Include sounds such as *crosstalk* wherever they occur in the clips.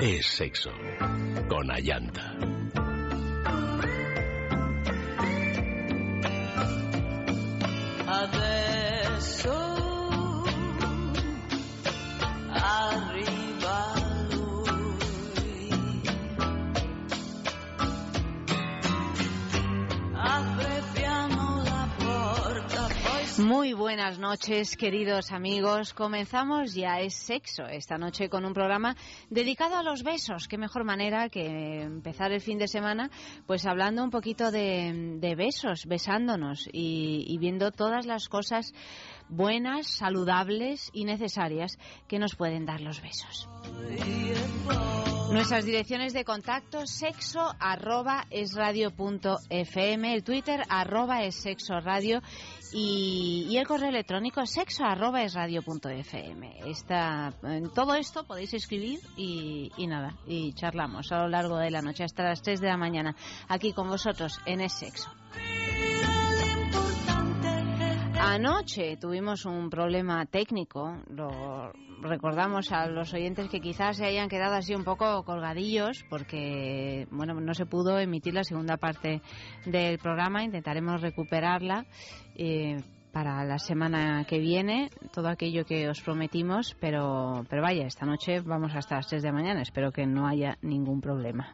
es sexo. Con Ayanta. Muy buenas noches, queridos amigos. Comenzamos ya es sexo esta noche con un programa dedicado a los besos. Qué mejor manera que empezar el fin de semana, pues hablando un poquito de, besos, besándonos y viendo todas las cosas buenas, saludables y necesarias que nos pueden dar los besos. Nuestras direcciones de contacto sexo arroba es el Twitter arroba es sexo radio y, el correo electrónico sexo arroba es punto fm. Esta, en todo esto podéis escribir y, y nada, y charlamos a lo largo de la noche hasta las 3 de la mañana aquí con vosotros en Es Sexo. Anoche tuvimos un problema técnico, lo recordamos a los oyentes que quizás se hayan quedado así un poco colgadillos porque bueno, no se pudo emitir la segunda parte del programa, intentaremos recuperarla eh, para la semana que viene, todo aquello que os prometimos, pero pero vaya, esta noche vamos hasta las 3 de la mañana, espero que no haya ningún problema.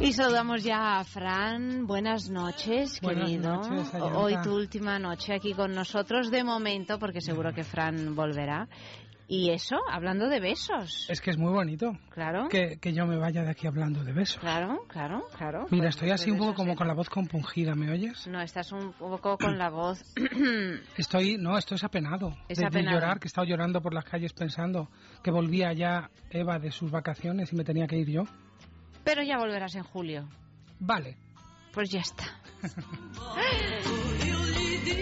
Y saludamos ya a Fran. Buenas noches, Buenas querido. noches. Hoy tu última noche aquí con nosotros, de momento, porque seguro que Fran volverá. Y eso, hablando de besos. Es que es muy bonito Claro, que, que yo me vaya de aquí hablando de besos. claro, claro, claro. Mira, estoy así de un poco como ¿eh? con la voz compungida, ¿me oyes? No, estás un poco con la voz. *clears throat* Estoy, no, estoy apenado. Es de, de apenado. llorar, que he estado llorando por las calles pensando que volvía ya Eva de sus vacaciones y me tenía que ir yo. Pero ya volverás en julio. Vale. Pues ya está. *laughs*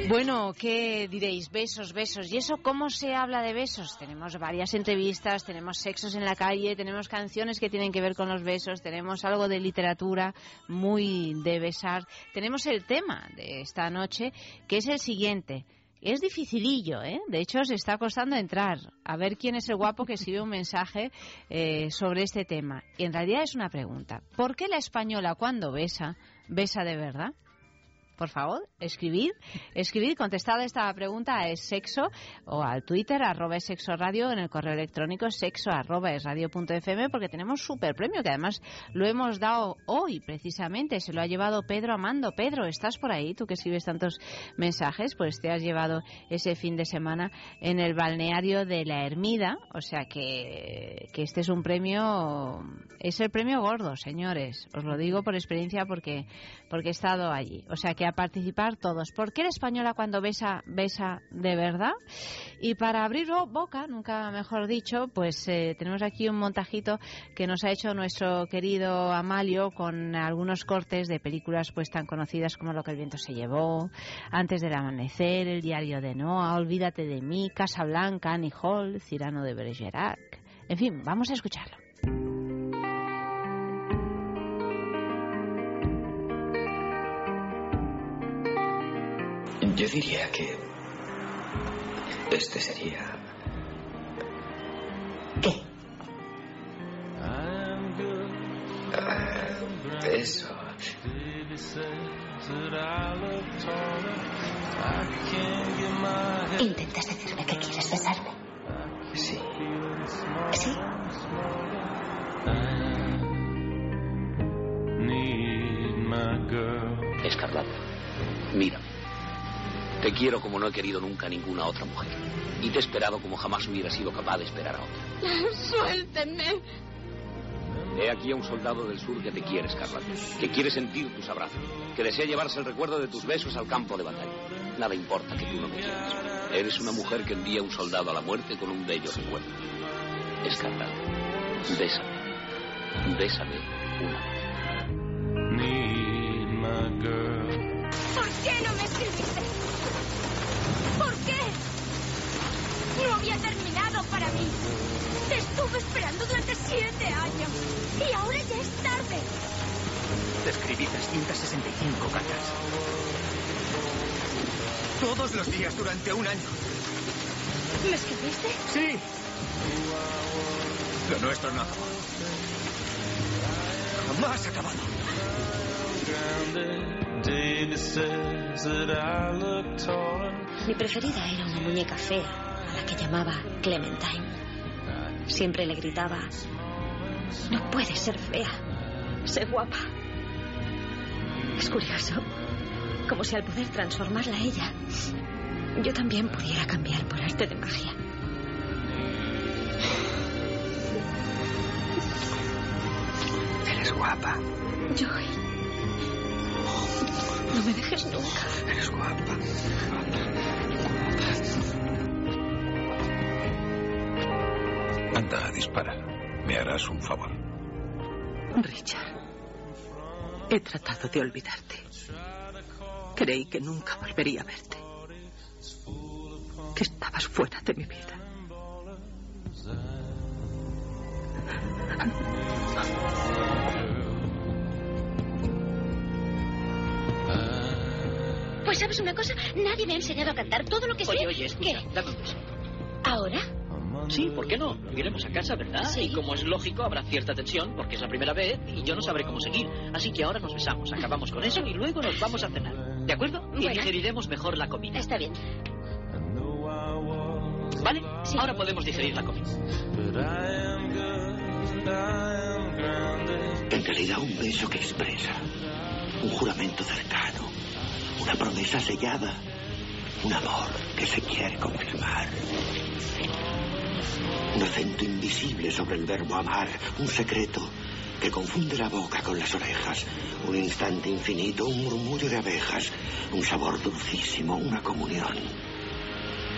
Bueno, ¿qué diréis? Besos, besos. ¿Y eso cómo se habla de besos? Tenemos varias entrevistas, tenemos sexos en la calle, tenemos canciones que tienen que ver con los besos, tenemos algo de literatura muy de besar. Tenemos el tema de esta noche, que es el siguiente. Es dificilillo, ¿eh? De hecho, os está costando entrar a ver quién es el guapo que escribe un mensaje eh, sobre este tema. Y en realidad es una pregunta. ¿Por qué la española cuando besa, besa de verdad? Por favor, escribid, escribid, contestad esta pregunta a es sexo o al Twitter arroba es sexo radio en el correo electrónico sexo arroba es radio punto fm porque tenemos super premio que además lo hemos dado hoy precisamente, se lo ha llevado Pedro Amando. Pedro, ¿estás por ahí? Tú que escribes tantos mensajes, pues te has llevado ese fin de semana en el balneario de la Ermida, o sea que, que este es un premio, es el premio gordo, señores, os lo digo por experiencia porque, porque he estado allí, o sea que a participar todos. ¿Por qué la española cuando besa, besa de verdad? Y para abrir bo- boca, nunca mejor dicho, pues eh, tenemos aquí un montajito que nos ha hecho nuestro querido Amalio con algunos cortes de películas pues tan conocidas como Lo que el viento se llevó, Antes del amanecer, El diario de Noah, Olvídate de mí, Casa Blanca, Annie Hall, Cirano de Bergerac. En fin, vamos a escucharlo. Yo diría que este sería... ¿Qué? Ah, eso. ¿Intentas decirme que quieres besarme? Sí. ¿Sí? Escarlata, mírame. Te quiero como no he querido nunca a ninguna otra mujer. Y te he esperado como jamás hubiera sido capaz de esperar a otra. *laughs* Suéltenme. He aquí a un soldado del sur que te quiere, Escarlata. Que quiere sentir tus abrazos. Que desea llevarse el recuerdo de tus besos al campo de batalla. Nada importa que tú no me quieras. Eres una mujer que envía a un soldado a la muerte con un bello recuerdo. Escarlata, bésame. Bésame una No había terminado para mí. Te estuve esperando durante siete años. Y ahora ya es tarde. Te escribí 365 cartas. Todos los días durante un año. ¿Me escribiste? Sí. Lo nuestro no acabó. Jamás ha acabado. Mi preferida era una muñeca fea, a la que llamaba Clementine. Siempre le gritaba, no puedes ser fea, sé guapa. Es curioso, como si al poder transformarla a ella, yo también pudiera cambiar por arte de magia. Eres guapa. Joy, no me dejes nunca. Eres guapa. Anda, dispara. Me harás un favor. Richard, he tratado de olvidarte. Creí que nunca volvería a verte. Que estabas fuera de mi vida. Pues sabes una cosa, nadie me ha enseñado a cantar todo lo que Oye, sé. oye, escucha, ¿Qué? dame un beso. ¿Ahora? Sí, ¿por qué no? Iremos a casa, ¿verdad? Sí. Y como es lógico, habrá cierta tensión, porque es la primera vez y yo no sabré cómo seguir. Así que ahora nos besamos, acabamos con eso y luego nos vamos a cenar. ¿De acuerdo? Y Bueno. digeriremos mejor la comida. Está bien. ¿Vale? Ahora podemos digerir la comida. En realidad un beso que expresa, un juramento cercano, una promesa sellada, un amor que se quiere confirmar. Un acento invisible sobre el verbo amar, un secreto que confunde la boca con las orejas, un instante infinito, un murmullo de abejas, un sabor dulcísimo, una comunión.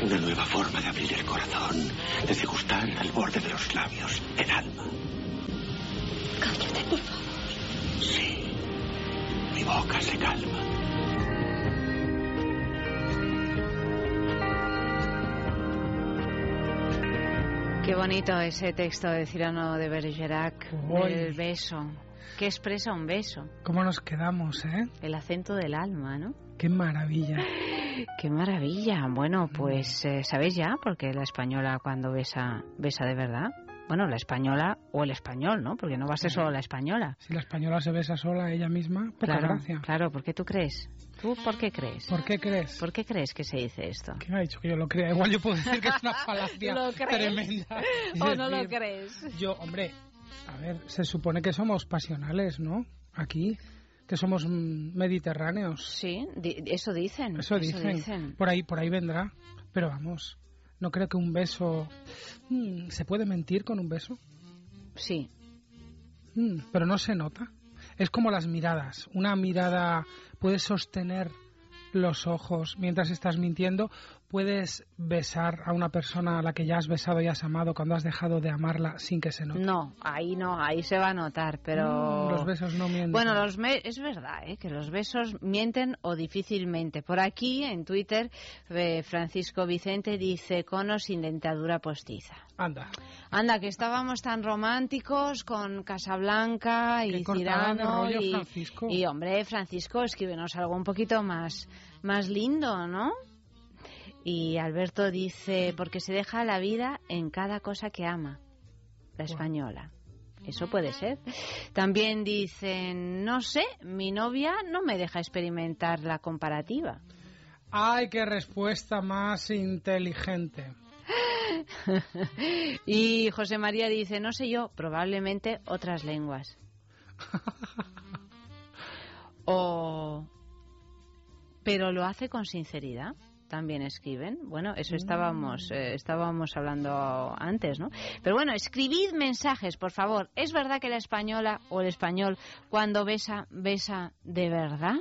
Una nueva forma de abrir el corazón, de degustar al borde de los labios el alma. Cállate, por favor. Sí, mi boca se calma. Qué bonito ese texto de Cirano de Bergerac, Uy. del beso. ¿Qué expresa un beso? ¿Cómo nos quedamos, eh? El acento del alma, ¿no? Qué maravilla. *laughs* Qué maravilla. Bueno, pues eh, sabéis ya, porque la española cuando besa, besa de verdad. Bueno, la española o el español, ¿no? Porque no va a ser solo la española. Si la española se besa sola ella misma, poca claro, gracia. claro, ¿por qué tú crees? ¿Tú por qué crees? ¿Por qué crees? ¿Por qué crees que se dice esto? ¿Quién ha dicho que yo lo crea? Igual yo puedo decir que es una *laughs* falacia tremenda. *laughs* ¿O no lo crees? Yo, hombre, a ver, se supone que somos pasionales, ¿no? Aquí, que somos mediterráneos. Sí, di- eso dicen. Eso dicen. Por ahí, por ahí vendrá. Pero vamos, no creo que un beso. Mm, ¿Se puede mentir con un beso? Sí. Mm, pero no se nota. Es como las miradas. Una mirada puedes sostener los ojos mientras estás mintiendo. Puedes besar a una persona a la que ya has besado y has amado cuando has dejado de amarla sin que se note. No, ahí no, ahí se va a notar, pero... Mm, los besos no mienten. Bueno, los me- es verdad ¿eh? que los besos mienten o difícilmente. Por aquí, en Twitter, eh, Francisco Vicente dice cono sin dentadura postiza. Anda. Anda, que estábamos tan románticos con Casablanca y Cirano y, Francisco. y, hombre, Francisco, escríbenos algo un poquito más, más lindo, ¿no? Y Alberto dice, porque se deja la vida en cada cosa que ama, la española. Eso puede ser. También dicen, no sé, mi novia no me deja experimentar la comparativa. Ay, qué respuesta más inteligente. *laughs* y José María dice, no sé yo, probablemente otras lenguas. *laughs* o... Pero lo hace con sinceridad. También escriben. Bueno, eso estábamos, eh, estábamos hablando antes, ¿no? Pero bueno, escribid mensajes, por favor. ¿Es verdad que la española o el español cuando besa, besa de verdad?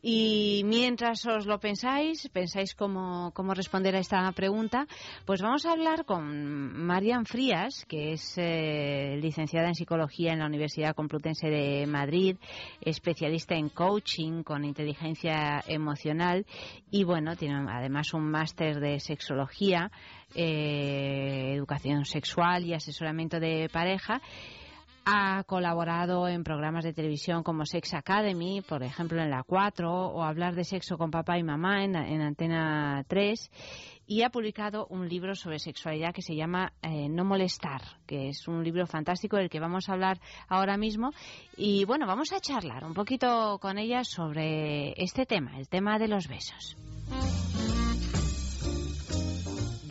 Y mientras os lo pensáis, pensáis cómo, cómo responder a esta pregunta, pues vamos a hablar con Marian Frías, que es eh, licenciada en psicología en la Universidad Complutense de Madrid, especialista en coaching con inteligencia emocional y bueno, tiene además un máster de sexología, eh, educación sexual y asesoramiento de pareja. Ha colaborado en programas de televisión como Sex Academy, por ejemplo en la 4, o Hablar de sexo con papá y mamá en, en Antena 3 y ha publicado un libro sobre sexualidad que se llama eh, No molestar, que es un libro fantástico del que vamos a hablar ahora mismo. Y bueno, vamos a charlar un poquito con ella sobre este tema, el tema de los besos.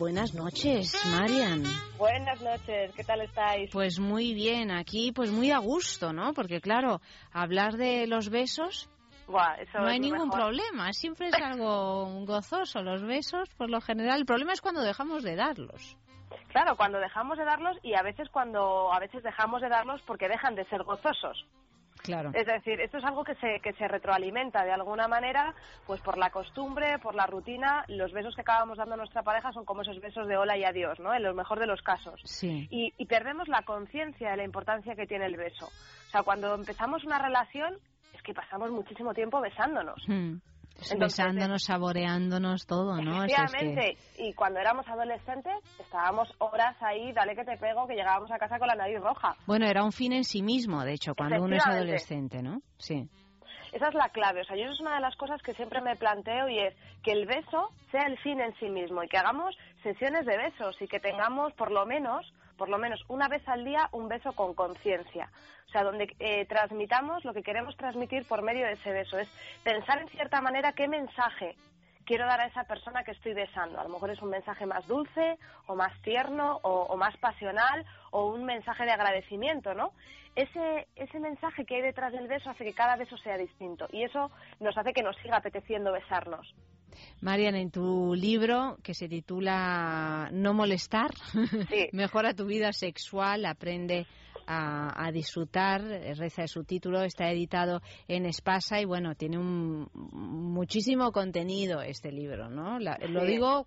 Buenas noches, Marian. Buenas noches, ¿qué tal estáis? Pues muy bien, aquí pues muy a gusto, ¿no? Porque claro, hablar de los besos Buah, eso no hay ningún mejor. problema, siempre es algo *laughs* gozoso los besos, por lo general. El problema es cuando dejamos de darlos. Claro, cuando dejamos de darlos y a veces cuando a veces dejamos de darlos porque dejan de ser gozosos. Claro. Es decir, esto es algo que se, que se retroalimenta de alguna manera, pues por la costumbre, por la rutina. Los besos que acabamos dando a nuestra pareja son como esos besos de hola y adiós, ¿no? En lo mejor de los casos. Sí. Y, y perdemos la conciencia de la importancia que tiene el beso. O sea, cuando empezamos una relación, es que pasamos muchísimo tiempo besándonos. Hmm. Entonces, Besándonos, saboreándonos todo, ¿no? Eso es que- Efectivamente, y cuando éramos adolescentes estábamos horas ahí, dale que te pego, que llegábamos a casa con la nariz roja. Bueno, era un fin en sí mismo, de hecho, cuando uno es adolescente, ¿no? Sí. Esa es la clave, o sea, yo eso es una de las cosas que siempre me planteo y es que el beso sea el fin en sí mismo y que hagamos sesiones de besos y que tengamos por lo menos, por lo menos una vez al día un beso con conciencia. O sea, donde eh, transmitamos lo que queremos transmitir por medio de ese beso. Es pensar en cierta manera qué mensaje quiero dar a esa persona que estoy besando. A lo mejor es un mensaje más dulce o más tierno o, o más pasional o un mensaje de agradecimiento, ¿no? Ese, ese mensaje que hay detrás del beso hace que cada beso sea distinto y eso nos hace que nos siga apeteciendo besarnos. Marian, en tu libro que se titula No molestar, *laughs* mejora tu vida sexual, aprende a, a disfrutar, reza su título, está editado en Espasa y bueno, tiene un, muchísimo contenido este libro, ¿no? La- Lo digo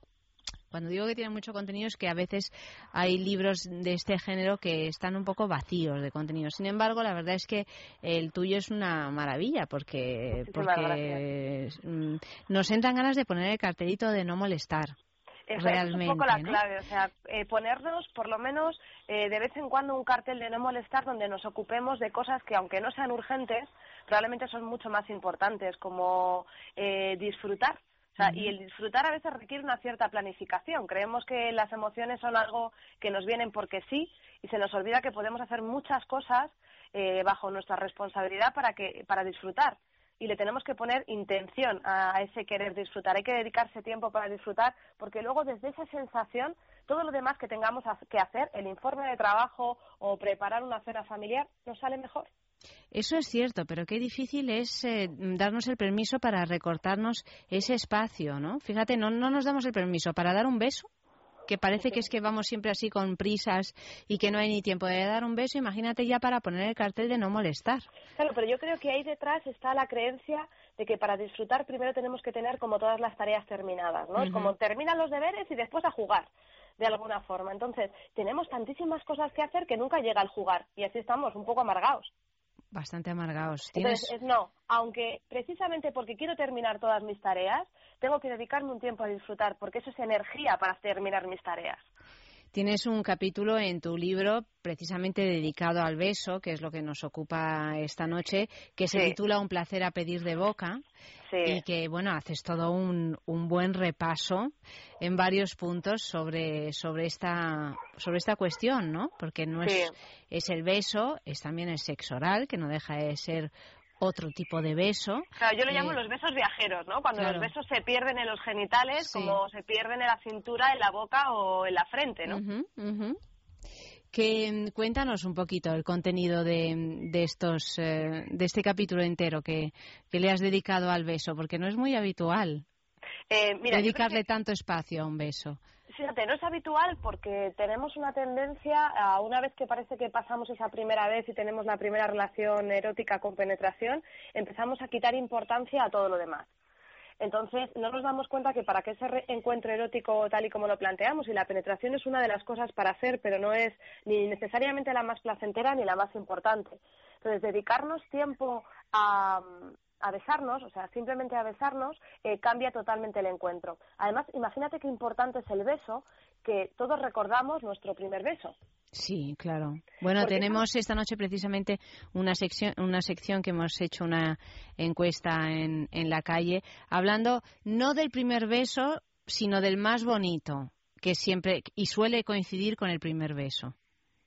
cuando digo que tiene mucho contenido es que a veces hay libros de este género que están un poco vacíos de contenido. Sin embargo, la verdad es que el tuyo es una maravilla porque, porque mm, nos entran ganas de poner el cartelito de no molestar. Esa realmente, es un poco la ¿no? clave, o sea, eh, ponernos por lo menos eh, de vez en cuando un cartel de no molestar donde nos ocupemos de cosas que aunque no sean urgentes, probablemente son mucho más importantes, como eh, disfrutar. O sea, y el disfrutar a veces requiere una cierta planificación. Creemos que las emociones son algo que nos vienen porque sí y se nos olvida que podemos hacer muchas cosas eh, bajo nuestra responsabilidad para que para disfrutar y le tenemos que poner intención a, ese querer disfrutar. Hay que dedicarse tiempo para disfrutar, porque luego desde esa sensación, todo lo demás que tengamos que hacer, el informe de trabajo o preparar una cena familiar, nos sale mejor. Eso es cierto, pero qué difícil es eh, darnos el permiso para recortarnos ese espacio, ¿no? Fíjate, no, no nos damos el permiso para dar un beso, que parece que es que vamos siempre así con prisas y que no hay ni tiempo de dar un beso. Imagínate ya para poner el cartel de no molestar. Claro, pero yo creo que ahí detrás está la creencia de que para disfrutar primero tenemos que tener como todas las tareas terminadas, ¿no? Es como terminan los deberes y después a jugar, de alguna forma. Entonces, tenemos tantísimas cosas que hacer que nunca llega el jugar y así estamos un poco amargados. Bastante amargados. ¿Tienes... Entonces, no, aunque precisamente porque quiero terminar todas mis tareas, tengo que dedicarme un tiempo a disfrutar, porque eso es energía para terminar mis tareas. Tienes un capítulo en tu libro precisamente dedicado al beso, que es lo que nos ocupa esta noche, que se titula Un placer a pedir de boca. Sí. Y que, bueno, haces todo un, un buen repaso en varios puntos sobre, sobre, esta, sobre esta cuestión, ¿no? Porque no es, es el beso, es también el sexo oral, que no deja de ser otro tipo de beso. Claro, yo lo llamo Eh, los besos viajeros, ¿no? Cuando claro. los besos se pierden en los genitales, Sí. como se pierden en la cintura, en la boca o en la frente, ¿no? Ujú. Que mm, cuéntanos un poquito el contenido de, de estos eh, de este capítulo entero que, que le has dedicado al beso, porque no es muy habitual Eh, mira, dedicarle tanto espacio a un beso. Fíjate, no es habitual porque tenemos una tendencia a una vez que parece que pasamos esa primera vez y tenemos la primera relación erótica con penetración, empezamos a quitar importancia a todo lo demás. Entonces, no nos damos cuenta que para que ese encuentro erótico tal y como lo planteamos, y la penetración es una de las cosas para hacer, pero no es ni necesariamente la más placentera ni la más importante. Entonces, dedicarnos tiempo a, a besarnos, o sea, simplemente a besarnos, eh, cambia totalmente el encuentro. Además, imagínate qué importante es el beso, que todos recordamos nuestro primer beso. Sí, claro. Bueno, Porque tenemos esta noche precisamente una sección, una sección que hemos hecho una encuesta en, en la calle, hablando no del primer beso, sino del más bonito, que siempre y suele coincidir con el primer beso,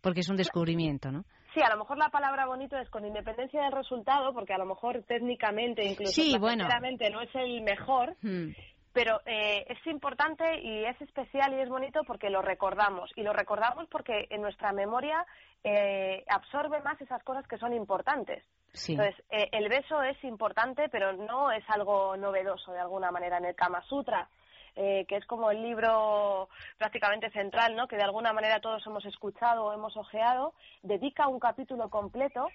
porque es un descubrimiento, ¿no? Sí, a lo mejor la palabra bonito es con independencia del resultado, porque a lo mejor técnicamente, incluso Sí, bueno. no es el mejor, Hmm. pero eh, es importante y es especial y es bonito porque lo recordamos. Y lo recordamos porque en nuestra memoria eh, absorbe más esas cosas que son importantes. Sí. Entonces, eh, el beso es importante, pero no es algo novedoso de alguna manera. En el Kama Sutra, eh, que es como el libro prácticamente central, ¿no? que de alguna manera todos hemos escuchado o hemos ojeado, dedica un capítulo completo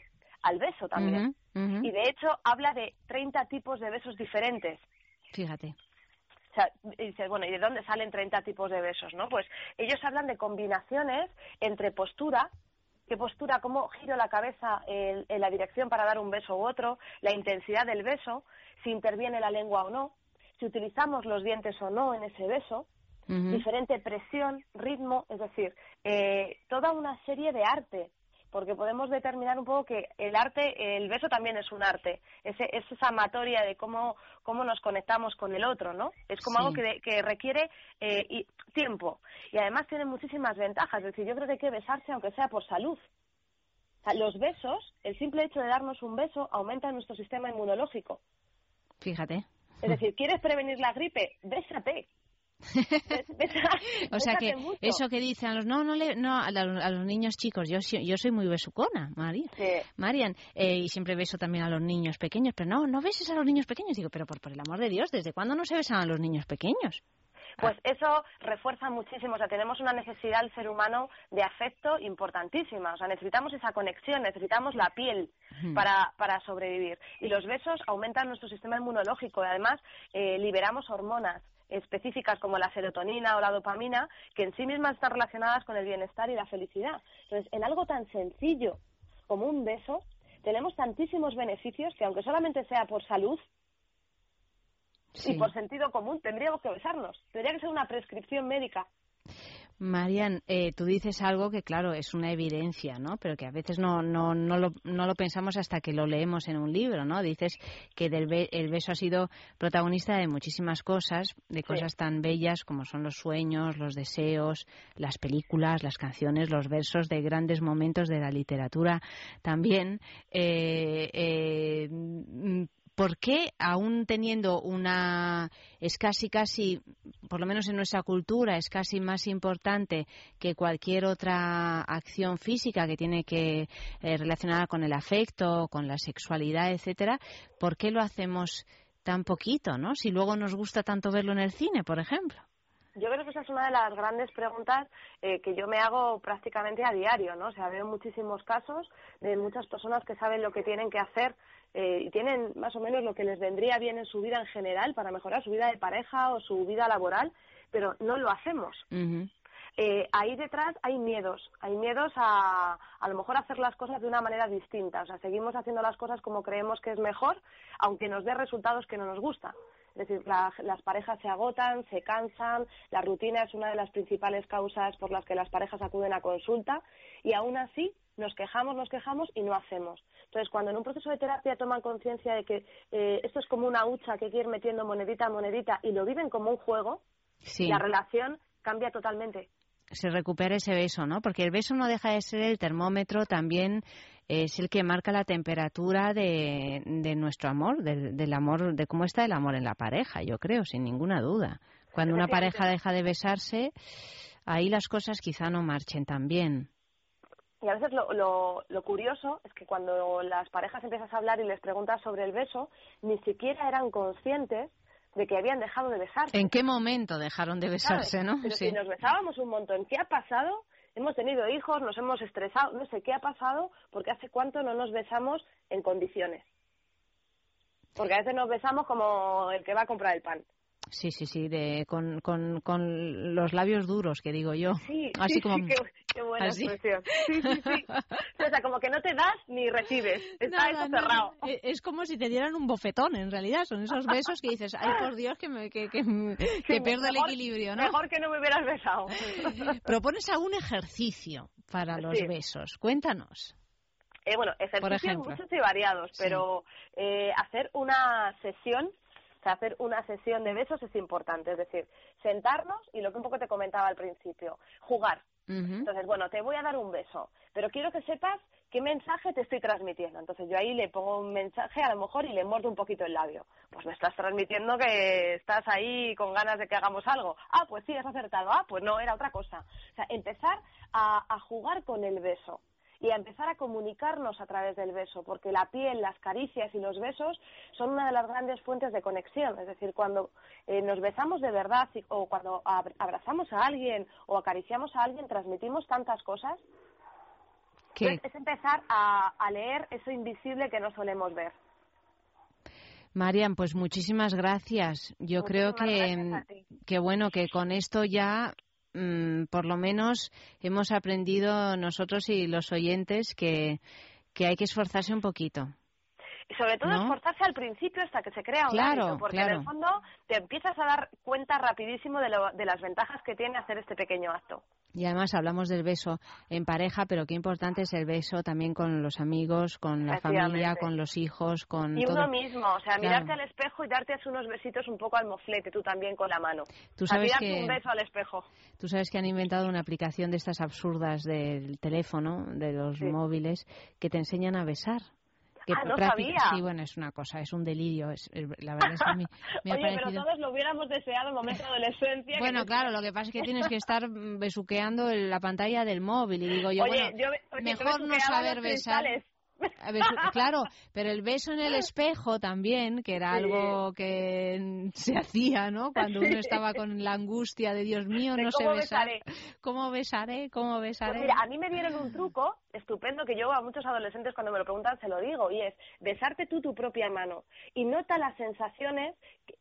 al beso también. Y de hecho habla de 30 tipos de besos diferentes. Fíjate. O sea, y dices, bueno, ¿y de dónde salen 30 tipos de besos, no? Pues ellos hablan de combinaciones entre postura, qué postura, cómo giro la cabeza en, en la dirección para dar un beso u otro, la intensidad del beso, si interviene la lengua o no, si utilizamos los dientes o no en ese beso, diferente presión, ritmo, es decir, eh, toda una serie de arte, porque podemos determinar un poco que el arte, el beso también es un arte, Ese, es esa amatoria de cómo, cómo nos conectamos con el otro, ¿no? Es como Sí. algo que, que requiere eh, y- tiempo y además tiene muchísimas ventajas, es decir, yo creo que hay que besarse aunque sea por salud. O sea, los besos, el simple hecho de darnos un beso aumenta nuestro sistema inmunológico. Fíjate. Es decir, ¿quieres prevenir la gripe? Bésate. *laughs* O sea que mucho. eso que dicen los no no le, no a, la- a los niños chicos yo sí- yo soy muy besucona María Sí. Marian eh, y siempre beso también a los niños pequeños pero no no beses a los niños pequeños digo pero por, por el amor de Dios desde cuándo no se besan a los niños pequeños Pues eso refuerza muchísimo, o sea, tenemos una necesidad el ser humano de afecto importantísima, o sea, necesitamos esa conexión, necesitamos la piel para, para sobrevivir. Y los besos aumentan nuestro sistema inmunológico y además eh, liberamos hormonas específicas como la serotonina o la dopamina que en sí mismas están relacionadas con el bienestar y la felicidad. Entonces, en algo tan sencillo como un beso, tenemos tantísimos beneficios que aunque solamente sea por salud, Sí. y por sentido común tendríamos que besarnos. Tendría que ser una prescripción médica. Marian, eh, tú dices algo que, claro, es una evidencia, ¿no? Pero que a veces no, no, no, lo, no lo pensamos hasta que lo leemos en un libro, ¿no? Dices que del be- el beso ha sido protagonista de muchísimas cosas, de cosas tan bellas como son los sueños, los deseos, las películas, las canciones, los versos de grandes momentos de la literatura también. Eh, eh, ¿Por qué, aún teniendo una, es casi, casi, por lo menos en nuestra cultura, es casi más importante que cualquier otra acción física que tiene que eh, relacionada con el afecto, con la sexualidad, etcétera? ¿Por qué lo hacemos tan poquito, no? Si luego nos gusta tanto verlo en el cine, por ejemplo. Yo creo que esa es una de las grandes preguntas eh, que yo me hago prácticamente a diario, ¿no? O sea, veo muchísimos casos de muchas personas que saben lo que tienen que hacer eh, y tienen más o menos lo que les vendría bien en su vida en general para mejorar su vida de pareja o su vida laboral, pero no lo hacemos. Eh, ahí detrás hay miedos, hay miedos a a lo mejor hacer las cosas de una manera distinta, o sea, seguimos haciendo las cosas como creemos que es mejor, aunque nos dé resultados que no nos gustan. Es decir, la- las parejas se agotan, se cansan, la rutina es una de las principales causas por las que las parejas acuden a consulta y aún así nos quejamos, nos quejamos y no hacemos. Entonces, cuando en un proceso de terapia toman conciencia de que eh, esto es como una hucha que hay que ir metiendo monedita a monedita y lo viven como un juego, Sí. la relación cambia totalmente. se recupera ese beso, ¿no? Porque el beso no deja de ser el termómetro, también es el que marca la temperatura de, de nuestro amor, del, del amor, de cómo está el amor en la pareja, yo creo, sin ninguna duda. Cuando una pareja deja de besarse, ahí las cosas quizá no marchen tan bien. Y a veces lo, lo, lo curioso es que cuando las parejas empiezas a hablar y les preguntas sobre el beso, ni siquiera eran conscientes de que habían dejado de besarse. ¿En qué momento dejaron de besarse, ¿sabes? no? Pero Sí. si nos besábamos un montón, ¿qué ha pasado? Hemos tenido hijos, nos hemos estresado, no sé qué ha pasado, porque hace cuánto no nos besamos en condiciones. Porque a veces nos besamos como el que va a comprar el pan. Sí, sí, sí, de, con, con, con los labios duros, que digo yo. Sí, *laughs* Así sí, como... sí, qué, qué buena así. expresión. Sí, sí, sí. O sea, como que no te das ni recibes. Está Nada, eso cerrado. Eh, Es como si te dieran un bofetón, en realidad. Son esos besos que dices, ay, por Dios, que, me, que, que, que Sí, pierdo el mejor- equilibrio, ¿no? Mejor que no me hubieras besado. *laughs* Propones algún ejercicio para los Sí. besos. Cuéntanos. Eh, bueno, ejercicios muchos y variados, pero eh, hacer una sesión, o sea, hacer una sesión de besos es importante. Es decir, sentarnos y lo que un poco te comentaba al principio, jugar. Entonces, bueno, te voy a dar un beso, pero quiero que sepas qué mensaje te estoy transmitiendo. Entonces yo ahí le pongo un mensaje a lo mejor y le muerdo un poquito el labio. Pues me estás transmitiendo que estás ahí con ganas de que hagamos algo. Ah, pues sí, has acertado. Ah, pues no, era otra cosa. O sea, empezar a, a jugar con el beso y a empezar a comunicarnos a través del beso, porque la piel, las caricias y los besos son una de las grandes fuentes de conexión. Es decir, cuando eh, nos besamos de verdad o cuando ab- abrazamos a alguien o acariciamos a alguien, transmitimos tantas cosas. Entonces, es empezar a, a leer eso invisible que no solemos ver. Marian, pues muchísimas gracias. Yo creo que, que bueno, que con esto ya mm, por lo menos hemos aprendido nosotros y los oyentes que, que hay que esforzarse un poquito. Y sobre todo ¿No? esforzarse al principio hasta que se crea un Claro, hábito, porque en el fondo te empiezas a dar cuenta rapidísimo de, lo- de las ventajas que tiene hacer este pequeño acto. Y además hablamos del beso en pareja, pero qué importante es el beso también con los amigos, con la familia, con los hijos, con Y todo. uno mismo, o sea, Claro. mirarte al espejo y darte unos besitos un poco al moflete, tú también con la mano. Tú sabes que- un beso al espejo. Tú sabes que han inventado una aplicación de estas absurdas del teléfono, de los Sí. móviles, que te enseñan a besar. Que Ah, no sabía. Sí, bueno, es una cosa, es un delirio. Es, la verdad es que a mí *laughs* me ha Oye, pero todos lo hubiéramos deseado en momento de adolescencia. Bueno, no- claro, lo que pasa es que tienes que estar mm, besuqueando la pantalla del móvil y digo yo, Oye, bueno, yo, oye, yo mejor no saber besar. cristales. A ver, *laughs* claro, pero el beso en el espejo también, que era algo que se hacía, ¿no? Cuando uno estaba con la angustia de Dios mío, no sé besar. besaré. ¿Cómo besaré? ¿Cómo besaré? Pues mira, a mí me dieron un truco estupendo que yo a muchos adolescentes cuando me lo preguntan se lo digo y es besarte tú tu propia mano y nota las sensaciones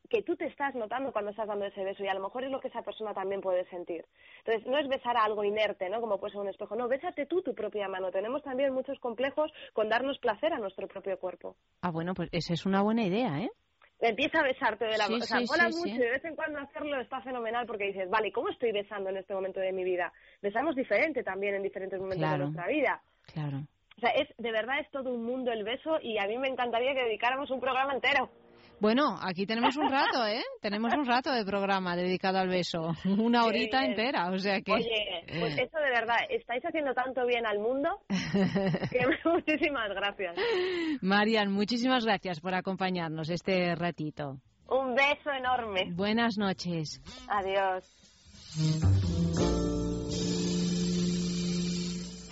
que, tú te estás notando cuando estás dando ese beso y a lo mejor es lo que esa persona también puede sentir. Entonces, no es besar a algo inerte, ¿no? Como puede ser un espejo, no, bésate tú tu propia mano. Tenemos también muchos complejos con darnos placer a nuestro propio cuerpo. Ah, bueno, pues esa es una buena idea, ¿eh? Empieza a besarte de la Sí. O sea, sí, mola sí, mucho y de vez en cuando hacerlo está fenomenal porque dices, vale, ¿cómo estoy besando en este momento de mi vida? Besamos diferente también en diferentes momentos Claro. de nuestra vida. Claro. O sea, es de verdad es todo un mundo el beso y a mí me encantaría que dedicáramos un programa entero. Bueno, aquí tenemos un rato, ¿eh? Tenemos un rato de programa dedicado al beso. Una horita entera, o sea que... Oye, pues eso de verdad, estáis haciendo tanto bien al mundo que *laughs* *laughs* muchísimas gracias. Marian, muchísimas gracias por acompañarnos este ratito. Un beso enorme. Buenas noches. Adiós.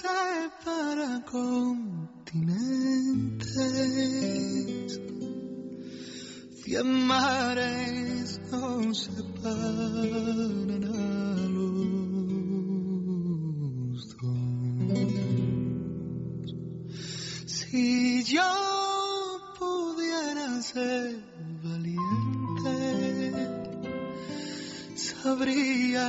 separa continentes, cien mares nos separan a los dos. Si yo pudiera ser valiente, sabría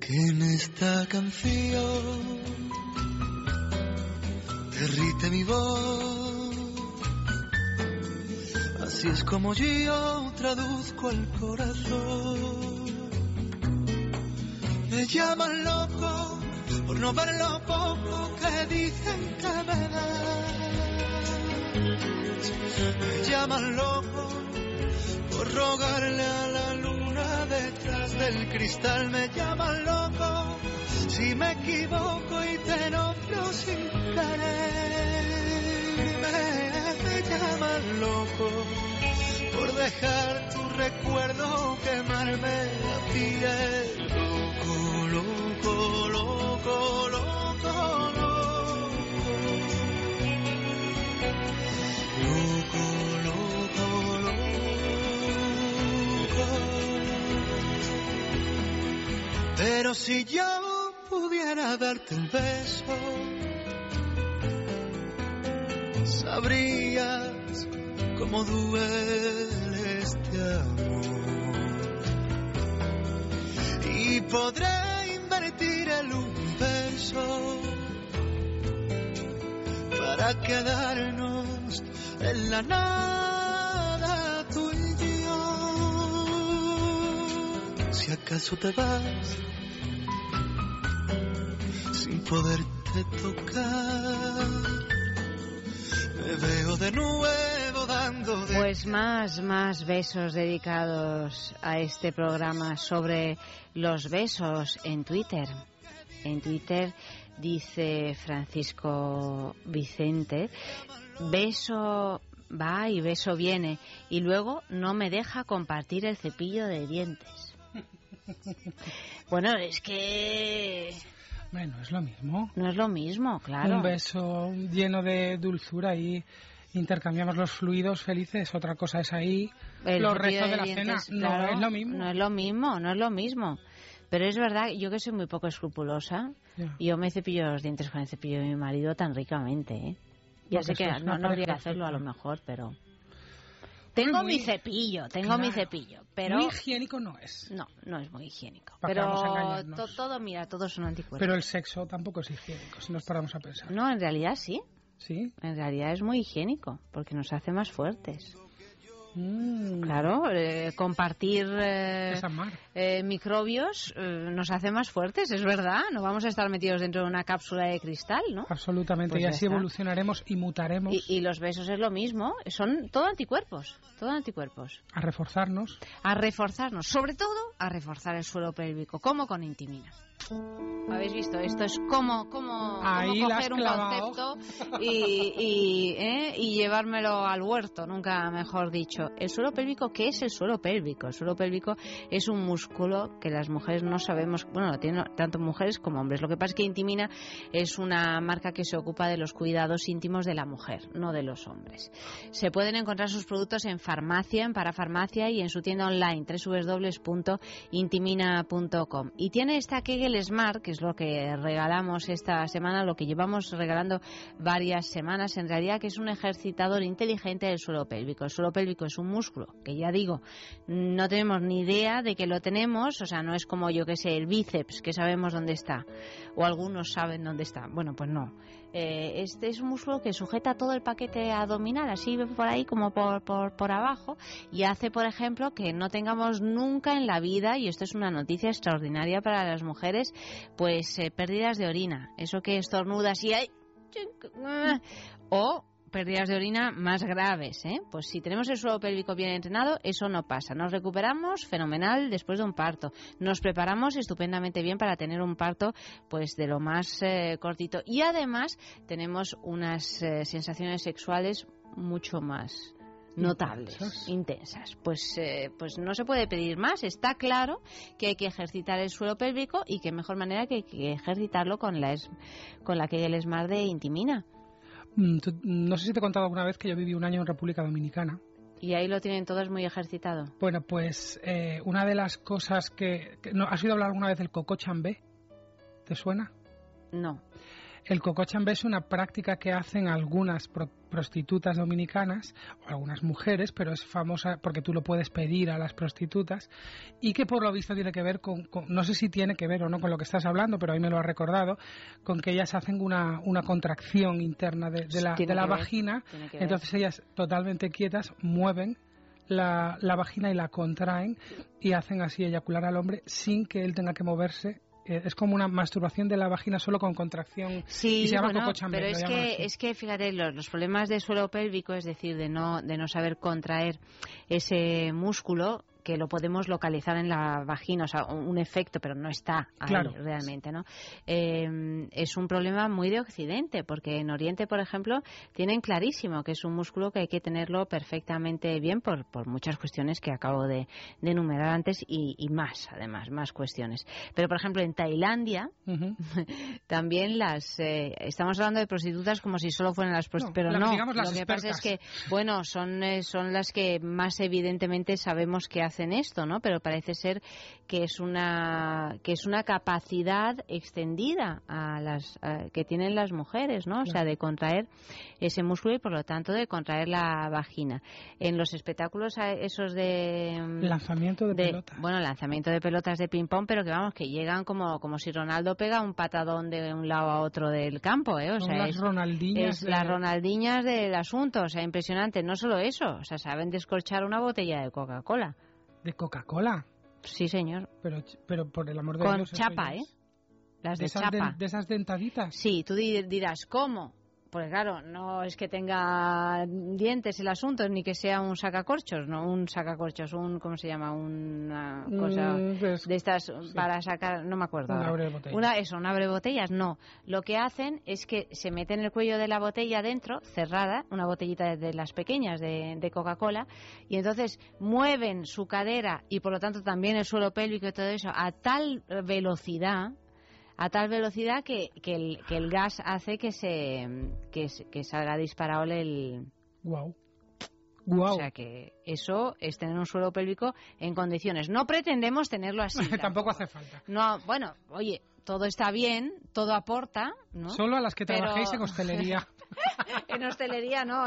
Que en esta canción derrite mi voz. Así es como yo traduzco el corazón. Me llaman loco por no ver lo poco que dicen que me das. Me llaman loco por rogarle a la luna detrás del cristal. Me llaman loco si me equivoco y te nombro sin querer. Me, llaman loco por dejar tu recuerdo quemarme la piel. Loco, loco, loco, loco, Pero si yo pudiera darte un beso, sabrías cómo duele este amor. Y podré invertir el universo para quedarnos en la nada tú y yo. Si acaso te vas sin poderte tocar, me veo de nuevo dando de Pues más, más besos dedicados a este programa sobre los besos en Twitter. En Twitter dice Francisco Vicente, beso va y beso viene y luego no me deja compartir el cepillo de dientes. *laughs* Bueno, es que Bueno, es lo mismo. no es lo mismo, claro. Un beso lleno de dulzura y intercambiamos los fluidos felices. Otra cosa es ahí El los restos de, la dientes, cena. No es lo mismo. No es lo mismo, no es lo mismo. Pero es verdad, yo que soy muy poco escrupulosa, Ya. yo me cepillo los dientes con el cepillo de mi marido tan ricamente, ¿eh? Ya sé que no, no habría que hacerlo a lo mejor, pero... Tengo muy- mi cepillo, tengo mi cepillo, pero... Muy higiénico no es. No, no es muy higiénico. ¿Para Pero to- todo, mira, todos son anticuerpos. Pero el sexo tampoco es higiénico, si nos paramos a pensar. No, en realidad sí. ¿Sí? En realidad es muy higiénico, porque nos hace más fuertes. Mm. Claro, eh, compartir eh, eh, microbios nos hace más fuertes, es verdad. No vamos a estar metidos dentro de una cápsula de cristal, ¿no? Absolutamente. Pues y así está. evolucionaremos y mutaremos Y, y los besos es lo mismo, son todo anticuerpos, todo anticuerpos. a reforzarnos. A reforzarnos, sobre todo a reforzar el suelo pélvico, como con intimina. ¿Habéis visto? Esto es como, como, Ahí como coger un concepto y, y, ¿eh? y llevármelo al huerto, nunca mejor dicho. El suelo pélvico, ¿qué es el suelo pélvico? El suelo pélvico es un músculo que las mujeres no sabemos, bueno, lo tienen tanto mujeres como hombres. Lo que pasa es que Intimina es una marca que se ocupa de los cuidados íntimos de la mujer, no de los hombres. Se pueden encontrar sus productos en farmacia, en parafarmacia y en su tienda online www.intimina.com. Y tiene esta Kegel Smart, que es lo que regalamos esta semana, lo que llevamos regalando varias semanas, en realidad que es un ejercitador inteligente del suelo pélvico. El suelo pélvico es un músculo que ya digo, no tenemos ni idea de que lo tenemos, o sea, no es como yo que sé, el bíceps, que sabemos dónde está, o algunos saben dónde está. Bueno, pues no. Eh, este es un músculo que sujeta todo el paquete abdominal, así por ahí como por, por, por abajo, y hace, por ejemplo, que no tengamos nunca en la vida, y esto es una noticia extraordinaria para las mujeres, pues eh, pérdidas de orina. Eso que estornudas y hay... O pérdidas de orina más graves, ¿eh? Pues si tenemos el suelo pélvico bien entrenado, eso no pasa. Nos recuperamos fenomenal después de un parto. Nos preparamos estupendamente bien para tener un parto, pues de lo más eh, cortito. Y además tenemos unas eh, sensaciones sexuales mucho más notables, Intensas. intensas. Pues, eh, pues no se puede pedir más. Está claro que hay que ejercitar el suelo pélvico y qué mejor manera que, que ejercitarlo con la, es- con la que el Smart de Intimina. Mm, No sé si te he contado alguna vez que yo viví un año en República Dominicana. Y ahí lo tienen todos muy ejercitado. Bueno, pues eh, una de las cosas que... que- ¿no, ¿Has oído hablar alguna vez del coco chambé? ¿Te suena? No. El coco chambé es una práctica que hacen algunas pro- prostitutas dominicanas, o algunas mujeres, pero es famosa porque tú lo puedes pedir a las prostitutas, y que por lo visto tiene que ver con, con- no sé si tiene que ver o no con lo que estás hablando, pero a mí me lo ha recordado, con que ellas hacen una, una contracción interna de, de la, de la vagina, entonces ellas totalmente quietas mueven la, la vagina y la contraen y hacen así eyacular al hombre sin que él tenga que moverse. Eh, es como una masturbación de la vagina solo con contracción. Sí, y se llama bueno, coco pero es que, es que, fíjate, los, los problemas de suelo pélvico, es decir, de no, de no saber contraer ese músculo, que lo podemos localizar en la vagina, o sea, un efecto, pero no está ahí Claro. realmente, ¿no? Eh, es un problema muy de Occidente, porque en Oriente, por ejemplo, tienen clarísimo que es un músculo que hay que tenerlo perfectamente bien por, por muchas cuestiones que acabo de, de enumerar antes y, y más, además, más cuestiones. Pero, por ejemplo, en Tailandia, *laughs* también las eh, estamos hablando de prostitutas como si solo fueran las prostitutas No, pero la- no digamos las lo que pasa es que bueno son eh, son las que más evidentemente sabemos que hacen esto no pero parece ser que es una que es una capacidad extendida a las a- que tienen las mujeres no o sea de contraer ese músculo y por lo tanto de contraer la vagina en los espectáculos esos de mm, Lanzamiento de, de- pelota. Bueno, lanzamiento de pelotas de ping-pong, pero que vamos, que llegan como, como si Ronaldo pega un patadón de un lado a otro del campo, ¿eh? O Son sea, las es, de- las Ronaldiñas del asunto, o sea, impresionante. No solo eso, o sea, saben descorchar una botella de Coca-Cola. ¿De Coca-Cola? Sí, señor. Pero, pero por el amor de Con Dios. eso chapa, ¿eh? Las de, de, esas chapa. den- de esas dentaditas. Sí, tú di- dirás, ¿cómo? Porque claro, no es que tenga dientes el asunto, ni que sea un sacacorchos, no un sacacorchos, un, ¿cómo se llama? Una cosa Mm, pues, de estas para sacar, no me acuerdo. Un ahora. abrebotellas. Una, eso, un botellas, no. Lo que hacen es que se meten el cuello de la botella dentro, cerrada, una botellita de, de las pequeñas de, de Coca-Cola, y entonces mueven su cadera y por lo tanto también el suelo pélvico y todo eso a tal velocidad a tal velocidad que, que, el, que el gas hace que se que, que salga disparado el Guau. Guau. o sea que eso es tener un suelo pélvico en condiciones no pretendemos tenerlo así *laughs* Tampoco hace falta. no bueno oye todo está bien todo aporta no Solo a las que Pero- trabajéis en hostelería. *laughs* *laughs* en hostelería no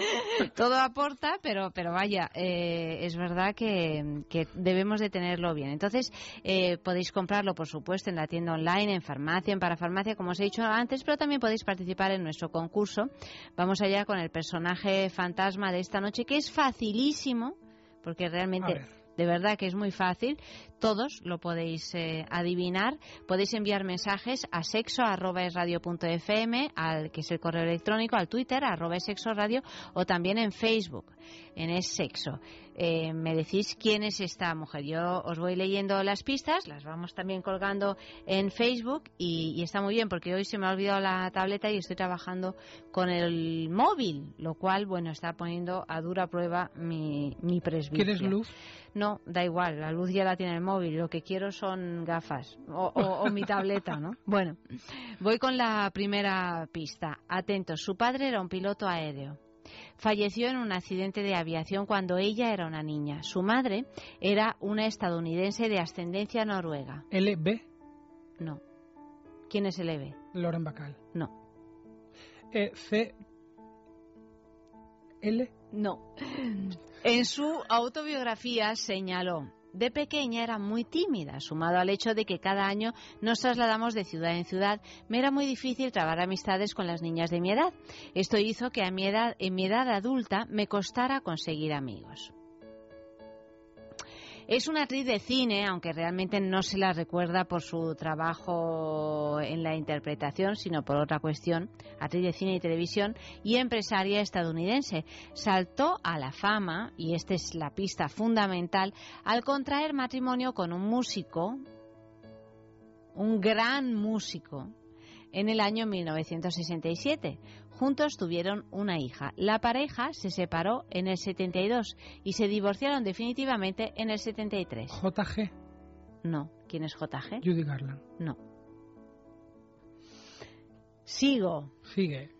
*laughs* todo aporta pero pero vaya eh, es verdad que, que debemos de tenerlo bien. Entonces eh, podéis comprarlo por supuesto en la tienda online en farmacia en parafarmacia como os he dicho antes pero también podéis participar en nuestro concurso. Vamos allá con el personaje fantasma de esta noche que es facilísimo porque realmente. De verdad que es muy fácil. Todos lo podéis eh, adivinar. Podéis enviar mensajes a sexo.esradio.fm, al que es el correo electrónico, al Twitter, arroba sexo radio, o también en Facebook, en es sexo. Eh, me decís quién es esta mujer. Yo os voy leyendo las pistas, las vamos también colgando en Facebook y, y está muy bien porque hoy se me ha olvidado la tableta y estoy trabajando con el móvil, lo cual, bueno, está poniendo a dura prueba mi, mi presbicia. ¿Quieres luz? No, da igual, la luz ya la tiene el móvil, lo que quiero son gafas o, o- o mi tableta, ¿no? *laughs* Bueno, voy con la primera pista. Atentos, su padre era un piloto aéreo. Falleció en un accidente de aviación cuando ella era una niña. Su madre era una estadounidense de ascendencia noruega. LB, No. ¿Quién es el EB? Loren Bacal. No. Eh, C, L, No. En su autobiografía señaló, de pequeña era muy tímida, sumado al hecho de que cada año nos trasladamos de ciudad en ciudad, me era muy difícil trabar amistades con las niñas de mi edad. Esto hizo que a mi edad, en mi edad adulta me costara conseguir amigos. Es una actriz de cine, aunque realmente no se la recuerda por su trabajo en la interpretación, sino por otra cuestión, actriz de cine y televisión y empresaria estadounidense. Saltó a la fama, y esta es la pista fundamental, al contraer matrimonio con un músico, un gran músico, en el año 1967. Juntos tuvieron una hija. La pareja se separó en el 72 y se divorciaron definitivamente en el 73. JG, No. ¿Quién es JG? Judy Garland. No. Sigo. Sigue.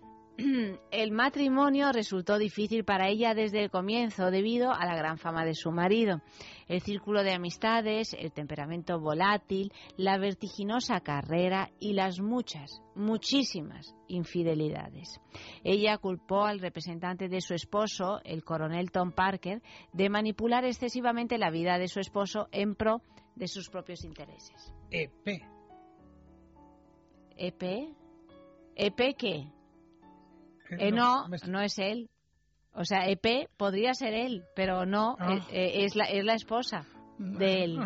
*clears throat* el matrimonio resultó difícil para ella desde el comienzo debido a la gran fama de su marido. El círculo de amistades, el temperamento volátil, la vertiginosa carrera y las muchas, muchísimas infidelidades. Ella culpó al representante de su esposo, el coronel Tom Parker, de manipular excesivamente la vida de su esposo en pro de sus propios intereses. EP. ¿EP? ¿EP qué? Eh, no, no es él. O sea, EP podría ser él, pero no, Ah. eh, eh, es, la, es la esposa de él.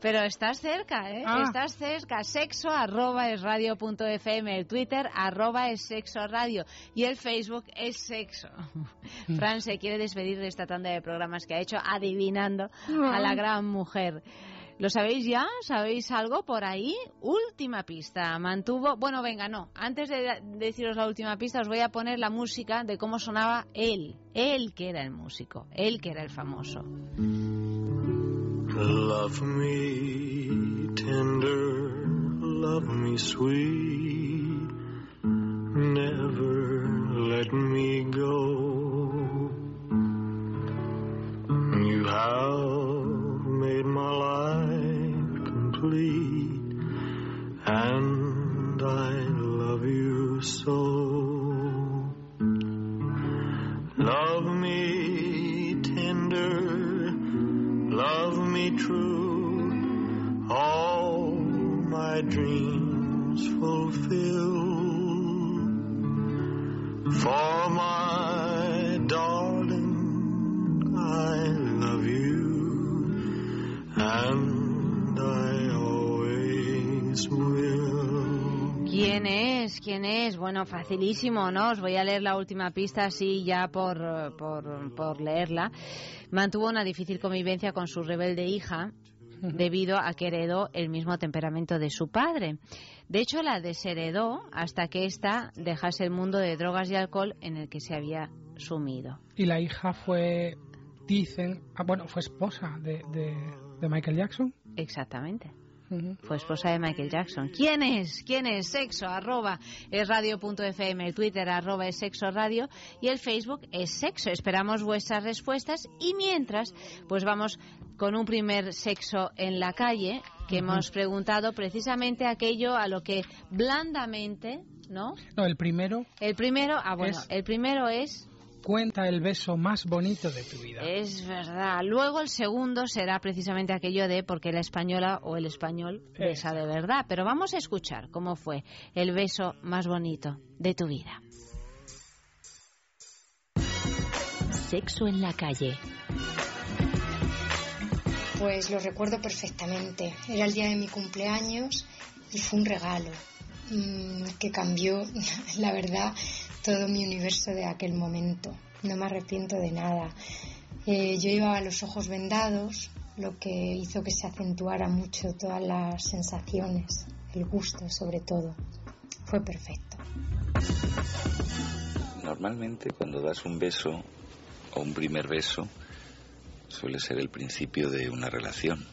Pero estás cerca, ¿eh? Ah. Estás cerca. Sexo arroba es radio punto fm, el Twitter arroba es sexo radio y el Facebook es sexo. *laughs* Fran se quiere despedir de esta tanda de programas que ha hecho adivinando a la gran mujer. ¿Lo sabéis ya? ¿Sabéis algo por ahí? Última pista. Mantuvo. Bueno, venga, no. Antes de deciros la última pista, os voy a poner la música de cómo sonaba él. Él que era el músico. Él que era el famoso. Love me tender, love me sweet, never let me go. You have made my life complete, and I love you so. Love me tender, love me true, all my dreams fulfill. For my darling, I love you, and. ¿Quién es? ¿Quién es? Bueno, facilísimo, ¿no? Os voy a leer la última pista así ya por, por, por leerla. Mantuvo una difícil convivencia con su rebelde hija *laughs* debido a que heredó el mismo temperamento de su padre. De hecho, la desheredó hasta que ésta dejase el mundo de drogas y alcohol en el que se había sumido. Y la hija fue, dicen, ah, bueno, fue esposa de, de, de Michael Jackson. Exactamente. Fue esposa de Michael Jackson. ¿Quién es? ¿Quién es? Sexo, arroba, es radio.fm, el Twitter, arroba, es sexo radio, y el Facebook es sexo. Esperamos vuestras respuestas y mientras, pues vamos con un primer sexo en la calle, que hemos preguntado precisamente aquello a lo que blandamente, ¿no? No, el primero El primero, ah, bueno, Es- el primero es cuenta el beso más bonito de tu vida. Es verdad. Luego el segundo será precisamente aquello de porque la española o el español besa de verdad. Pero vamos a escuchar cómo fue el beso más bonito de tu vida. Sexo en la calle. Pues lo recuerdo perfectamente. Era el día de mi cumpleaños y fue un regalo mm, que cambió, *laughs* la verdad, todo mi universo de aquel momento. No me arrepiento de nada. Eh, yo llevaba los ojos vendados, lo que hizo que se acentuara mucho todas las sensaciones, el gusto sobre todo. Fue perfecto. Normalmente cuando das un beso o un primer beso suele ser el principio de una relación,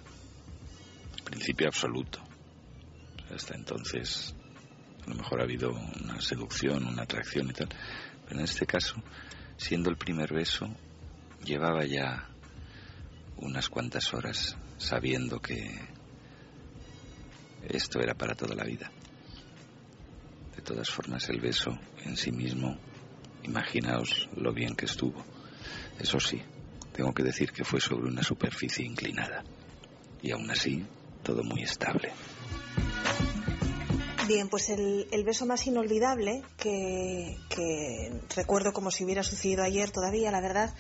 principio absoluto. Hasta entonces a lo mejor ha habido una seducción, una atracción y tal, pero en este caso, siendo el primer beso, llevaba ya unas cuantas horas sabiendo que esto era para toda la vida. De todas formas, el beso en sí mismo, imaginaos lo bien que estuvo. Eso sí, tengo que decir que fue sobre una superficie inclinada. Y aún así, todo muy estable. Bien, pues el, el beso más inolvidable que, recuerdo como si hubiera sucedido ayer todavía, la verdad,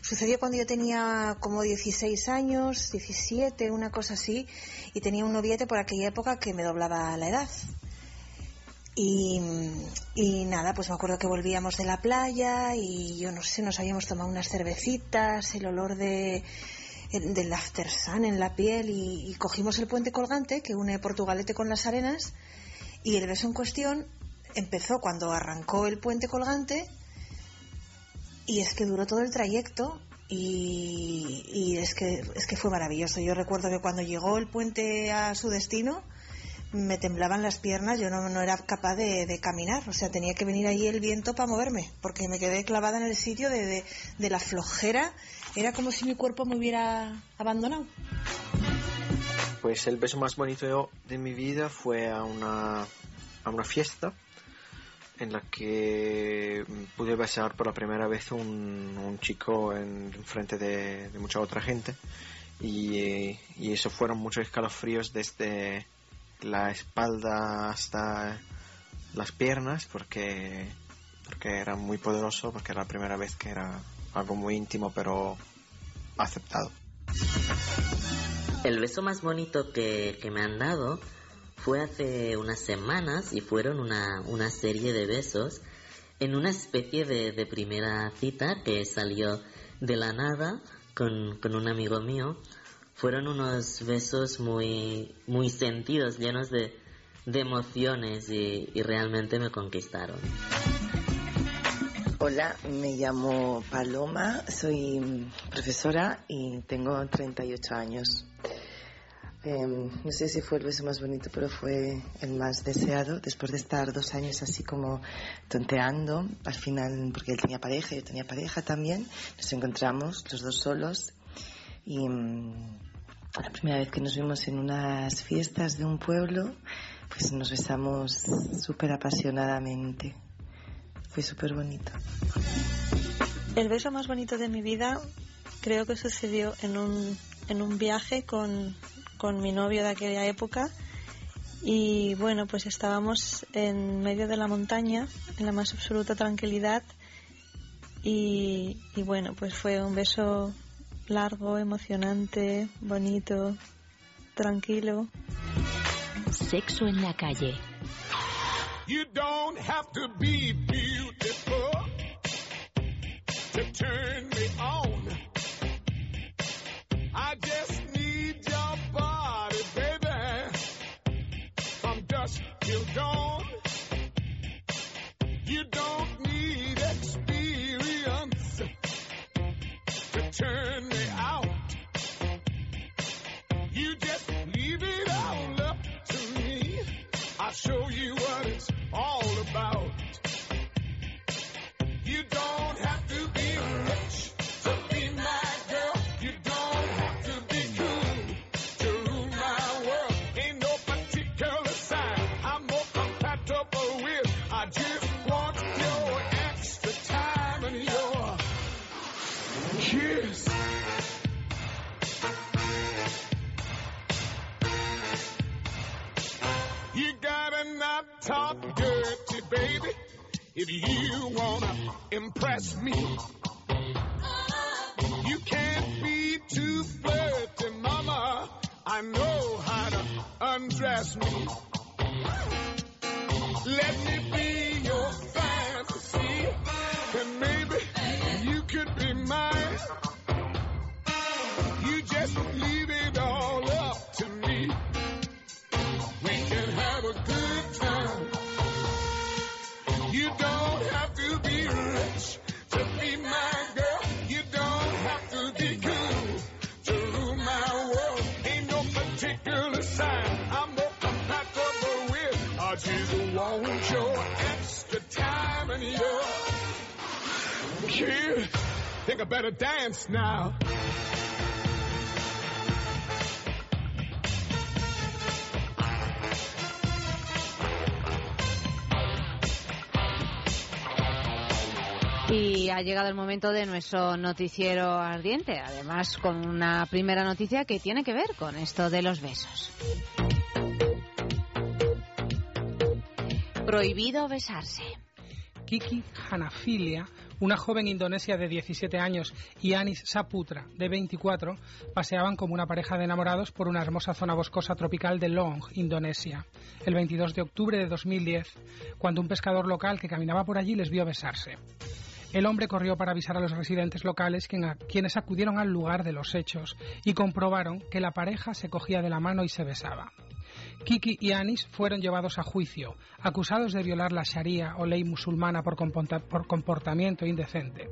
sucedió cuando yo tenía como 16 años, 17, una cosa así, y tenía un noviete por aquella época que me doblaba la edad. Y, nada, pues me acuerdo que volvíamos de la playa y yo no sé, nos habíamos tomado unas cervecitas, el olor de, del after sun en la piel y, y cogimos el puente colgante que une Portugalete con las arenas y el beso en cuestión empezó cuando arrancó el puente colgante y es que duró todo el trayecto y, es, que, es que fue maravilloso. Yo recuerdo que cuando llegó el puente a su destino me temblaban las piernas, yo no, no era capaz de, de caminar, o sea, tenía que venir ahí el viento para moverme, porque me quedé clavada en el sitio de, de, de la flojera, era como si mi cuerpo me hubiera abandonado. Pues el beso más bonito de mi vida fue a una, a una fiesta en la que pude besar por la primera vez un, un chico en, frente de, mucha otra gente. Y, y eso fueron muchos escalofríos desde la espalda hasta las piernas porque porque era muy poderoso porque era la primera vez que era algo muy íntimo pero aceptado El beso más bonito que, que me han dado fue hace unas semanas y fueron una, una serie de besos en una especie de, de primera cita que salió de la nada con, con un amigo mío. Fueron unos besos muy, muy sentidos, llenos de, emociones y, y realmente me conquistaron. Hola, me llamo Paloma, soy profesora y tengo 38 años. Eh, no sé si fue el beso más bonito, pero fue el más deseado. Después de estar dos años así como tonteando, al final, porque él tenía pareja, yo tenía pareja también, nos encontramos los dos solos y mm, la primera vez que nos vimos en unas fiestas de un pueblo, pues nos besamos súper apasionadamente. Fue súper bonito. El beso más bonito de mi vida creo que sucedió en un, en un viaje con, con mi novio de aquella época y bueno, pues estábamos en medio de la montaña, en la más absoluta tranquilidad y, y bueno, pues fue un beso largo, emocionante, bonito, tranquilo. Sexo en la calle. You don't have to be beautiful to turn me on. I just need your body, baby, from dusk till dawn. You don't need experience to turn me out. You just leave it all up to me. I'll show you all about. If you wanna impress me. You can't be too flirty, mama. I know how to undress me. Let me be I better dance now. Y ha llegado el momento de nuestro noticiero ardiente, además con una primera noticia que tiene que ver con esto de los besos. Prohibido besarse. Kiki Hanafilia, una joven indonesia de 17 años, y Anis Saputra, de 24, paseaban como una pareja de enamorados por una hermosa zona boscosa tropical de Long, Indonesia, el 22 de octubre de 2010, cuando un pescador local que caminaba por allí les vio besarse. El hombre corrió para avisar a los residentes locales, quien- quienes acudieron al lugar de los hechos y comprobaron que la pareja se cogía de la mano y se besaba. Kiki y Anis fueron llevados a juicio, acusados de violar la Sharia o ley musulmana por, comporta- por comportamiento indecente.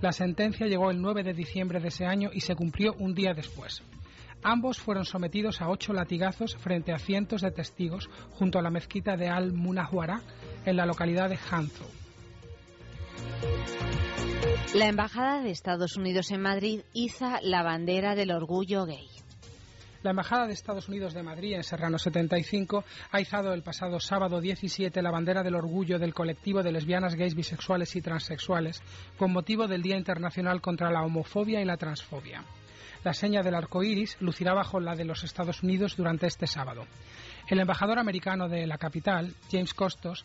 La sentencia llegó el 9 de diciembre de ese año y se cumplió un día después. Ambos fueron sometidos a ocho latigazos frente a cientos de testigos junto a la mezquita de Al-Munawwara en la localidad de Hanzhou. La Embajada de Estados Unidos en Madrid iza la bandera del orgullo gay. La Embajada de Estados Unidos de Madrid, en Serrano 75, ha izado el pasado sábado 17 la bandera del orgullo del colectivo de lesbianas, gays, bisexuales y transexuales, con motivo del Día Internacional contra la Homofobia y la Transfobia. La seña del arco iris lucirá bajo la de los Estados Unidos durante este sábado. El embajador americano de la capital, James Costos,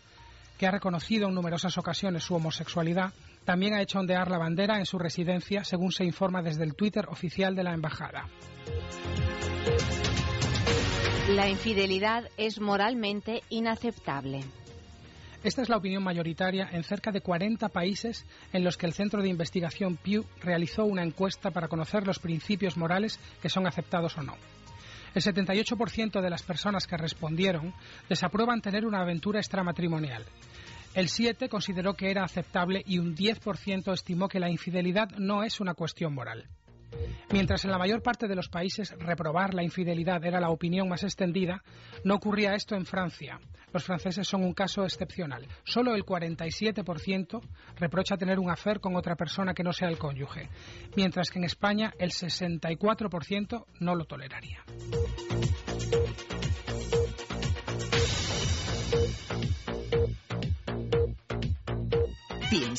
que ha reconocido en numerosas ocasiones su homosexualidad, también ha hecho ondear la bandera en su residencia, según se informa desde el Twitter oficial de la embajada. La infidelidad es moralmente inaceptable. Esta es la opinión mayoritaria en cerca de 40 países en los que el Centro de Investigación Pew realizó una encuesta para conocer los principios morales que son aceptados o no. El 78% de las personas que respondieron desaprueban tener una aventura extramatrimonial. El 7 consideró que era aceptable y un 10% estimó que la infidelidad no es una cuestión moral. Mientras en la mayor parte de los países reprobar la infidelidad era la opinión más extendida, no ocurría esto en Francia. Los franceses son un caso excepcional. Solo el 47% reprocha tener un afer con otra persona que no sea el cónyuge, mientras que en España el 64% no lo toleraría.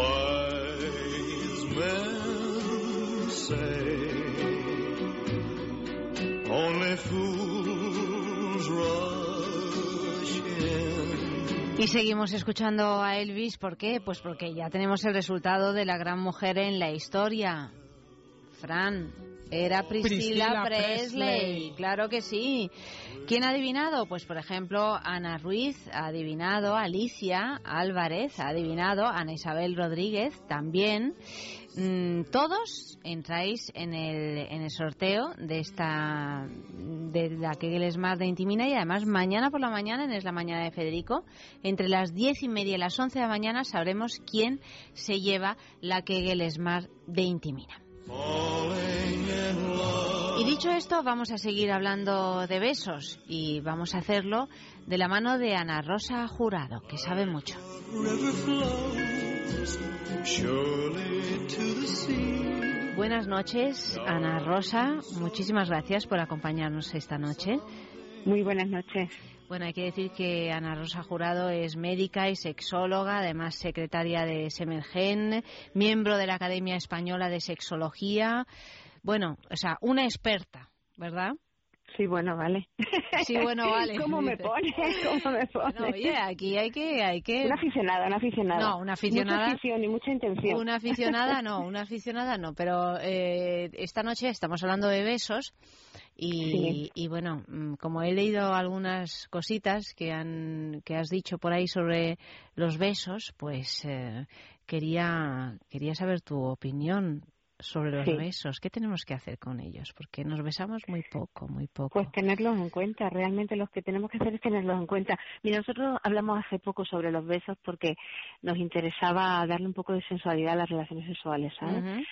Wise men say only fools rush in. Y seguimos escuchando a Elvis, ¿por qué? Pues porque ya tenemos el resultado de la gran mujer en la historia. Fran, era Priscilla, Priscilla Presley. Presley. claro que sí. ¿Quién ha adivinado? Pues por ejemplo, Ana Ruiz ha adivinado, Alicia Álvarez ha adivinado, Ana Isabel Rodríguez también. Mm, todos entráis en el, en el sorteo de esta de la Kegel Smart de Intimina y además mañana por la mañana, en Es la Mañana de Federico, entre las diez y media y las once de la mañana sabremos quién se lleva la Kegel Smart de Intimina. Y dicho esto, vamos a seguir hablando de besos y vamos a hacerlo de la mano de Ana Rosa Jurado, que sabe mucho. Buenas noches, Ana Rosa. Muchísimas gracias por acompañarnos esta noche. Muy buenas noches. Bueno, hay que decir que Ana Rosa Jurado es médica y sexóloga, además secretaria de Semergen, miembro de la Academia Española de Sexología. Bueno, o sea, una experta, ¿verdad? Sí, bueno, vale. *laughs* Sí, bueno, vale. ¿Cómo me pones? ¿Cómo me pones? Bueno, oye, aquí hay que, hay que... Una aficionada, una aficionada. No, una aficionada. Mucha afición y mucha intención. Una aficionada no, *laughs* una aficionada no, pero eh, esta noche estamos hablando de besos y, Sí. y bueno, mm, como he leído algunas cositas que, han, que has dicho por ahí sobre los besos, pues eh, quería, quería saber tu opinión. Sobre los Sí. besos. ¿Qué tenemos que hacer con ellos? Porque nos besamos muy poco, muy poco. Pues tenerlos en cuenta, realmente lo que tenemos que hacer es tenerlos en cuenta. Mira, nosotros hablamos hace poco sobre los besos porque nos interesaba darle un poco de sensualidad a las relaciones sexuales, ¿sabes? Ujú.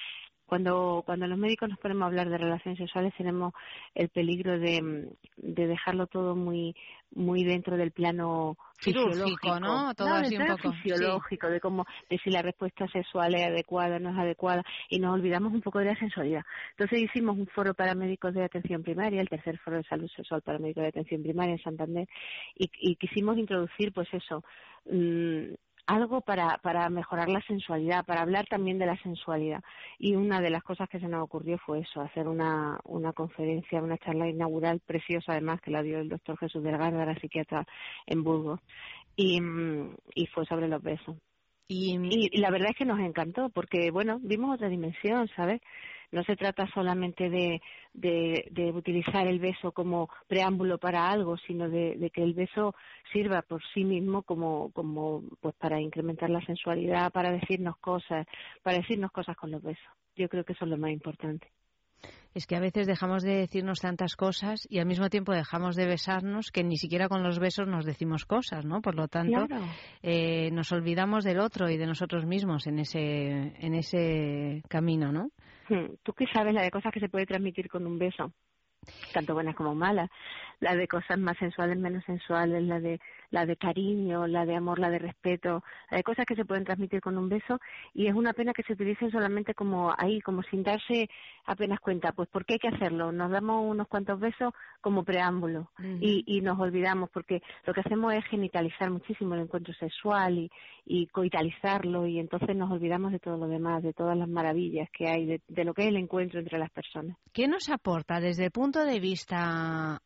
Cuando, cuando los médicos nos ponemos a hablar de relaciones sexuales tenemos el peligro de, de dejarlo todo muy muy dentro del plano fisiológico. ¿no? Todo del así un poco, sí. fisiológico, de cómo, de si la respuesta sexual es adecuada o no es adecuada, y nos olvidamos un poco de la sensualidad. Entonces hicimos un foro para médicos de atención primaria, el tercer foro de salud sexual para médicos de atención primaria en Santander, y, y quisimos introducir, pues eso, mm, algo para, para mejorar la sensualidad, para hablar también de la sensualidad. Y una de las cosas que se nos ocurrió fue eso, hacer una, una conferencia, una charla inaugural preciosa además que la dio el doctor Jesús Delgado, la psiquiatra en Burgos, y, mm, y fue sobre los besos. Y, y la verdad es que nos encantó porque, bueno, vimos otra dimensión, ¿sabes? No se trata solamente de, de, de utilizar el beso como preámbulo para algo, sino de, de que el beso sirva por sí mismo como, como pues para incrementar la sensualidad, para decirnos cosas, para decirnos cosas con los besos. Yo creo que eso es lo más importante. Es que a veces dejamos de decirnos tantas cosas y al mismo tiempo dejamos de besarnos que ni siquiera con los besos nos decimos cosas, ¿no? Por lo tanto, Claro. eh, nos olvidamos del otro y de nosotros mismos en ese, en ese camino, ¿no? Hmm, Tú qué sabes la de cosas que se puede transmitir con un beso, tanto buenas como malas, la de cosas más sensuales, menos sensuales, la de la de cariño, la de amor, la de respeto, la de cosas que se pueden transmitir con un beso y es una pena que se utilicen solamente como ahí, como sin darse apenas cuenta. Pues ¿por qué hay que hacerlo? Nos damos unos cuantos besos como preámbulo y, y nos olvidamos porque lo que hacemos es genitalizar muchísimo el encuentro sexual y, y coitalizarlo y entonces nos olvidamos de todo lo demás, de todas las maravillas que hay, de, de lo que es el encuentro entre las personas. ¿Qué nos aporta desde el punto de vista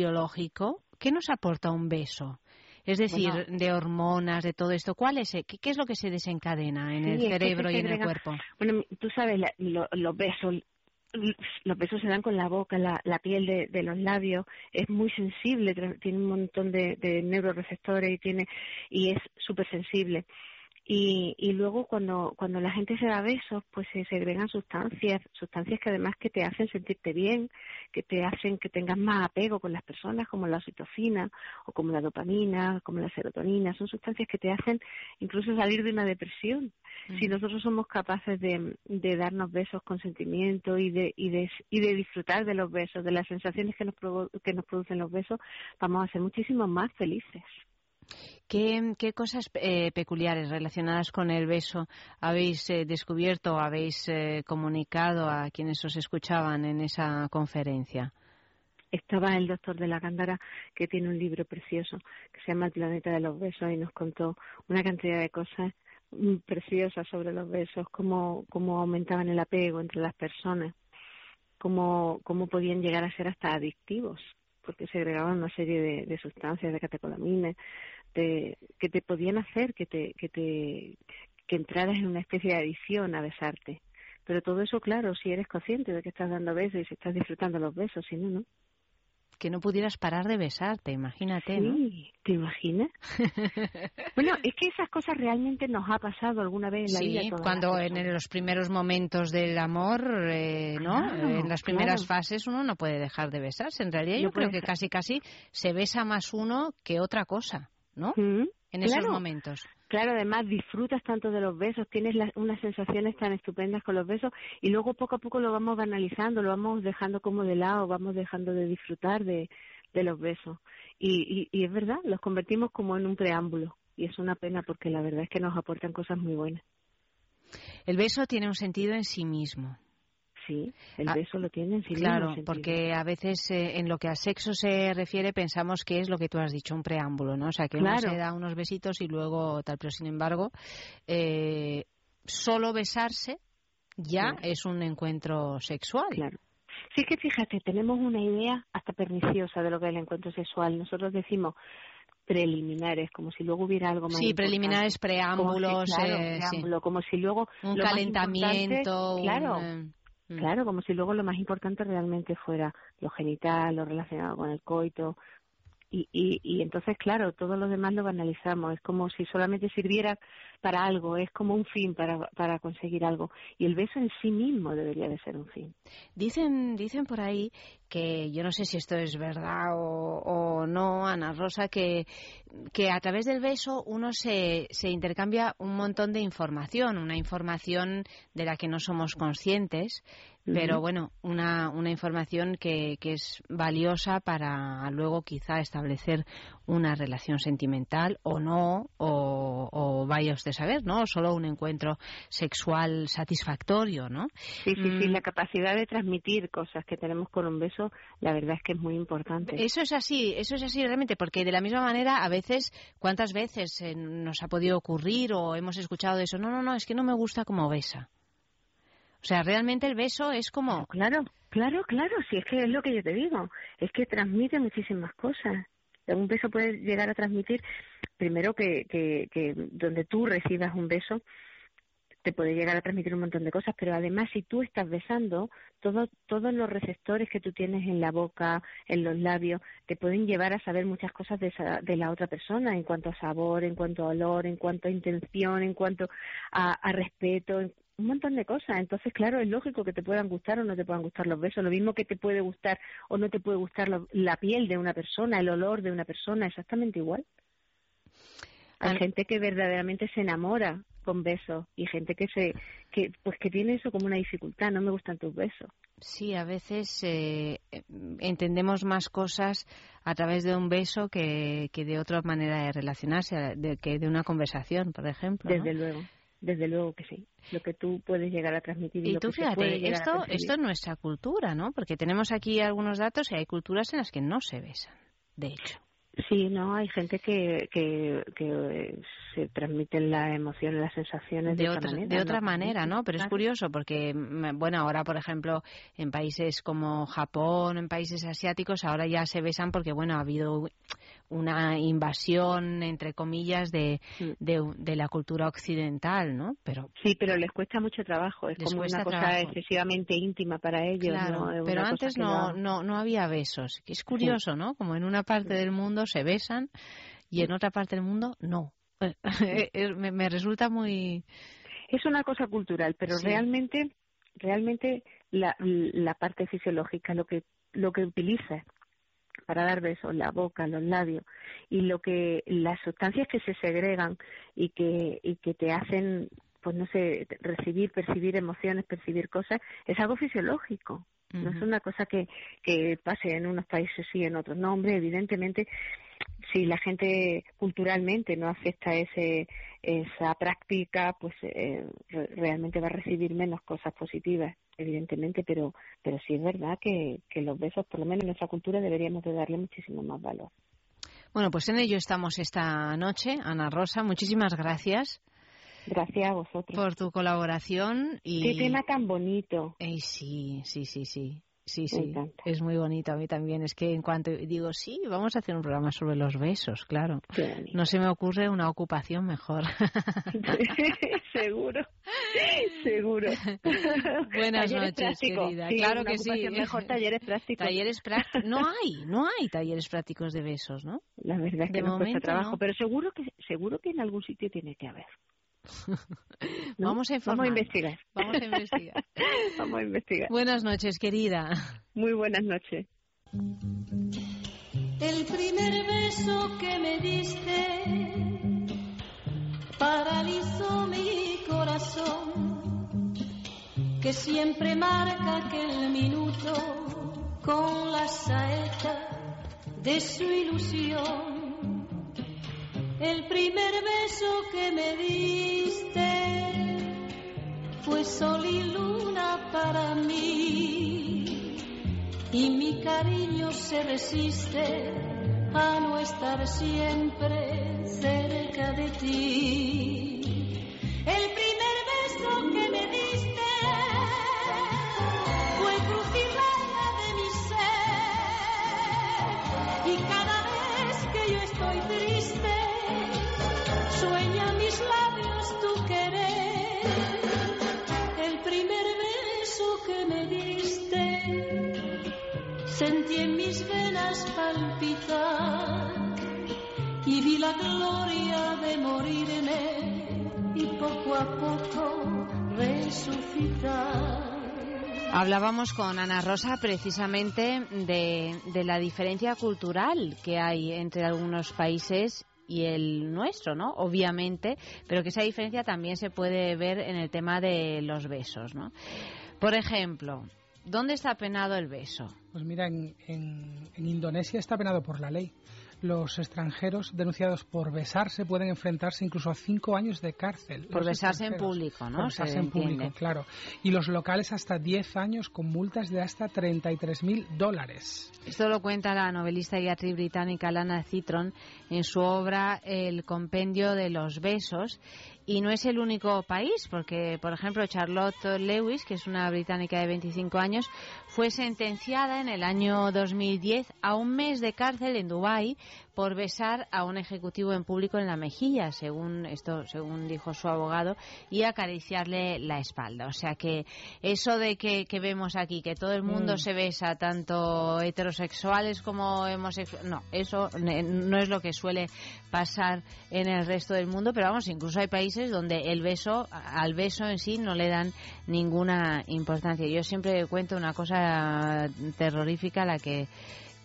fisiológico? ¿Qué nos aporta un beso? Es decir, Bueno. de hormonas, de todo esto. ¿Cuál es? ¿Qué, qué es lo que se desencadena en el Sí, cerebro y en el cuerpo? Bueno, tú sabes, la- lo- los besos, los besos se dan con la boca, la, la piel de, de los labios es muy sensible, tiene un montón de, de neuroreceptores y tiene y es súper sensible. Y, y luego cuando, cuando la gente se da besos, pues se segregan sustancias, sustancias que además que te hacen sentirte bien, que te hacen que tengas más apego con las personas, como la oxitocina o como la dopamina, como la serotonina, son sustancias que te hacen incluso salir de una depresión. Si nosotros somos capaces de, de darnos besos con sentimiento y de, y, de, y de disfrutar de los besos, de las sensaciones que nos, provo- que nos producen los besos, vamos a ser muchísimo más felices. ¿Qué, cosas eh, peculiares relacionadas con el beso habéis eh, descubierto o habéis eh, comunicado a quienes os escuchaban en esa conferencia? estaba el doctor de la Cándara que tiene un libro precioso que se llama El planeta de los besos y nos contó una cantidad de cosas mm, preciosas sobre los besos, cómo, cómo aumentaban el apego entre las personas, cómo, cómo podían llegar a ser hasta adictivos, porque segregaban una serie de, de sustancias, de catecolaminas, de, que te podían hacer que te, que te que entraras en una especie de adicción a besarte. Pero todo eso, claro, si eres consciente de que estás dando besos y si estás disfrutando los besos, si no, no. Que no pudieras parar de besarte, imagínate, ¿no? Sí, ¿te imaginas? *laughs* bueno, es que esas cosas realmente nos ha pasado alguna vez en la vida. a Sí, cuando en los primeros momentos del amor, eh, ¿no? Claro, en las primeras claro. fases uno no puede dejar de besarse. En realidad No yo creo que casi casi se besa más uno que otra cosa, ¿no? En esos momentos. Claro, además disfrutas tanto de los besos, tienes unas sensaciones tan estupendas con los besos y luego poco a poco lo vamos banalizando, lo vamos dejando como de lado, vamos dejando de disfrutar de, de los besos. Y, y, y es verdad, los convertimos como en un preámbulo y es una pena porque la verdad es que nos aportan cosas muy buenas. El beso tiene un sentido en sí mismo. Sí, el Ah, beso lo tiene en sí Claro, porque a veces eh, en lo que al sexo se refiere pensamos que es lo que tú has dicho, un preámbulo, ¿no? O sea, que uno se da unos besitos y luego tal, pero sin embargo, eh, solo besarse ya Claro. es un encuentro sexual. Claro. Sí que fíjate, tenemos una idea hasta perniciosa de lo que es el encuentro sexual. Nosotros decimos preliminares, como si luego hubiera algo más Sí, preliminares, Como si- preámbulos, claro, eh, sí. preámbulo, como si luego Un lo calentamiento, claro, un, eh. Claro, como si luego lo más importante realmente fuera lo genital, lo relacionado con el coito. Y, y, y entonces, claro, todo lo demás lo banalizamos. Es como si solamente sirviera para algo, es como un fin para, para conseguir algo. Y el beso en sí mismo debería de ser un fin. Dicen, dicen por ahí que yo no sé si esto es verdad o, o no, Ana Rosa, que, que a través del beso uno se, se intercambia un montón de información, una información de la que no somos conscientes, pero bueno, una, una información que, que es valiosa para luego quizá establecer una relación sentimental o no, o, o vaya usted a saber, ¿no? Solo un encuentro sexual satisfactorio, ¿no? Sí, sí, sí, Mm. la capacidad de transmitir cosas que tenemos con un beso, la verdad es que es muy importante. Eso es así, eso es así realmente, porque de la misma manera, a veces, ¿cuántas veces eh, nos ha podido ocurrir o hemos escuchado eso? No, no, no, es que no me gusta como besa. O sea, realmente el beso es como... Claro, claro, claro, sí, es que es lo que yo te digo, es que transmite muchísimas cosas. Un beso puede llegar a transmitir, primero que, que, que donde tú recibas un beso, te puede llegar a transmitir un montón de cosas, pero además si tú estás besando, todo, todos los receptores que tú tienes en la boca, en los labios, te pueden llevar a saber muchas cosas de, esa- de la otra persona, en cuanto a sabor, en cuanto a olor, en cuanto a intención, en cuanto a, a respeto, un montón de cosas. Entonces, claro, es lógico que te puedan gustar o no te puedan gustar los besos. Lo mismo que te puede gustar o no te puede gustar lo- la piel de una persona, el olor de una persona, exactamente igual. Hay gente que verdaderamente se enamora con besos y gente que se que pues que tiene eso como una dificultad, no me gustan tus besos. Sí, a veces eh, entendemos más cosas a través de un beso que, que de otra manera de relacionarse, de, que de una conversación, por ejemplo. ¿no? Desde luego, desde luego que sí. Lo que tú puedes llegar a transmitir y, Y lo tú que fíjate, esto, esto es nuestra cultura, ¿no? Porque tenemos aquí algunos datos y hay culturas en las que no se besan, de hecho. Sí, no, hay gente que, que, que se transmiten las emociones, las sensaciones de, de otra manera. de otra ¿no? manera, ¿no? Pero es curioso porque, bueno, ahora, por ejemplo, en países como Japón, en países asiáticos, ahora ya se besan porque, bueno, ha habido una invasión, entre comillas, de, de, de la cultura occidental, ¿no? Pero Sí, pero les cuesta mucho trabajo, es como una cosa trabajo. excesivamente íntima para ellos, Claro, ¿no? Pero antes no, no, no había besos. Es curioso, ¿no? Como en una parte del mundo se besan y en otra parte del mundo no. *laughs* Me, me resulta muy... Es una cosa cultural, pero Sí. realmente, realmente la, la parte fisiológica, lo que, lo que utilizas para dar besos, la boca, los labios, y lo que, las sustancias que se segregan y que, y que te hacen, pues no sé, recibir, percibir emociones, percibir cosas, es algo fisiológico. No es una cosa que, que pase en unos países y en otros. No, hombre, evidentemente, si la gente culturalmente no acepta ese, esa práctica, pues eh, re- realmente va a recibir menos cosas positivas, evidentemente, pero, pero sí es verdad que, que los besos, por lo menos en nuestra cultura, deberíamos de darle muchísimo más valor. Bueno, pues en ello estamos esta noche. Ana Rosa, muchísimas gracias. Gracias a vosotros. Por tu colaboración y... Qué tema tan bonito. Sí, sí, sí, sí. Sí, sí, es muy bonito a mí también. Es que en cuanto digo, sí, vamos a hacer un programa sobre los besos, claro. No se me ocurre una ocupación mejor. *laughs* seguro, seguro. Buenas Talleres noches, prácticos. querida. Sí, claro que sí. Mejor talleres prácticos. Talleres prácticos. No hay, no hay talleres prácticos de besos, ¿no? La verdad es que De cuesta momento, trabajo, no. pero seguro que seguro que en algún sitio tiene que haber. *laughs* ¿no? Vamos a Vamos a informar. investigar. *laughs* Vamos a investigar. *laughs* Vamos a investigar. Buenas noches, querida. Muy buenas noches. El primer beso que me diste paralizó mi corazón, que siempre marca aquel minuto con la saeta de su ilusión. El primer beso que me diste fue sol y luna para mí y mi cariño se resiste a no estar siempre cerca de ti. El primer beso que me diste fue raya de mi ser y cada vez que yo estoy triste sentí en mis venas palpitar y vi la gloria de morirme y poco a poco resucitar. Hablábamos con Ana Rosa precisamente de, de la diferencia cultural que hay entre algunos países y el nuestro, ¿no? Obviamente, pero que esa diferencia también se puede ver en el tema de los besos, ¿no? Por ejemplo, ¿dónde está penado el beso? Pues mira, en, en- en Indonesia está penado por la ley. Los extranjeros denunciados por besarse pueden enfrentarse incluso a cinco años de cárcel. Por Los besarse en público, ¿no? Por besarse Se en público, claro. Y los locales hasta 10 años con multas de hasta 33.000 dólares. Esto lo cuenta la novelista y actriz británica Lana Citron en su obra El compendio de los besos. Y no es el único país, porque, por ejemplo, Charlotte Lewis, que es una británica de 25 años, fue sentenciada en el año 2010 a un mes de cárcel en Dubái por besar a un ejecutivo en público en la mejilla, según esto, según dijo su abogado, y acariciarle la espalda. O sea que eso de que, que vemos aquí, que todo el mundo Mm. se besa, tanto heterosexuales como homosexuales, no, eso no es lo que suele pasar en el resto del mundo, pero vamos, incluso hay países donde el beso, al beso en sí no le dan ninguna importancia. Yo siempre cuento una cosa terrorífica, la que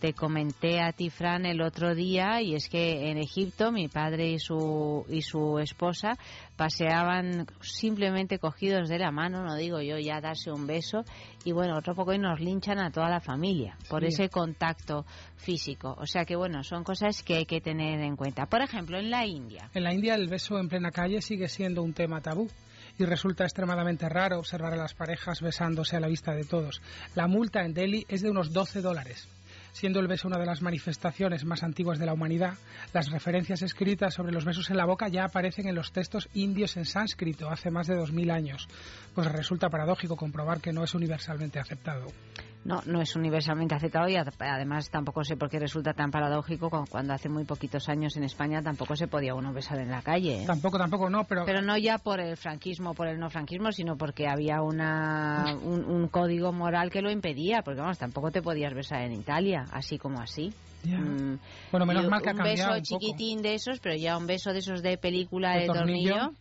te comenté a ti, Fran, el otro día, y es que en Egipto mi padre y su, y su esposa paseaban simplemente cogidos de la mano, no digo yo ya darse un beso, y bueno, otro poco y nos linchan a toda la familia por Sí. ese contacto físico. O sea que bueno, son cosas que hay que tener en cuenta. Por ejemplo, en la India. En la India el beso en plena calle sigue siendo un tema tabú y resulta extremadamente raro observar a las parejas besándose a la vista de todos. La multa en Delhi es de unos 12 dólares. Siendo el beso una de las manifestaciones más antiguas de la humanidad, las referencias escritas sobre los besos en la boca ya aparecen en los textos indios en sánscrito hace más de 2000 años. Pues resulta paradójico comprobar que no es universalmente aceptado. No, no es universalmente aceptado y ad- además tampoco sé por qué resulta tan paradójico cu- cuando hace muy poquitos años en España tampoco se podía uno besar en la calle. ¿eh? Tampoco, tampoco, no, pero... Pero no ya por el franquismo o por el no franquismo, sino porque había una, *laughs* un, un código moral que lo impedía, porque vamos, tampoco te podías besar en Italia, así como así. Mm, Bueno, menos mal que ha un cambiado beso un poco. chiquitín de esos, pero ya un beso de esos de película De de, tornillo. tornillo.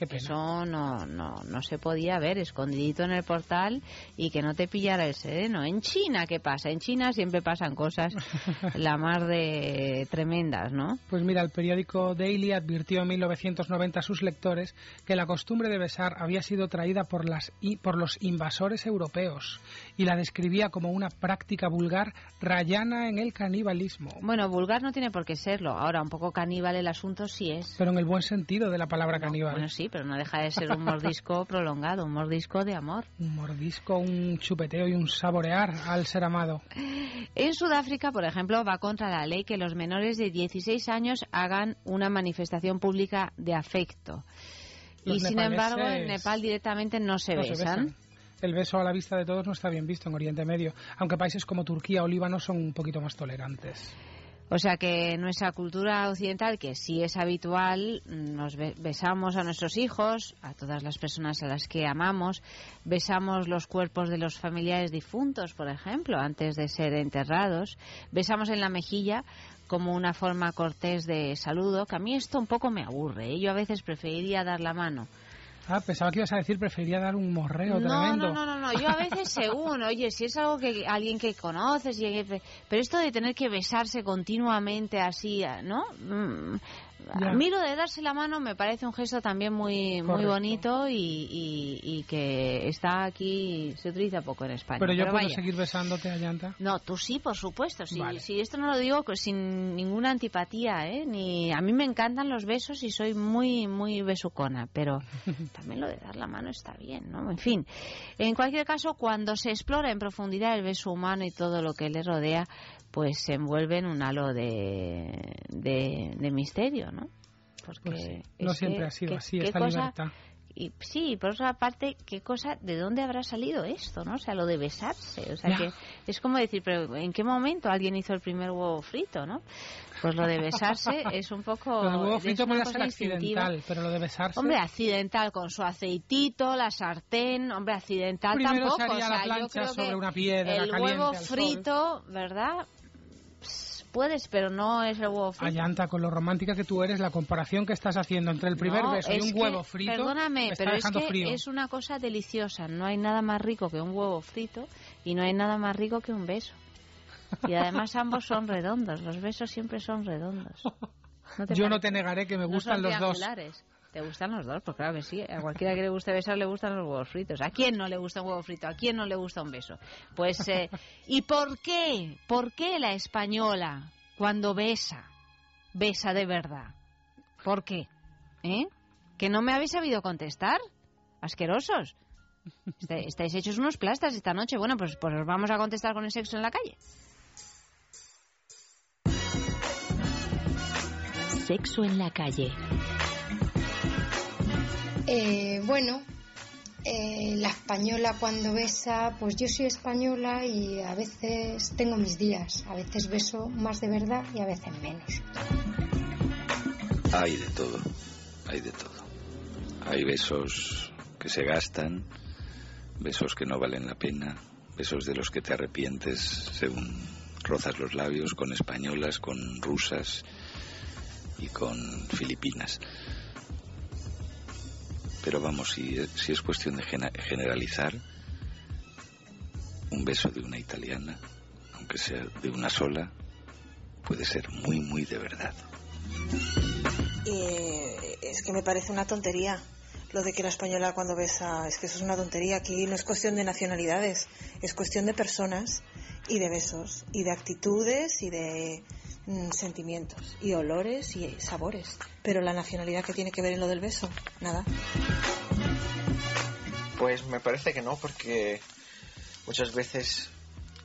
Eso no, no, no se podía ver, escondidito en el portal y que no te pillara el sereno. En China, ¿qué pasa? En China siempre pasan cosas *laughs* la más de tremendas, ¿no? Pues mira, el periódico Daily advirtió en 1990 a sus lectores que la costumbre de besar había sido traída por, las, por los invasores europeos y la describía como una práctica vulgar rayana en el canibalismo. Bueno, vulgar no tiene por qué serlo. Ahora, un poco caníbal el asunto sí es. Pero en el buen sentido de la palabra caníbal. Bueno, sí, pero no deja de ser un mordisco *laughs* prolongado, un mordisco de amor. Un mordisco, un chupeteo y un saborear al ser amado. En Sudáfrica, por ejemplo, va contra la ley que los menores de 16 años hagan una manifestación pública de afecto. Los y sin embargo, en Nepal directamente no se no se besan. El beso a la vista de todos no está bien visto en Oriente Medio, aunque países como Turquía o Líbano son un poquito más tolerantes. O sea que nuestra cultura occidental, que sí es habitual, nos be- besamos a nuestros hijos, a todas las personas a las que amamos, besamos los cuerpos de los familiares difuntos, por ejemplo, antes de ser enterrados, besamos en la mejilla como una forma cortés de saludo, que a mí esto un poco me aburre. ¿eh? Yo a veces preferiría dar la mano. Ah, pensaba que ibas a decir preferiría dar un morreo No, tremendo. no, no, no, no. Yo a veces *laughs* según, oye, si es algo que alguien que conoces, y que- pero esto de tener que besarse continuamente así, ¿no? Mm, Ya. A mí lo de darse la mano me parece un gesto también muy muy bonito y, y- y que está aquí, se utiliza poco en España. Pero yo puedo vaya. seguir besándote a llanta. No, tú sí, por supuesto. Vale. sí, esto no lo digo sin ninguna antipatía, ¿eh? Ni a mí me encantan los besos y soy muy muy besucona, pero *laughs* también lo de dar la mano está bien, ¿no? En fin, en cualquier caso, cuando se explora en profundidad el beso humano y todo lo que le rodea, pues se envuelve en un halo de, de, de misterio, ¿no? Porque Pues sí. No que- siempre ha sido ¿qué- así esta cosa- libertad. y sí, por otra parte, qué cosa, ¿de dónde habrá salido esto, no? O sea, lo de besarse, o sea, Ya. que es como decir, pero ¿en qué momento alguien hizo el primer huevo frito, no? Pues lo de besarse *laughs* es un poco... Lo del huevo frito puede ser instintiva. accidental, pero lo de besarse... Hombre, accidental con su aceitito, la sartén, hombre, accidental Primero tampoco. se haría o sea, la yo plancha creo sobre que una piedra el caliente huevo frito, ¿verdad? Puedes, pero no es el huevo frito. Ayanta, con lo romántica que tú eres, la comparación que estás haciendo entre el primer No, beso y un que, huevo frito. Perdóname, pero es que frío. es una cosa deliciosa. No hay nada más rico que un huevo frito y no hay nada más rico que un beso. Y además ambos son redondos. Los besos siempre son redondos. ¿No te Yo no te negaré que me No gustan los dos. ¿Te gustan los dos? Pues claro que sí. A cualquiera que le guste besar le gustan los huevos fritos. ¿A quién no le gusta un huevo frito? ¿A quién no le gusta un beso? Pues, eh, *laughs* ¿y por qué? ¿Por qué la española cuando besa, besa de verdad? ¿Por qué? ¿Eh? ¿Que no me habéis sabido contestar? Asquerosos. Está- Estáis hechos unos plastas esta noche. Bueno, pues, pues os vamos a contestar con el sexo en la calle. Sexo en la calle. Eh, bueno, eh, la española cuando besa, pues yo soy española y a veces tengo mis días. A veces beso más de verdad y a veces menos. Hay de todo, hay de todo. Hay besos que se gastan, besos que no valen la pena, besos de los que te arrepientes según rozas los labios con españolas, con rusas y con filipinas. Pero vamos, si, si es cuestión de generalizar, un beso de una italiana, aunque sea de una sola, puede ser muy, muy de verdad. Y es que me parece una tontería lo de que la española cuando besa, es que eso es una tontería. Aquí no es cuestión de nacionalidades, es cuestión de personas y de besos y de actitudes y de sentimientos y olores y sabores. Pero la nacionalidad que tiene que ver en lo del beso, nada. Pues me parece que no, porque muchas veces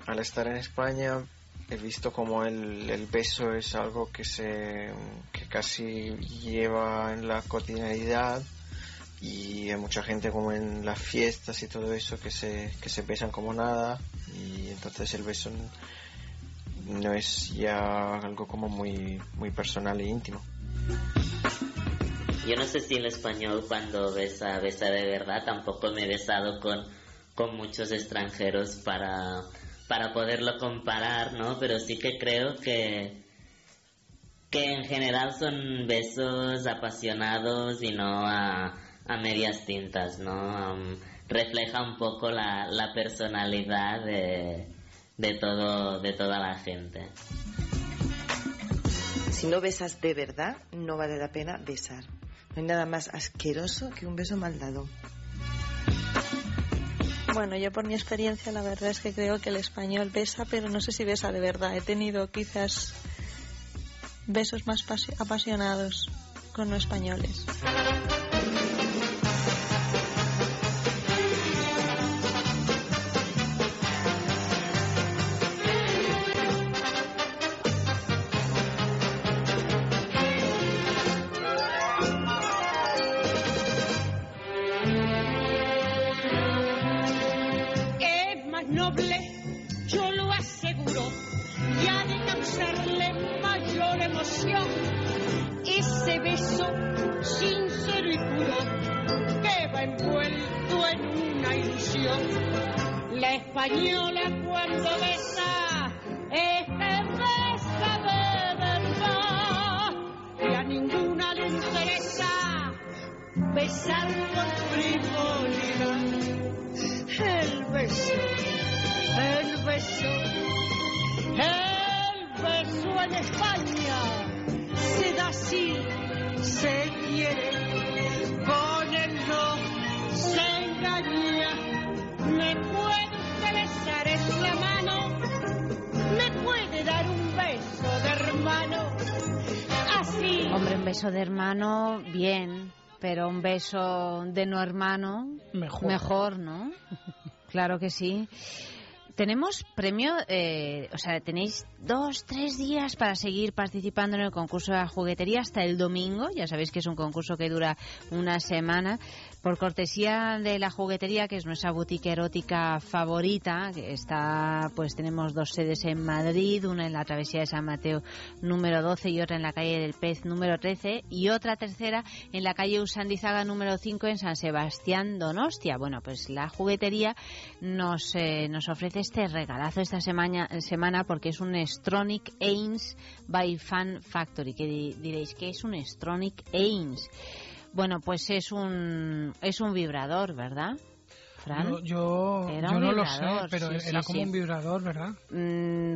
al estar en España he visto como el, el beso es algo que se que casi lleva en la cotidianidad y hay mucha gente como en las fiestas y todo eso que se que se besan como nada y entonces el beso no es ya algo como muy muy personal e íntimo. Yo no sé si el español cuando besa, besa de verdad. Tampoco me he besado con, con muchos extranjeros para, para poderlo comparar, ¿no? Pero sí que creo que, que en general son besos apasionados y no a, a medias tintas, ¿no? Um, refleja un poco la, la personalidad de, de, todo, de toda la gente. Si no besas de verdad, no vale la pena besar. No hay nada más asqueroso que un beso mal dado. Bueno, yo por mi experiencia la verdad es que creo que el español besa, pero no sé si besa de verdad. He tenido quizás besos más pasi- apasionados con no españoles. Besar por frivolidad. El beso, el beso, el beso en España se da así, se quiere, con el no se engaña. Me puede besar en la mano, me puede dar un beso de hermano, así. Hombre, un beso de hermano, bien, pero un beso de no hermano, Mejor. mejor ¿no? Claro que sí. Tenemos premio, eh, o sea, tenéis dos, tres días para seguir participando en el concurso de la juguetería hasta el domingo. Ya sabéis que es un concurso que dura una semana. Por cortesía de la juguetería, que es nuestra boutique erótica favorita, que está, pues tenemos dos sedes en Madrid, una en la travesía de San Mateo número 12 y otra en la calle del Pez número 13 y otra tercera en la calle Usandizaga número 5 en San Sebastián Donostia. Bueno, pues la juguetería nos, eh, nos ofrece este regalazo esta semana, semana porque es un Stronic Ains by Fan Factory. Que di- diréis, ¿qué es un Stronic Ains? Bueno, pues es un, es un vibrador, ¿verdad? Fran? Yo, yo, no lo sé, pero sí, era sí, como sí. un vibrador, ¿verdad? Mm,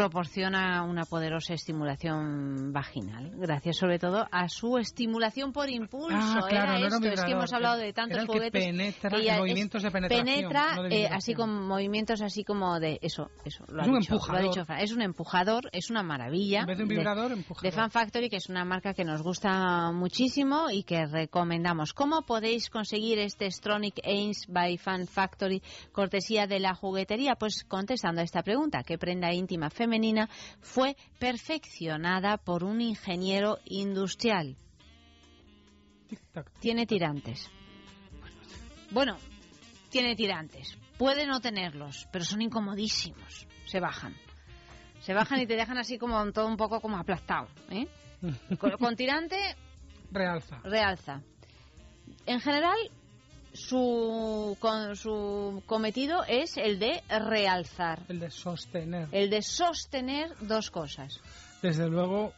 proporciona una poderosa estimulación vaginal, gracias sobre todo a su estimulación por impulso. Ah, claro, era no es que hemos hablado de tantos que juguetes penetra, en es- movimientos de penetración, penetra, no de eh, así con movimientos así como de eso, eso. Lo Es ha un dicho, lo ha empujador. dicho Fran. Es un empujador, es una maravilla. En vez de un vibrador, empujador. de Fan Factory, que es una marca que nos gusta muchísimo y que recomendamos. ¿Cómo podéis conseguir este Stronic Ains by Fan Factory, cortesía de la juguetería? Pues contestando a esta pregunta, ¿qué prenda íntima femenina fue perfeccionada por un ingeniero industrial? Tiene tirantes. Bueno, tiene tirantes. Puede no tenerlos, pero son incomodísimos. Se bajan. Se bajan y te dejan así como todo un poco como aplastado. ¿eh? *laughs* Con, con tirante Realza. realza. En general, su, con, su cometido es el de realzar, El de sostener. el de sostener dos cosas. Desde luego,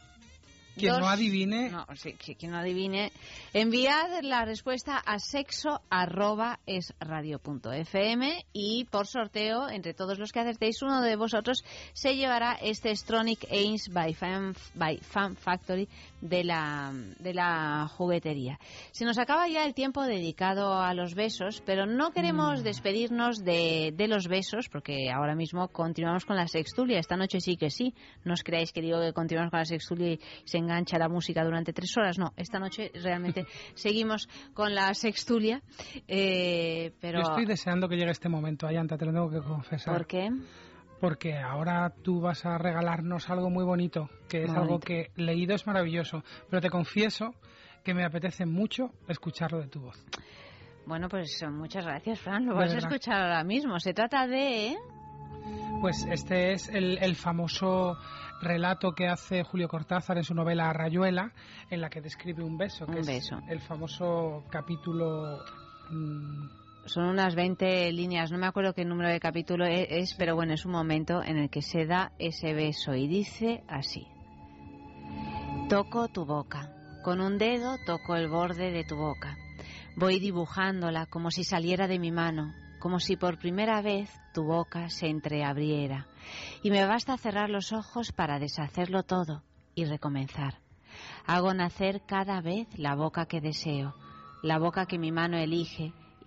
quien Dos- no adivine, No, sí, que- quien no adivine. Enviad la respuesta a sexo arroba es radio punto fm y por sorteo, entre todos los que acertéis, uno de vosotros se llevará este Stronic Ains by Fan, by Fan Factory de la, de la juguetería. Se nos acaba ya el tiempo dedicado a los besos, pero no queremos despedirnos de, de los besos porque ahora mismo continuamos con la sextulia. Esta noche sí que sí. No os creáis que digo que continuamos con la sextulia y se engancha la música durante tres horas. No, esta noche realmente *laughs* seguimos con la sextulia. eh, pero yo estoy deseando que llegue este momento, Ayanta, te lo tengo que confesar. ¿Por qué? Porque ahora tú vas a regalarnos algo muy bonito, que es algo que leído es maravilloso, pero te confieso que me apetece mucho escucharlo de tu voz. Bueno, pues muchas gracias, Fran. Lo vas a escuchar ahora mismo. Se trata de... Pues este es el, el famoso relato que hace Julio Cortázar en su novela Rayuela, en la que describe un beso, que Un es el famoso capítulo mm, Son unas 20 líneas, no me acuerdo qué número de capítulo e- es, pero bueno, es un momento en el que se da ese beso y dice así. Toco tu boca, con un dedo toco el borde de tu boca. Voy dibujándola como si saliera de mi mano, como si por primera vez tu boca se entreabriera. Y me basta cerrar los ojos para deshacerlo todo y recomenzar. Hago nacer cada vez la boca que deseo, la boca que mi mano elige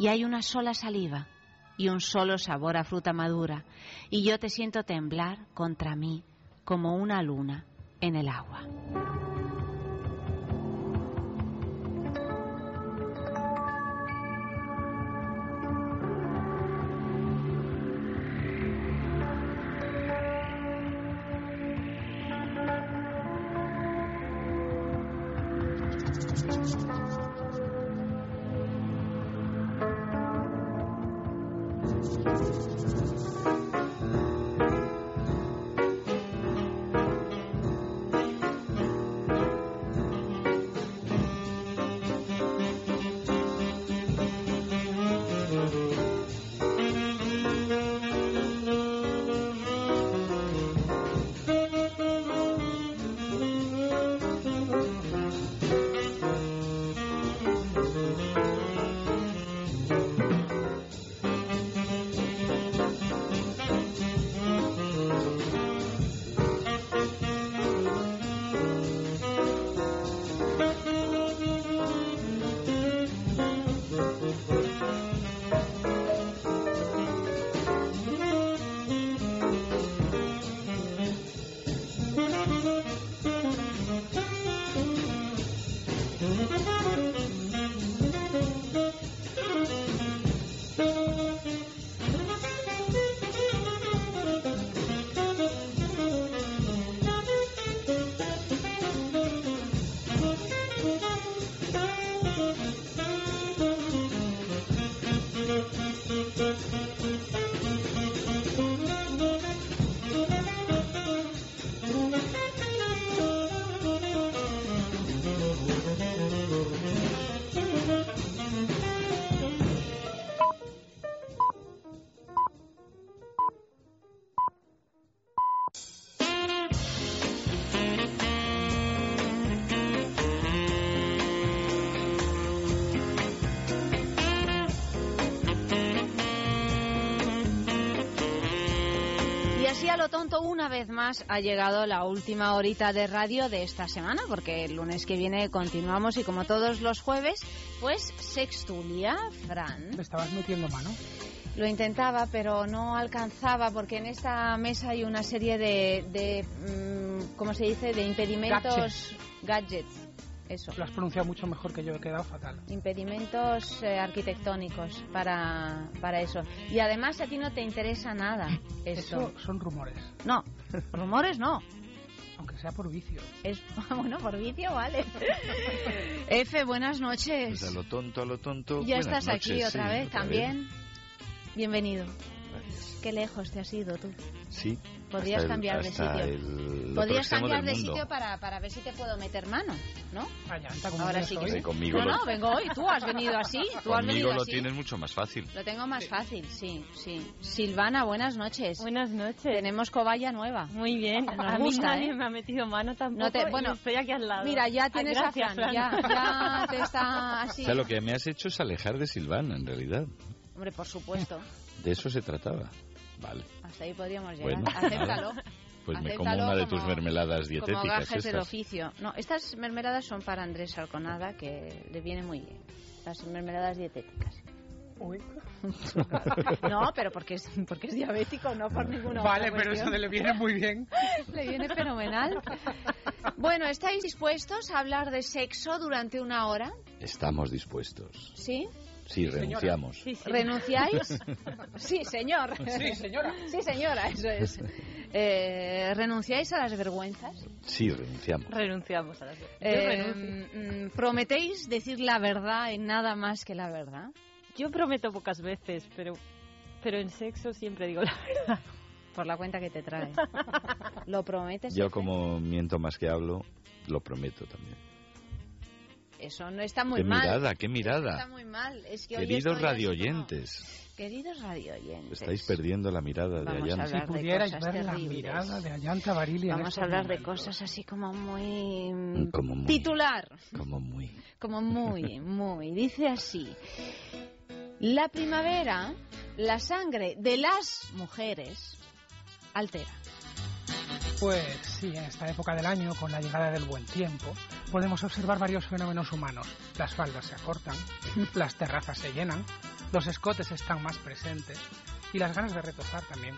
Y hay una sola saliva y un solo sabor a fruta madura, y yo te siento temblar contra mí como una luna en el agua. Más ha llegado la última horita de radio de esta semana, porque el lunes que viene continuamos y como todos los jueves, pues Sextulia, Fran. Me estabas metiendo mano. Lo intentaba, pero no alcanzaba, porque en esta mesa hay una serie de, de mm, ¿cómo se dice?, de impedimentos, Gadgets. gadgets, eso. Lo has pronunciado mucho mejor que yo, he quedado fatal. impedimentos eh, arquitectónicos para, para eso. Y además a ti no te interesa nada. *laughs* Eso son rumores. No, rumores no. Aunque sea por vicio. Es, *laughs* bueno, por vicio vale. *laughs* F, buenas noches. Pues a lo tonto, a lo tonto. ya buenas estás aquí otra sí, vez otra también. Bienvenido. Qué lejos te has ido tú. Sí. Podrías hasta el- cambiar de sitio. el- Podrías cambiar del de mundo. sitio para, para ver si te puedo meter mano, ¿no? como Ahora sí que sí. Conmigo no, lo- no, vengo hoy. Tú has venido así. Tú has Conmigo venido lo así. tienes mucho más fácil. Lo tengo más fácil, sí, sí. Silvana, buenas noches. Buenas noches. Tenemos cobaya nueva. Muy bien. *laughs* Nos a mí gusta, nadie ¿eh? me ha metido mano tampoco. No te- bueno, estoy aquí al lado. Mira, ya Ah, tienes gracias, a Fran, ya, ya te está así. O sea, lo que me has hecho es alejar de Silvana, en realidad. Hombre, por supuesto. De eso se trataba. Vale. Hasta ahí podríamos llegar. Bueno, Acéptalo. Pues me como Acéptalo una de como- tus mermeladas Como dietéticas. gajes del oficio. No, estas mermeladas son para Andrés Alconada, que le viene muy bien. Las mermeladas dietéticas. *laughs* No, pero porque es, porque es diabético, no por ninguna otra Vale, pero cuestión. eso le viene muy bien. *laughs* Le viene fenomenal. Bueno, ¿estáis dispuestos a hablar de sexo durante una hora? Estamos dispuestos. ¿Sí? Sí, renunciamos. ¿Renunciáis? *laughs* Sí, señor. Sí, señora. Sí, señora, eso es. Eh, ¿Renunciáis a las vergüenzas? Sí, renunciamos. Renunciamos a las Eh, mm, ¿Prometéis decir la verdad en nada más que la verdad? Yo prometo pocas veces, pero, pero en sexo siempre digo la verdad. Por la cuenta que te trae. *laughs* ¿Lo prometes? Yo como miento más que hablo, lo prometo también. Eso no está muy qué mal. mirada, qué Está mirada. muy mal. Es que Queridos radioyentes, como- Queridos radioyentes. estáis perdiendo la mirada de Vamos a Ayana. hablar Si pudierais la mirada de Ayanta Barili en Vamos a hablar de cosas así como muy... mm, Como muy, Titular. como muy. Como muy, *laughs* muy. Dice así. La primavera, la sangre de las mujeres altera. Pues sí, en esta época del año, con la llegada del buen tiempo, podemos observar varios fenómenos humanos. Las faldas se acortan, *laughs* las terrazas se llenan, los escotes están más presentes y las ganas de retozar también.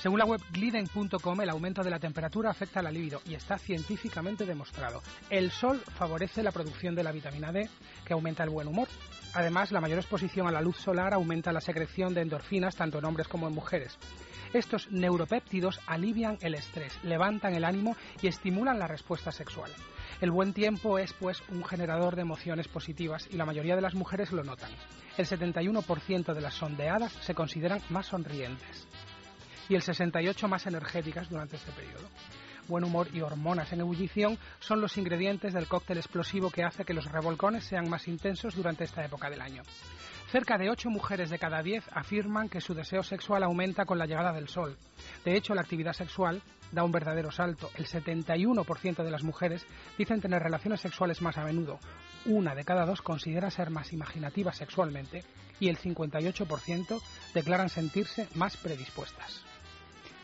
Según la web gliden.com, el aumento de la temperatura afecta a la libido y está científicamente demostrado. El sol favorece la producción de la vitamina D, que aumenta el buen humor. Además, la mayor exposición a la luz solar aumenta la secreción de endorfinas tanto en hombres como en mujeres. Estos neuropéptidos alivian el estrés, levantan el ánimo y estimulan la respuesta sexual. El buen tiempo es, pues, un generador de emociones positivas y la mayoría de las mujeres lo notan. El 71% de las sondeadas se consideran más sonrientes y el 68% más energéticas durante este periodo. Buen humor y hormonas en ebullición son los ingredientes del cóctel explosivo que hace que los revolcones sean más intensos durante esta época del año. Cerca de 8 mujeres de cada 10 afirman que su deseo sexual aumenta con la llegada del sol. De hecho, la actividad sexual da un verdadero salto. El 71% de las mujeres dicen tener relaciones sexuales más a menudo. Una de cada dos considera ser más imaginativa sexualmente y el 58% declaran sentirse más predispuestas.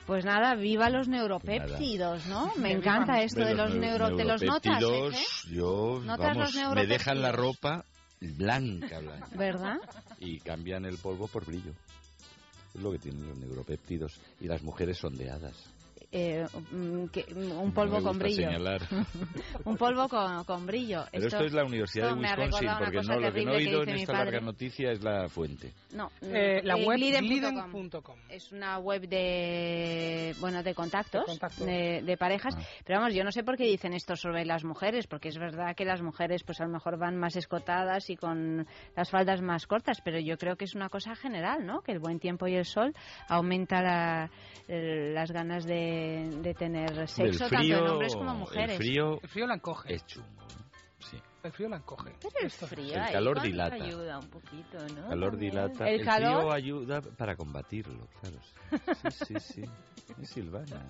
Pues nada, viva los neuropéptidos, ¿no? *laughs* Me encanta esto de los neuro... ¿Te los notas, neuropéptidos, Efe? yo, ¿Notas los vamos, me dejan la neuropéptidos? ropa blanca, blanca. ¿Verdad? Y cambian el polvo por brillo. Es lo que tienen los neuropéptidos. Y las mujeres sondeadas. Eh, mm, que- mm, un No polvo con brillo. señalar. *laughs* un polvo con, con brillo. Pero esto, es la Universidad esto de Wisconsin, porque no, lo que no he oído en esta larga noticia es la fuente. No, Eh, la eh, web gliden.com. Es una web de bueno de contactos, De contactos. de, de parejas. Ah. Pero vamos, yo no sé por qué dicen esto sobre las mujeres, porque es verdad que las mujeres pues a lo mejor van más escotadas y con las faldas más cortas, pero yo creo que es una cosa general, ¿no? Que el buen tiempo y el sol aumenta la- eh, las ganas de, de tener sexo Del tanto en frío, hombres como mujeres. El frío El frío la encoge. es chungo. Sí. El frío la encoge. Pero el frío El calor dilata. ayuda un poquito, ¿no? calor También. dilata. El El, calor- frío ayuda para combatirlo, claro. Sí, sí, sí. Es Silvana.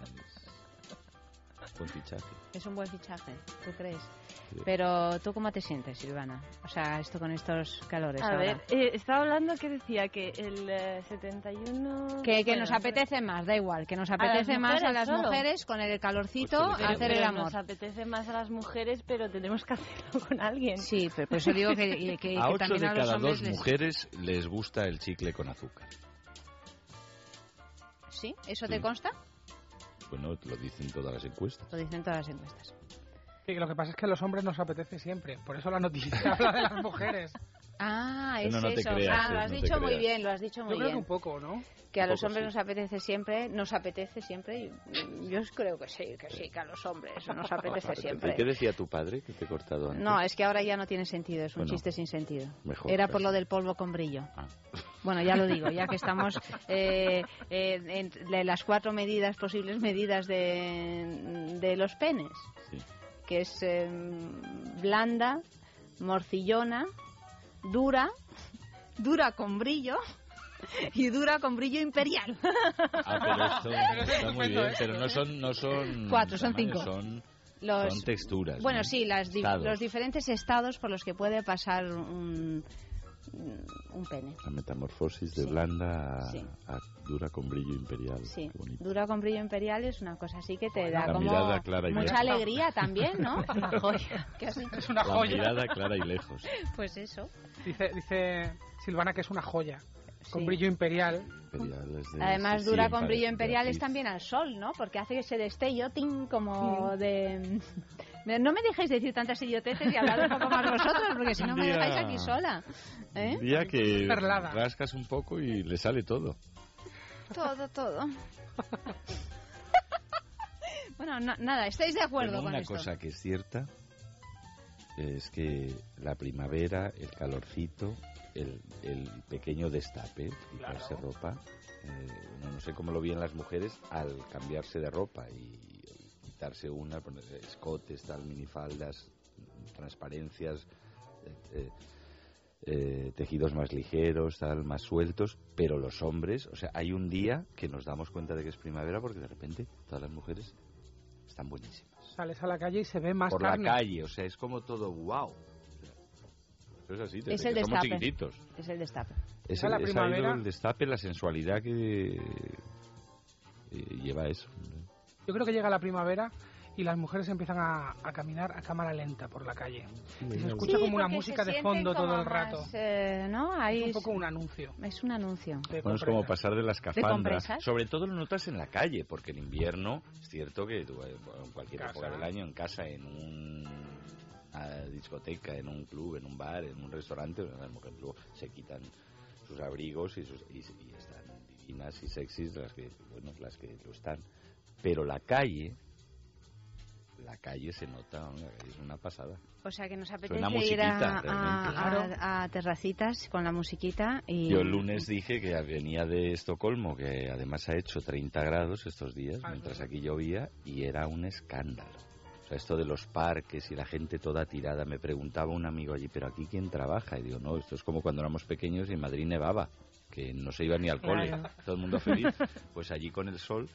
Es buen fichaje. Es un buen fichaje, ¿tú crees? Pero tú cómo te sientes, Silvana? O sea, esto con estos calores. A ahora. ver, eh, estaba hablando que decía que el eh, 71... Que, que bueno, nos apetece más, da igual, que nos apetece más a las solo. mujeres con el calorcito Pero- hacer el pero amor. Nos apetece más a las mujeres, pero tenemos que hacerlo con alguien. Sí, pero por eso digo que, que- *laughs* que a ocho también de a los cada hombres dos les- mujeres les gusta el chicle con azúcar. ¿Sí? ¿Eso te Sí. consta? Bueno, lo dicen todas las encuestas. Lo dicen todas las encuestas. Sí, lo que pasa es que a los hombres nos apetece siempre. Por eso la noticia *laughs* habla de las mujeres. Ah, es no, no eso. creas, ah, lo has no dicho muy bien, lo has dicho muy Yo creo bien. que un poco, ¿no? Que a Un los poco, hombres sí. nos apetece siempre, nos apetece siempre. Yo creo que sí, que sí, que a los hombres nos apetece siempre. ¿Y qué decía tu padre que te he cortado antes? No, es que ahora ya no tiene sentido, es un Bueno, chiste sin sentido. mejor, Era por lo del polvo con brillo. Ah. Bueno, ya lo digo, ya que *laughs* estamos eh, eh, entre las cuatro medidas, posibles medidas de, de los penes, Sí. Que es eh, blanda, morcillona, dura, *laughs* dura con brillo y dura con brillo imperial. Ah, pero esto *laughs* está muy bien, pero no son, no son Cuatro, son cinco. Son, Los- son texturas. Bueno, ¿no? sí, las los diferentes estados por los que puede pasar un, un pene. La metamorfosis de blanda a, Sí. a dura con brillo imperial. Sí, dura con brillo imperial es una cosa así que te La da como mirada clara y mucha lejos. alegría también, ¿no? *laughs* Una joya. ¿Qué has dicho? *laughs* Es una La joya. mirada clara y lejos. Pues eso. Dice, dice Silvana que es una joya. Con Sí. brillo imperial. Imperial es de- Además, sí, dura sí, con brillo imperial es también al sol, ¿no? Porque hace ese destello, tin, como de... No me dejéis decir tantas idioteces y hablar un poco más vosotros, porque si no me día- dejáis aquí sola. ¿eh? Un día que Perlada. rascas un poco y le sale todo. Todo, todo. bueno, no- nada, ¿estáis de acuerdo con una esto? cosa que es cierta es que la primavera, el calorcito, el, el pequeño destape, quitarse ropa, eh, no, no sé cómo lo veían las mujeres al cambiarse de ropa y, quitarse una, poner escotes, tal, minifaldas, transparencias, eh, eh, eh, tejidos más ligeros, tal, más sueltos, pero los hombres, o sea, hay un día que nos damos cuenta de que es primavera porque de repente todas las mujeres están buenísimas Sales a la calle y se ve más por carne. la calle, o sea, es como todo wow. Eso es así, Es el que somos destape. chiquititos. Es el destape. Es, el, la es ahí primavera- el destape, la sensualidad que eh, lleva eso. Yo creo que llega la primavera y las mujeres empiezan a, a caminar a cámara lenta por la calle. y se escucha Sí, como una música de fondo todo el rato. más, eh, ¿no? Ahí Es un poco un anuncio. Es un anuncio. Bueno, es como pasar de la escafandra. compresas? Sobre todo lo notas en la calle, porque en invierno es cierto que tú, eh, en cualquier época del año, en casa, en una discoteca, en un club, en un bar, en un restaurante, las mujeres luego se quitan sus abrigos y, sus- y- y están divinas y sexys las que, bueno, las que lo están. Pero la calle, la calle se nota, es una pasada. O sea que nos apetece Suena ir musiquita, a, a- a terracitas con la musiquita y... Yo el lunes dije que venía de Estocolmo, que además ha hecho 30 grados estos días, mientras aquí llovía, y era un escándalo. O sea, esto de los parques y la gente toda tirada. Me preguntaba un amigo allí, ¿pero aquí quién trabaja? Y digo, no, esto es como cuando éramos pequeños y en Madrid nevaba, que no se iba ni al cole, Claro. todo el mundo feliz. Pues allí con el sol.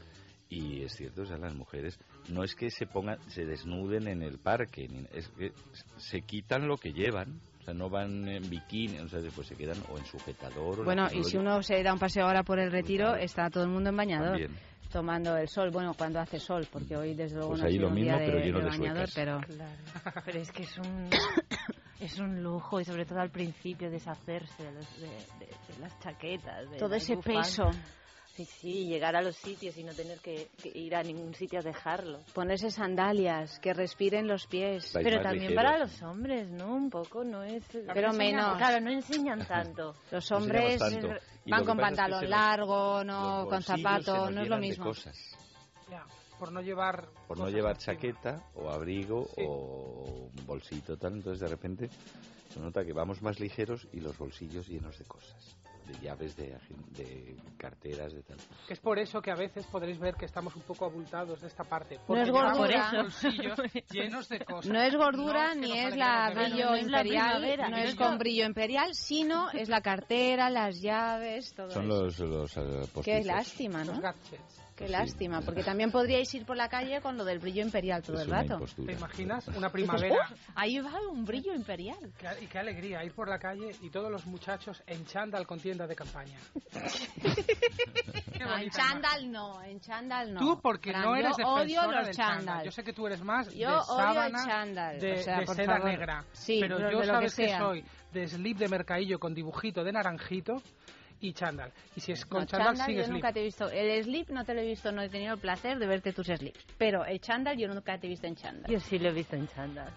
Y es cierto, o sea, las mujeres no es que se pongan, se desnuden en el parque, ni- es que se quitan lo que llevan, o sea, no van en bikini, o sea, después se quedan o en sujetador. o Bueno, en y si uno se da un paseo ahora por el retiro, está todo el mundo en bañador. También. Tomando el sol, bueno, cuando hace sol, porque hoy desde luego Pues no ahí lo un día mismo, de, pero lleno de de bañador, pero Claro, pero es que es un *coughs* es un lujo y sobre todo al principio deshacerse de, los- de- de- de las chaquetas, de Todo ese bufandas. peso. Sí, sí, llegar a los sitios y no tener que, que ir a ningún sitio a dejarlo. ponerse sandalias, que respiren los pies. Pero también para los hombres, ¿no? Un poco, no es... Pero no enseñan- menos. Claro, no enseñan tanto. *laughs* Los hombres tanto. Van lo con es que pantalón nos- largo, no con zapato, no es lo mismo. cosas. Ya, por no llevar... por no llevar encima. chaqueta o abrigo o un bolsito tal, entonces de repente se nota que vamos más ligeros y los bolsillos llenos de cosas, de llaves, de, de carteras, de tal. Que es por eso que a veces podréis ver que estamos un poco abultados de esta parte. No porque es llevamos gordura. los bolsillos *laughs* llenos de cosas. No es gordura No, ni que es la brillo imperial, no es con brillo imperial, sino es la cartera, las llaves, todo Son eso. los, los eh, Qué lástima, ¿no? Los gadgets. Qué lástima, porque también podríais ir por la calle con lo del brillo imperial todo Es el rato. impostura. ¿Te imaginas? Una primavera. *laughs* Uf, ahí va un brillo imperial. Qué- y qué alegría ir por la calle y todos los muchachos en chándal con tienda de campaña. *laughs* No, en chándal no, en chándal no. Tú porque Fran, no eres yo odio los del chándal. Yo sé que tú eres más Yo de odio el sábana chándal, de, o sea, de por seda favor. negra. Sí, pero pero yo que sabes que, sea. soy de slip de mercadillo con dibujito de naranjito y chándal. Y si es con No, chándal, chándal sigue yo slip. nunca te he visto. El slip no te lo he visto, no he tenido el placer de verte tus slips. Pero el chándal yo nunca te he visto en chándal. Yo sí lo he visto en chándal.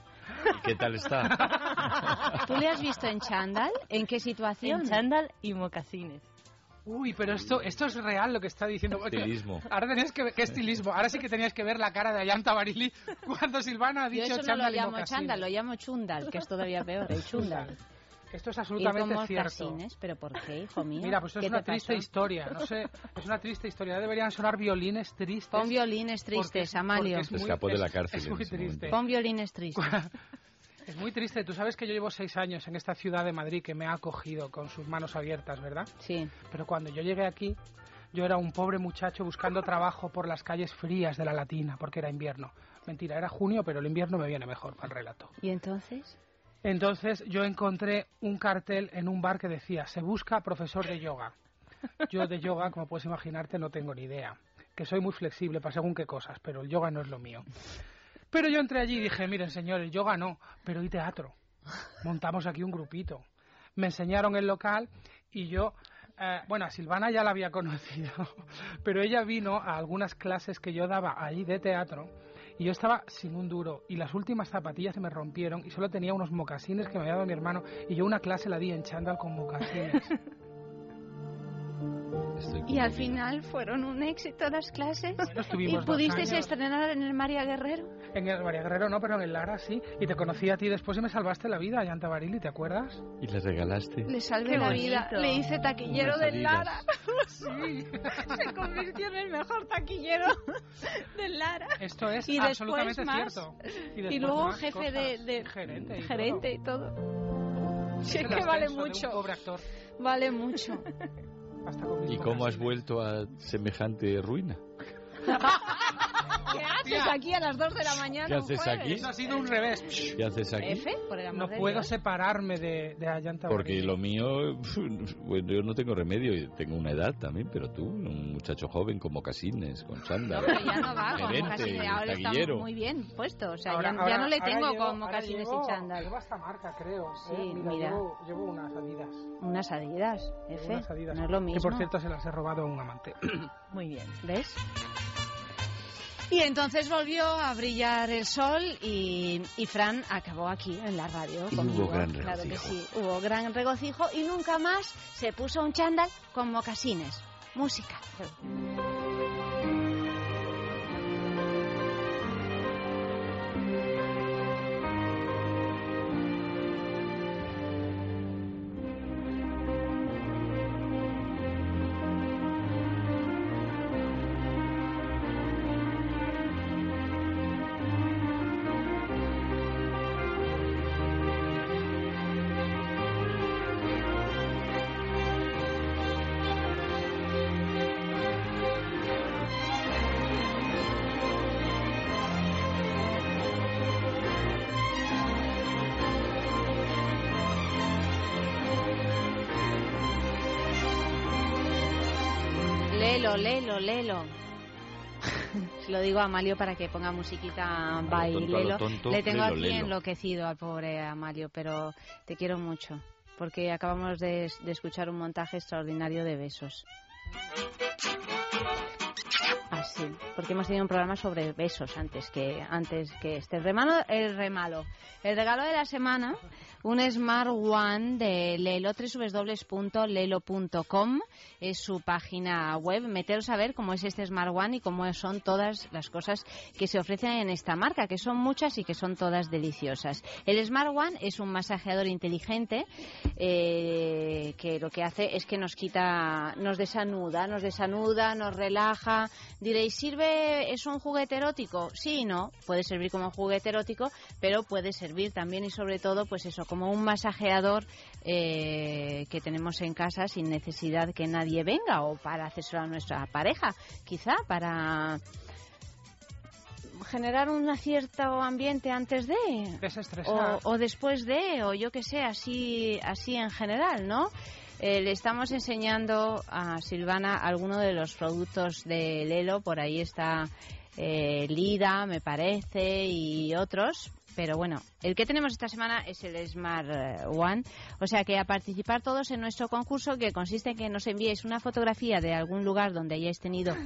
¿Y qué tal está? *laughs* ¿Tú le has visto en chándal? ¿En qué situación? En chándal y mocasines. Uy, pero esto, esto es real lo que está diciendo. Estilismo. Ahora tenías que ver, ¿qué estilismo? Ahora sí que tenías que ver la cara de Ayanta Barili cuando Silvana ha Yo dicho eso no lo chándal y llamo mocasines. chándal, lo llamo chundal, que es todavía peor, el chundal. Esto es absolutamente cierto. mocasines, ¿pero por qué, hijo *laughs* mío? Mira, pues esto ¿Qué es una te triste pasó? historia. No sé, *laughs* es una triste historia. Deberían sonar violines tristes. Pon violines tristes, es- Amalio. porque es muy- escapó de la es- cárcel Es en muy ese momento. triste. Pon violines tristes. *laughs* Es muy triste. Tú sabes que yo llevo seis años en esta ciudad de Madrid que me ha acogido con sus manos abiertas, ¿verdad? Sí. Pero cuando yo llegué aquí, yo era un pobre muchacho buscando trabajo por las calles frías de la Latina, porque era invierno. Mentira, era junio, pero el invierno me viene mejor para el relato. ¿Y entonces? Entonces yo encontré un cartel en un bar que decía, se busca profesor de yoga. Yo de yoga, como puedes imaginarte, no tengo ni idea. Que soy muy flexible para según qué cosas, pero el yoga no es lo mío. Pero yo entré allí y dije, miren señor, el yoga no, pero y teatro. Montamos aquí un grupito. Me enseñaron el local y yo, eh, bueno, a Silvana ya la había conocido, *laughs* pero ella vino a algunas clases que yo daba allí de teatro y yo estaba sin un duro y las últimas zapatillas se me rompieron y solo tenía unos mocasines que me había dado mi hermano y yo una clase la di en chándal con mocasines. *laughs* Y al final fueron un éxito las clases. ¿Y pudiste estrenar en el María Guerrero? En el María Guerrero no, pero en el Lara sí. Y te conocí a ti después y me salvaste la vida, Yanta Barili, ¿te acuerdas? ¿Y le regalaste? Le salvé Qué la bonito. vida. Le hice taquillero del. Lara. Sí. *laughs* Se convirtió en el mejor taquillero del Lara. Esto es Y después absolutamente más. cierto. Y, luego jefe de, gerente y gerente y todo. Sí, es el que vale mucho. pobre actor. Vale mucho. *laughs* Hasta con mis ¿Y cómo has vuelto a semejante ruina? *laughs* ¿Qué haces aquí a las 2 de la mañana? ¿Qué haces aquí? Eso ha sido un revés. ¿Qué haces aquí? F, por el amor No de puedo Dios. separarme de, de Ayanta Porque lo mío, bueno, yo no tengo remedio, y tengo una edad también, pero tú, un muchacho joven con mocasines, con chándal. No, pero ya no va con gerente, mocasines. Ahora está muy bien puesto. O sea, Ahora- ya, ahora- ya no le tengo llevo- mocasines llevo- y chándal. Llevo esta marca, creo. ¿eh? Sí, mira, mira. Llevo, llevo unas adidas. Unas adidas, F. unas adidas. No es lo mismo. Que por cierto se las he robado a un amante. Muy bien. ¿Ves? Y entonces volvió a brillar el sol y, y Fran acabó aquí en la radio Y conmigo. hubo gran claro que regocijo. sí, hubo gran regocijo y nunca más se puso un chándal con mocasines. Música. Lelo, lelo. *laughs* Se lo digo a Amalio para que ponga musiquita A lo by tonto, a lo Lelo. tonto, Le tengo lelo, aquí lelo. enloquecido al pobre Amalio, pero te quiero mucho. Porque acabamos de, de escuchar un montaje extraordinario de besos. Así, porque hemos tenido un programa sobre besos antes que antes que este. Remalo, el remalo. El regalo de la semana, un Smart One de Lelo, www.lelo.com, es su página web. Meteros a ver cómo es este Smart One y cómo son todas las cosas que se ofrecen en esta marca, que son muchas y que son todas deliciosas. El Smart One es un masajeador inteligente eh, que lo que hace es que nos quita, nos desanuda, nos desanuda, nos relaja. Diréis, ¿sirve ¿Sirve, es un juguete erótico? Sí y no. Puede servir como juguete erótico, pero puede servir también y sobre todo, pues eso, como un masajeador eh, que tenemos en casa sin necesidad que nadie venga o para hacérselo a nuestra pareja, quizá para generar un cierto ambiente antes de o, o después de o yo que sé así así en general no Eh, le estamos enseñando a Silvana algunos de los productos de Lelo por ahí está eh, Lida me parece y otros pero bueno, el que tenemos esta semana es el Smart eh, One. O sea que a participar todos en nuestro concurso que consiste en que nos enviéis una fotografía de algún lugar donde hayáis tenido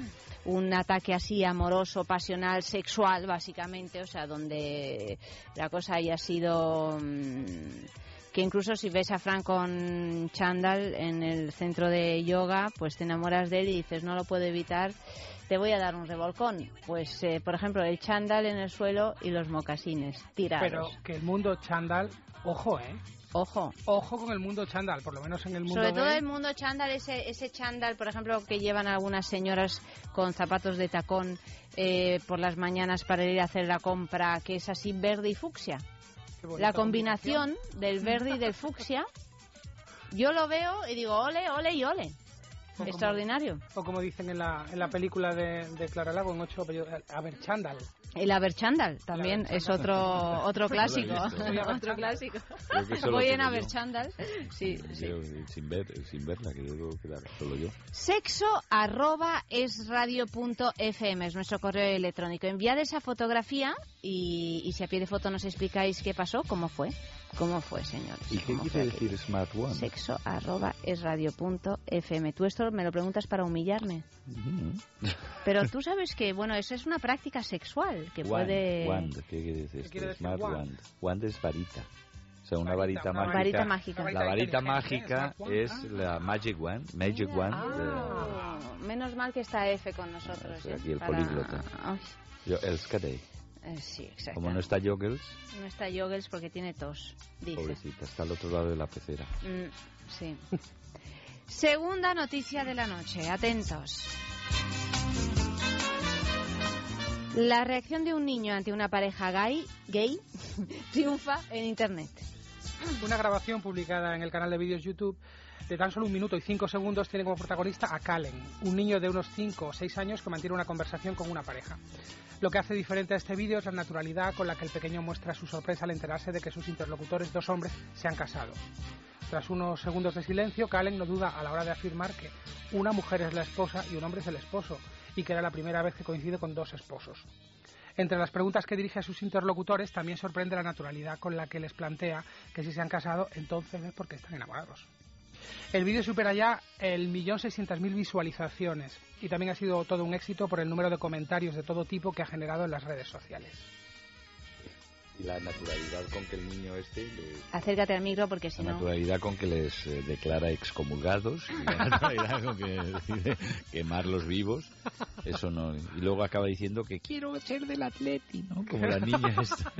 un ataque así amoroso, pasional, sexual, básicamente. O sea, donde la cosa haya sido... mm, que incluso si ves a Frank con Chandal en el centro de yoga, pues te enamoras de él y dices, no lo puedo evitar, te voy a dar un revolcón. Pues, eh, por ejemplo, el chándal en el suelo y los mocasines tirados. Pero que el mundo chándal, ojo, ¿eh? Ojo. Ojo con el mundo chándal, por lo menos en el mundo Sobre todo el mundo chándal, ese, ese chándal, por ejemplo, que llevan algunas señoras con zapatos de tacón eh, por las mañanas para ir a hacer la compra, que es así verde y fucsia. La combinación del verde y del fucsia, yo lo veo y digo, ole, ole y ole. O como- Extraordinario. O como dicen en la, en la película de, de Clara Lago, en ocho apellidos, a ver, chándal. El Aberchandal también es otro *laughs* *laughs* otro clásico. *laughs* Voy otro clásico. En. Aberchandal. Sí, sí. Sin ver, sin verla, que debo quedar solo yo. Sexo arroba es radio punto fm es nuestro correo electrónico. Enviad esa fotografía y, y si a pie de foto nos explicáis qué pasó, cómo fue. ¿Cómo fue, señores? ¿Y qué ¿Cómo quiere decir Smart One? Sexo arroba es radio punto fm. Tú esto me lo preguntas para humillarme. Pero *laughs* tú sabes que, bueno, eso es una práctica sexual que Wand, puede... wand, ¿qué quiere decir? ¿Qué quiere decir Smart wand? wand. Wand es varita. O sea, una Varita, varita, mágica. varita mágica. La varita inteligente, mágica es ah. la Magic Wand. Magic Wand. Ah, menos mal que está F con nosotros. ¿eh? aquí el Para- políglota. Yo, el Skadei. Eh, sí, exacto. Como no está Joggles, No está Joggles porque tiene tos, dice. pobrecita, está al otro lado de la pecera. Mm, sí. *laughs* Segunda noticia de la noche, atentos. La reacción de un niño ante una pareja gay, gay *laughs* triunfa en Internet. Una grabación publicada en el canal de vídeos YouTube de tan solo un minuto y cinco segundos tiene como protagonista a Calen, un niño de unos 5 o 6 años que mantiene una conversación con una pareja. Lo que hace diferente a este vídeo es la naturalidad con la que el pequeño muestra su sorpresa al enterarse de que sus interlocutores, dos hombres, se han casado. Tras unos segundos de silencio, Calen no duda a la hora de afirmar que una mujer es la esposa y un hombre es el esposo, y que era la primera vez que coincide con dos esposos. Entre las preguntas que dirige a sus interlocutores también sorprende la naturalidad con la que les plantea que si se han casado entonces es porque están enamorados. El vídeo supera ya el millón seiscientas mil visualizaciones y también ha sido todo un éxito por el número de comentarios de todo tipo que ha generado en las redes sociales. Y la naturalidad con que el niño este... le- Acércate al micro porque si La no... naturalidad con que les eh, declara excomulgados y la *laughs* naturalidad con que decide quemarlos vivos, eso no. Y luego acaba diciendo que quiero ser del Atleti, ¿no? Como la niña *laughs* esta.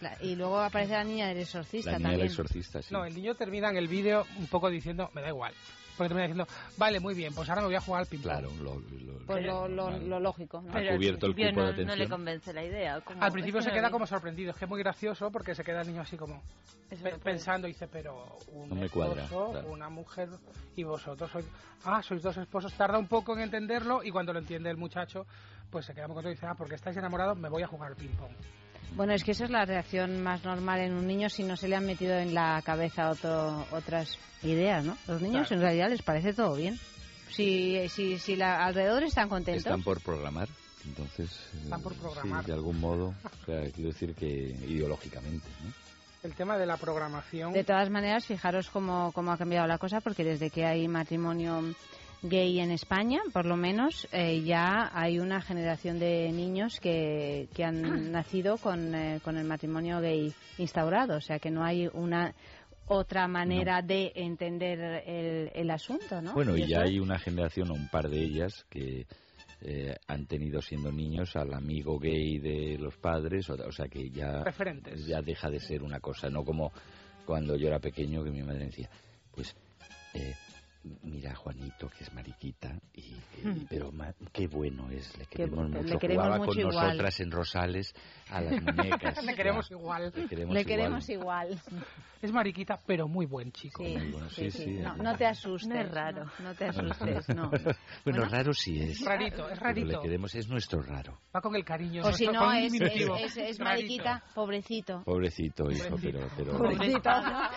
La- Y luego aparece la niña del exorcista La niña del exorcista, sí. No, el niño termina en el vídeo un poco diciendo, me da igual. Porque termina diciendo, vale, muy bien, pues ahora me voy a jugar al ping-pong. Claro, lo, lo- Pues lo, lo- lo lógico, ¿no? Ha cubierto el principio cupo de no, no le atención. convence la idea. como- Al principio es se no queda vi. como sorprendido, es que es muy gracioso porque se queda el niño así como pe- no pensando y dice, pero un No me esposo, cuadra, claro. una mujer y vosotros sois, ah, sois dos esposos, tarda un poco en entenderlo y cuando lo entiende el muchacho, pues se queda muy contento y dice, ah, porque estáis enamorados, me voy a jugar al ping pong. Bueno, es que esa es la reacción más normal en un niño si no se le han metido en la cabeza otro, otras ideas, ¿no? Los niños Claro. en realidad les parece todo bien. Si, si, si la, alrededor están contentos. Están por programar, entonces... eh, Están por programar. Sí, de algún modo, o sea, quiero decir que ideológicamente, ¿no? El tema de la programación, De todas maneras, fijaros cómo, cómo ha cambiado la cosa, porque desde que hay matrimonio gay en España, por lo menos, eh, ya hay una generación de niños que, que han *clears throat* nacido con, eh, con el matrimonio gay instaurado. O sea, que no hay una otra manera de entender el, el asunto, ¿no? Bueno, y ya hay una generación, o un par de ellas, que eh, han tenido siendo niños al amigo gay de los padres, o, o sea que ya, Referentes. ya deja de ser una cosa, no como cuando yo era pequeño que mi madre decía, pues eh, mira a Juanito, que es mariquita, y, y- Hmm. pero ma- qué bueno es, le queremos le mucho. queremos Jugaba mucho con igual. nosotras en Rosales a las muñecas. *laughs* Le queremos Ya, igual. Le queremos Le igual. queremos igual. Es mariquita, pero muy buen chico. Sí, Muy bueno, sí, sí, No, no te asustes. No es raro. No, no te asustes, no. *laughs* bueno, Bueno. raro sí es. Rarito, es Pero le rarito. queremos, es nuestro raro. Va con el cariño. O si no, es, es, es- es Rarito. mariquita, pobrecito. Pobrecito, hijo, pero, pero, Pobrecito,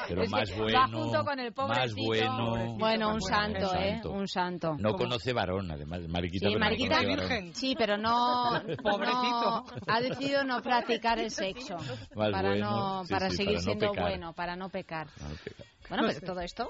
pero *laughs* que más va bueno, junto con el más pobrecito. bueno. Bueno, un santo, ¿eh? santo. Un santo. No conoce varón, además, mariquita, Sí, pero no mariquita varón. *laughs* Sí, pero no, *laughs* Pobrecito. no- ha decidido no practicar el sexo Más para bueno, no sí, para sí, seguir para no siendo pecar. bueno, para no pecar. No, Bueno, No pero sé. todo esto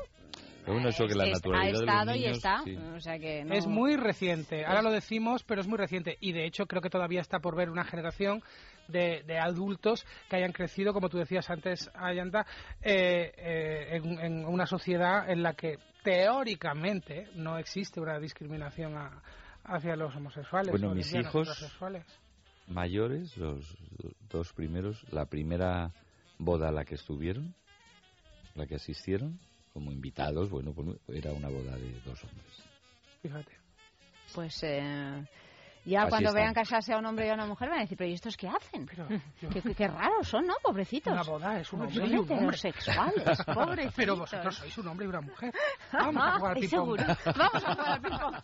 bueno, eso que la ha naturalidad de los estado y está, sí. o sea que no- Es muy reciente, ahora lo decimos, pero es muy reciente. Y de hecho creo que todavía está por ver una generación de, de adultos que hayan crecido, como tú decías antes, Ayanta, eh, eh, en, en una sociedad en la que teóricamente no existe una discriminación a- hacia los homosexuales. Bueno, mis hijos- mayores, los dos primeros, la primera boda a la que estuvieron, la que asistieron, como invitados, bueno, pues era una boda de dos hombres. Fíjate. pues eh, ya Así cuando están. vean casarse a un hombre y a una mujer van a decir, pero ¿y estos qué hacen? *laughs* qué, qué- qué raros son, ¿no? Pobrecitos. Una boda es un hombre y un hombre. heterosexuales, *laughs* pobrecitos. Pero vosotros sois un hombre y una mujer. Vamos a jugar al *laughs* ping-pong. Vamos a jugar al ping-pong.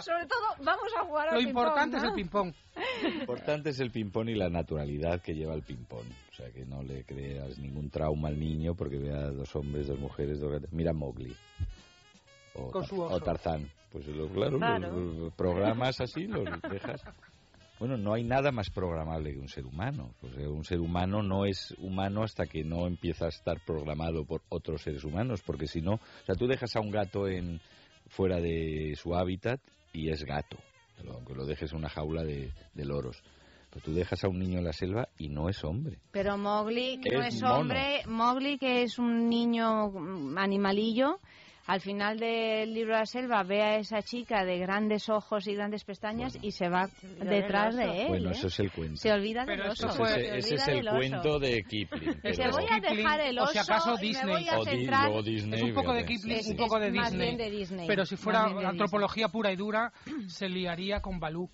Sobre todo, vamos a jugar al Lo ping-pong, importante es el ping-pong. Lo importante es el ping-pong y la naturalidad que lleva el ping-pong. O sea, que no le creas ningún trauma al niño porque vea dos hombres, dos mujeres, dos gatos. Mira Mowgli. O, Con su oso. o Tarzán. Pues lo- claro, Claro. los- los programas así, los dejas. Bueno, no hay nada más programable que un ser humano. O sea, un ser humano no es humano hasta que no empieza a estar programado por otros seres humanos, porque si no, o sea, tú dejas a un gato en fuera de su hábitat y es gato, aunque lo dejes en una jaula de, de loros. Pero tú dejas a un niño en la selva y no es hombre. Pero Mowgli, que no Es hombre, Mowgli, que es un niño animalillo, al final del libro de la selva ve a esa chica de grandes ojos y grandes pestañas y se va olvida detrás de él. bueno, ¿eh? eso es el cuento. Se olvida del oso. Ese, fue- se ese olvida es el cuento de Kipling. *laughs* Pero- voy a dejar el o oso si acaso y me Disney. voy a O Di- centrar... luego Disney, Es un poco de. Kipling, Es- un poco de más Disney. bien de Disney. Pero si fuera antropología pura y dura, se liaría con Balú.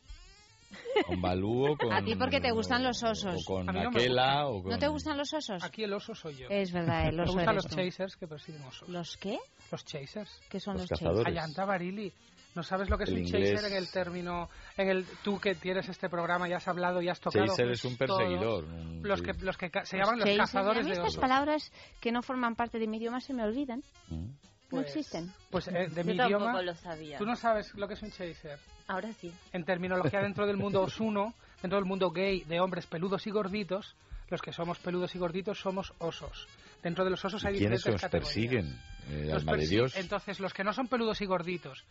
Con Balú o con... A ti porque te gustan los osos. O con A mí no me Aquela gustan. o con... ¿No te gustan los osos? Aquí el oso soy yo. Es verdad, el *laughs* Me oso gustan eres los tú. chasers que persiguen osos. ¿Los qué? Los chasers. ¿Qué son Los los, cazadores. Ayanta Barili. ¿No sabes lo que es El un inglés. chaser en el término, en el tú que tienes este programa y has hablado y has tocado? Chaser es un todo? perseguidor. un- Los que, los que ca- se Los llaman los chasers. cazadores A mí de estas palabras que no forman parte de mi idioma se me olvidan. Mm. No Pues- existen. Pues eh, de Yo mi tampoco idioma. lo sabía. ¿Tú no sabes lo que es un chaser? Ahora sí. En terminología dentro del mundo osuno, dentro del mundo gay de hombres peludos y gorditos, los que somos peludos y gorditos somos osos. Dentro de los osos hay ¿Quiénes diferentes os categorías. persiguen? Eh, Los alma de persi- Dios. Entonces, los que no son peludos y gorditos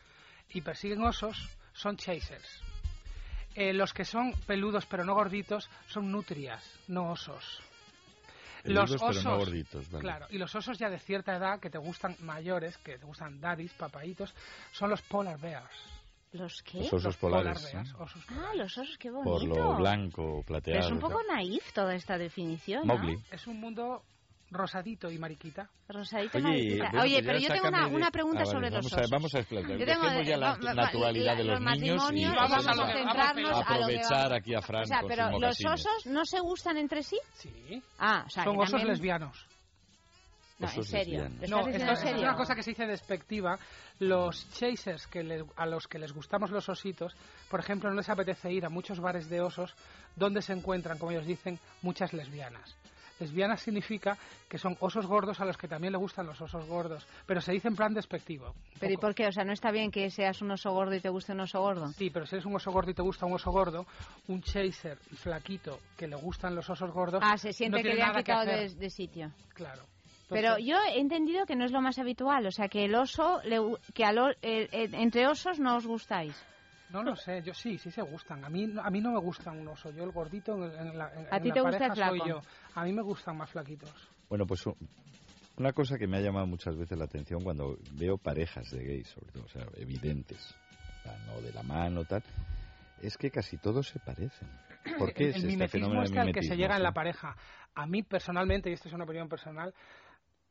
y persiguen osos son chasers. Eh, los que son peludos pero no gorditos son nutrias, no osos. Peludos, los pero osos, no gorditos, vale. claro, y los osos ya de cierta edad que te gustan mayores, que te gustan daddies, papaitos, son los polar bears. ¿Los qué? Los osos Los polares. polar bears, ¿no? osos Ah, los osos, qué bonito. Por lo blanco, Pero plateado. es un poco naif toda esta definición, ¿no? Mowgli. Es un mundo rosadito y mariquita. Rosadito Oye, mariquita. bueno, Oye, pues pero yo tengo una, sácame de- una pregunta Ah, vale, sobre los osos. A, vamos a explotar. Yo tengo, Dejemos ya la va- va- naturalidad de los, niños y vamos a centrarnos a lo que aprovechar aquí a Fran O sea, pero los osos no se gustan entre sí. Sí. Ah, o sea, Son que osos también- lesbianos. No, en serio. lesbianos. ¿Lo No, esto es una cosa que se dice despectiva. Los chasers que le- a los que les gustamos los ositos, por ejemplo, no les apetece ir a muchos bares de osos donde se encuentran, como ellos dicen, muchas lesbianas. Lesbianas significa que son osos gordos a los que también le gustan los osos gordos, pero se dice en plan despectivo. Pero ¿y por qué? O sea, ¿no está bien que seas un oso gordo y te guste un oso gordo? Sí, pero si eres un oso gordo y te gusta un oso gordo, un chaser flaquito que le gustan los osos gordos. Ah, se siente no que le han quitado de, de sitio. Claro. Pero yo he entendido que no es lo más habitual, o sea, que el oso, le que al eh, entre osos no os gustáis. No lo sé, yo sí, sí se gustan. A mí, a mí no me gustan un oso. Yo el gordito en, en la, en- ¿A en ti la te gusta pareja el flaco? soy yo. A mí me gustan más flaquitos. Bueno, pues una cosa que me ha llamado muchas veces la atención cuando veo parejas de gays, sobre todo, o sea, evidentes, no de la mano, tal, es que casi todos se parecen. *clears throat* ¿Por qué el, es el este mimetismo fenómeno este de al que se mimetismo? llega en sí? la pareja. A mí personalmente, y esto es una opinión personal,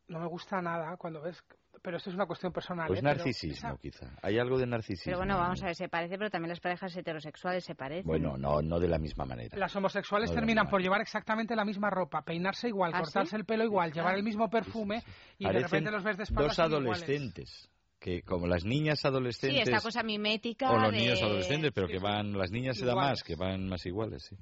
no me gusta nada cuando ves pero esto es una cuestión personal. Pues ¿eh? Pero narcisismo, quizá. Hay algo de narcisismo. Pero bueno, vamos a ver, se parece, pero también las parejas heterosexuales se parecen. Bueno, no, no de la misma manera. Las homosexuales No, terminan por llevar exactamente la misma ropa, peinarse igual, ¿Ah, cortarse sí? el pelo igual, llevar el mismo perfume y de Parecen repente los ves de espaldas dos son iguales. adolescentes, que como las niñas Sí, adolescentes... esta cosa mimética o los de... niños adolescentes, pero que van, las niñas se da más, que van más iguales, sí.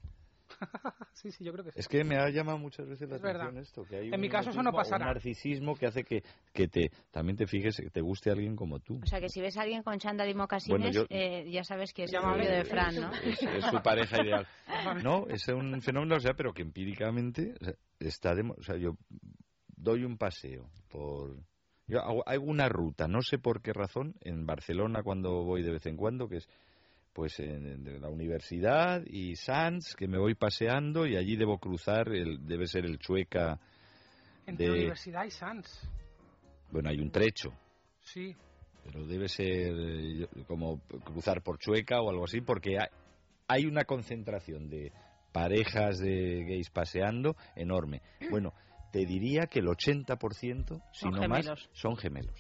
*laughs* sí, sí, yo creo que sí. Es que me ha llamado muchas veces la Es atención verdad. esto, que hay En un mi caso eso no pasará. Un narcisismo que hace que, que te también te fijes, que te guste alguien como tú. O sea, que si ves a alguien con chándal y mocasines, Bueno, yo- eh, ya sabes que es el novio de Fran, ¿no? Es, es su pareja ideal. *laughs* No, es un fenómeno, o sea, pero que empíricamente o sea, está, demo- o sea, yo doy un paseo por, yo hago, hago una ruta, no sé por qué razón, en Barcelona cuando voy de vez en cuando, que es pues en, de la universidad y Sants, que me voy paseando y allí debo cruzar, el, debe ser el Chueca, Entre de- Universidad y Sans. bueno, hay un trecho, Sí. pero debe ser eh, como cruzar por Chueca o algo así, porque hay, hay una concentración de parejas de gays paseando enorme. *clears throat* Bueno, te diría que el 80%, si Son no gemelos. más, son gemelos.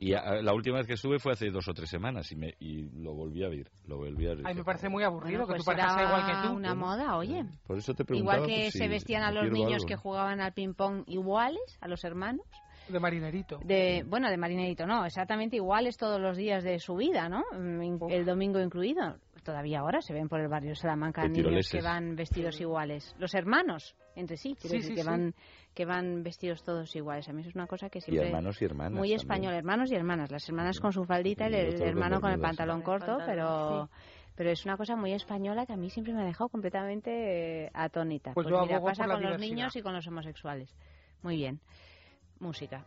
Y a- la última vez que estuve fue hace dos o tres semanas y, me, y lo volví a ver. Lo volví a ver. Ay, me parece muy aburrido Bueno, que pues tu pareja sea era igual que tú. una moda, oye. Por eso te preguntaba Igual que se vestían a los niños algo. que jugaban al ping-pong iguales, a los hermanos. De marinerito. De, bueno, de marinerito, no, exactamente iguales todos los días de su vida, ¿no? Mm, El domingo incluido. Todavía ahora se ven por el barrio Salamanca De niños tiroleses. que van vestidos iguales. Los hermanos, entre sí, quiero Sí, decir, sí, que, sí. Van, que van vestidos todos iguales. A mí eso es una cosa que Y siempre... hermanos y hermanas. Muy también. español, hermanos y hermanas. Las hermanas con su faldita y el, hermano con el pantalón corto, pantalón, pero... Pero es una cosa muy española que a mí siempre me ha dejado completamente atónita. Pues Pues, mira, pasa con los niños y con los homosexuales. Muy bien. Música.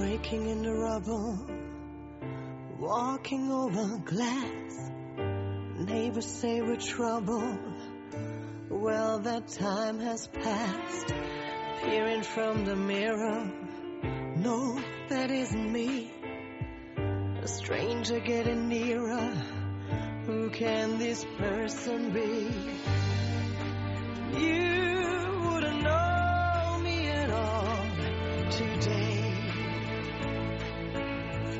Breaking into rubble, walking over glass. Neighbors say we're trouble. Well, that time has passed. Peering from the mirror, no, that isn't me. A stranger getting nearer. Who can this person be? You wouldn't know me at all today.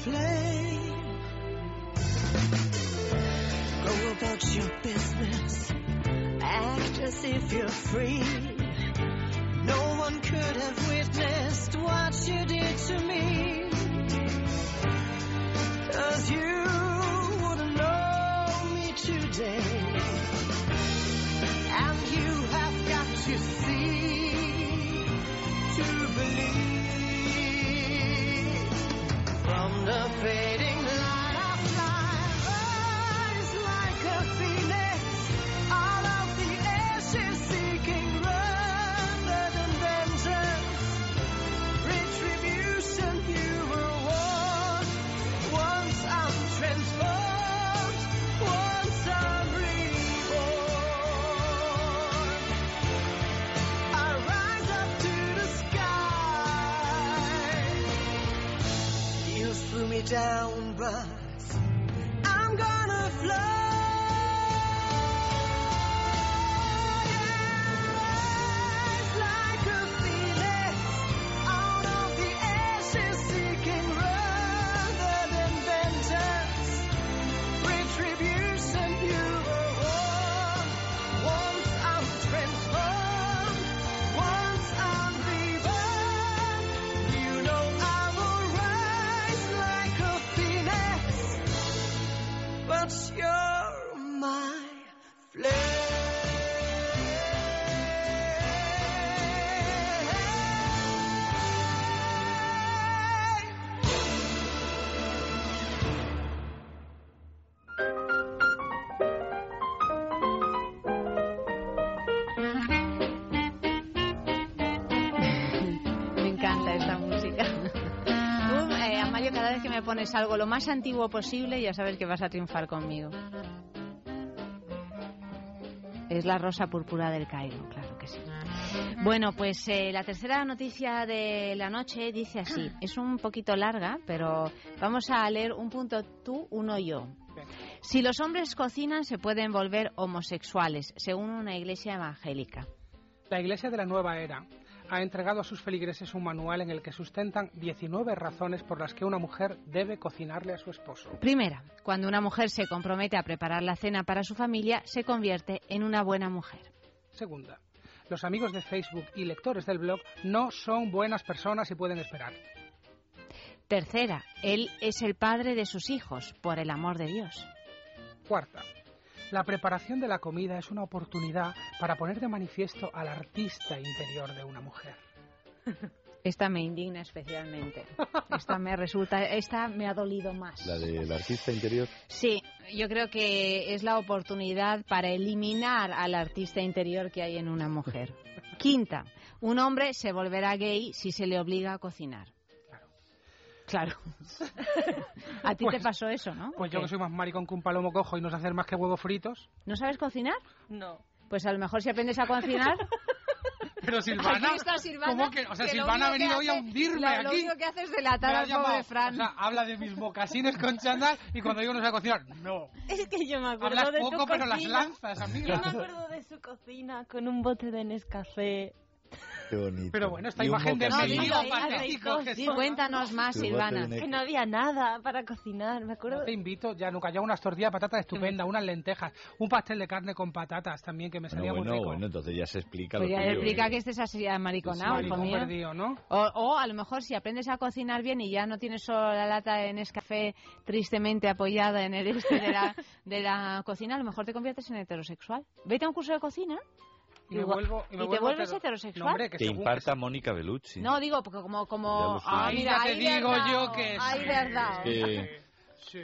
flame. Go about your business, act as if you're free. No one could have witnessed what you did to me. Cause you wouldn't know me today. And you have got to From the fading down, pones algo lo más antiguo posible, ya sabes que vas a triunfar conmigo. Es la rosa púrpura del Cairo, claro que sí. Bueno, pues eh, la tercera noticia de la noche dice así. *clears throat* Es un poquito larga, pero vamos a leer un punto tú, uno yo. Si los hombres cocinan, se pueden volver homosexuales, según una iglesia evangélica. La Iglesia de la Nueva Era ha entregado a sus feligreses un manual en el que sustentan 19 razones por las que una mujer debe cocinarle a su esposo. Primera, cuando una mujer se compromete a preparar la cena para su familia, se convierte en una buena mujer. Segunda, los amigos de Facebook y lectores del blog no son buenas personas y pueden esperar. Tercera, él es el padre de sus hijos, por el amor de Dios. Cuarta, la preparación de la comida es una oportunidad para poner de manifiesto al artista interior de una mujer. Esta me indigna especialmente. Esta me resulta, esta me ha dolido más. La del artista interior. Sí, yo creo que es la oportunidad para eliminar al artista interior que hay en una mujer. Quinta, un hombre se volverá gay si se le obliga a cocinar. Claro. *laughs* a ti te Pues- pasó eso, ¿no? Pues yo que soy más maricón que un palomo cojo y no sé hacer más que huevos fritos. ¿No sabes cocinar? No. Pues a lo mejor si aprendes a cocinar. *laughs* Pero Silvana, Aquí está Silvana. ¿cómo que? O sea, que lo Silvana ha venido hoy a hundirme lo- Lo aquí. único que hace es delatar al pobre Fran. O sea, habla de mis mocasines con chándal y cuando digo no sé cocinar, no. Es que yo me acuerdo Hablas de poco, su pero las cocina. lanzas, amiga. Yo me acuerdo de su cocina con un bote de Nescafé. Qué bonito. Pero bueno, esta imagen de digo, patético que Sí, cuéntanos más, Silvana. Que no había nada para cocinar, me acuerdo. No te invito ya nunca. Ya unas tortillas de patatas estupendas, unas lentejas, un pastel de carne con patatas también que me salía Bueno, muy bueno, rico. bueno, entonces ya se explica Pues lo ya tuyo, explica que estés así amariconado, hijo Maricón mío. perdido, ¿no? O, o a lo mejor si aprendes a cocinar bien y ya no tienes solo la lata de Nescafé tristemente apoyada en el este de la, de la cocina, a lo mejor te conviertes en heterosexual. Vete a un curso de cocina Y me vuelvo, y me ¿y te vuelvo vuelves hetero- heterosexual? No, hombre, que según- imparta Mónica Bellucci. No, digo, porque como... Como ah, mira, te ahí digo verdad, yo que Ahí sí. verdad. Que, Sí.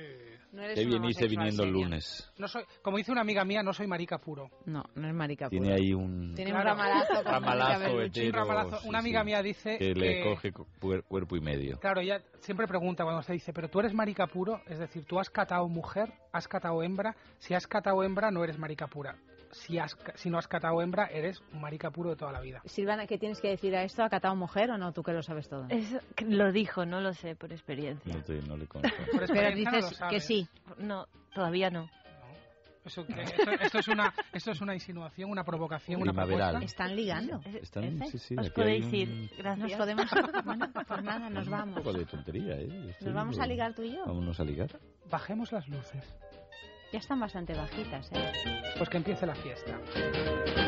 No eres bien hice viniendo el lunes. No soy, como dice una amiga mía, no soy marica puro. No, no es marica Tiene puro. ahí un Tiene un ramalazo ramalazo hetero. Un ramalazo. sí, Una amiga sí, mía dice que le que- coge cu- puer- cuerpo y medio. Claro, ella siempre pregunta cuando se dice, pero tú eres marica puro, es decir, tú has catado mujer, has catado hembra, si has catado hembra no eres marica pura. Si, has, si no has catado hembra, eres un marica puro de toda la vida. Silvana, ¿qué tienes que decir a esto? ¿Ha catado mujer o no? Tú que lo sabes todo. Eso, lo dijo, no lo sé por experiencia. No, te- no le conozco. Por Pero experiencia no lo dices que sí. No, todavía no. Eso, esto, esto es una, esto es una insinuación, una provocación, una Primaveral. propuesta. Están ligando. Están- sí, sí, Os podéis un- ir, gracias. Nos podemos... *laughs* Bueno, pues nada, nos Un vamos. poco de tontería, ¿eh? Estoy Nos vamos a ligar tú y yo. Vámonos a ligar. Bajemos las luces, Ya están bastante bajitas, ¿eh? pues que empiece la fiesta.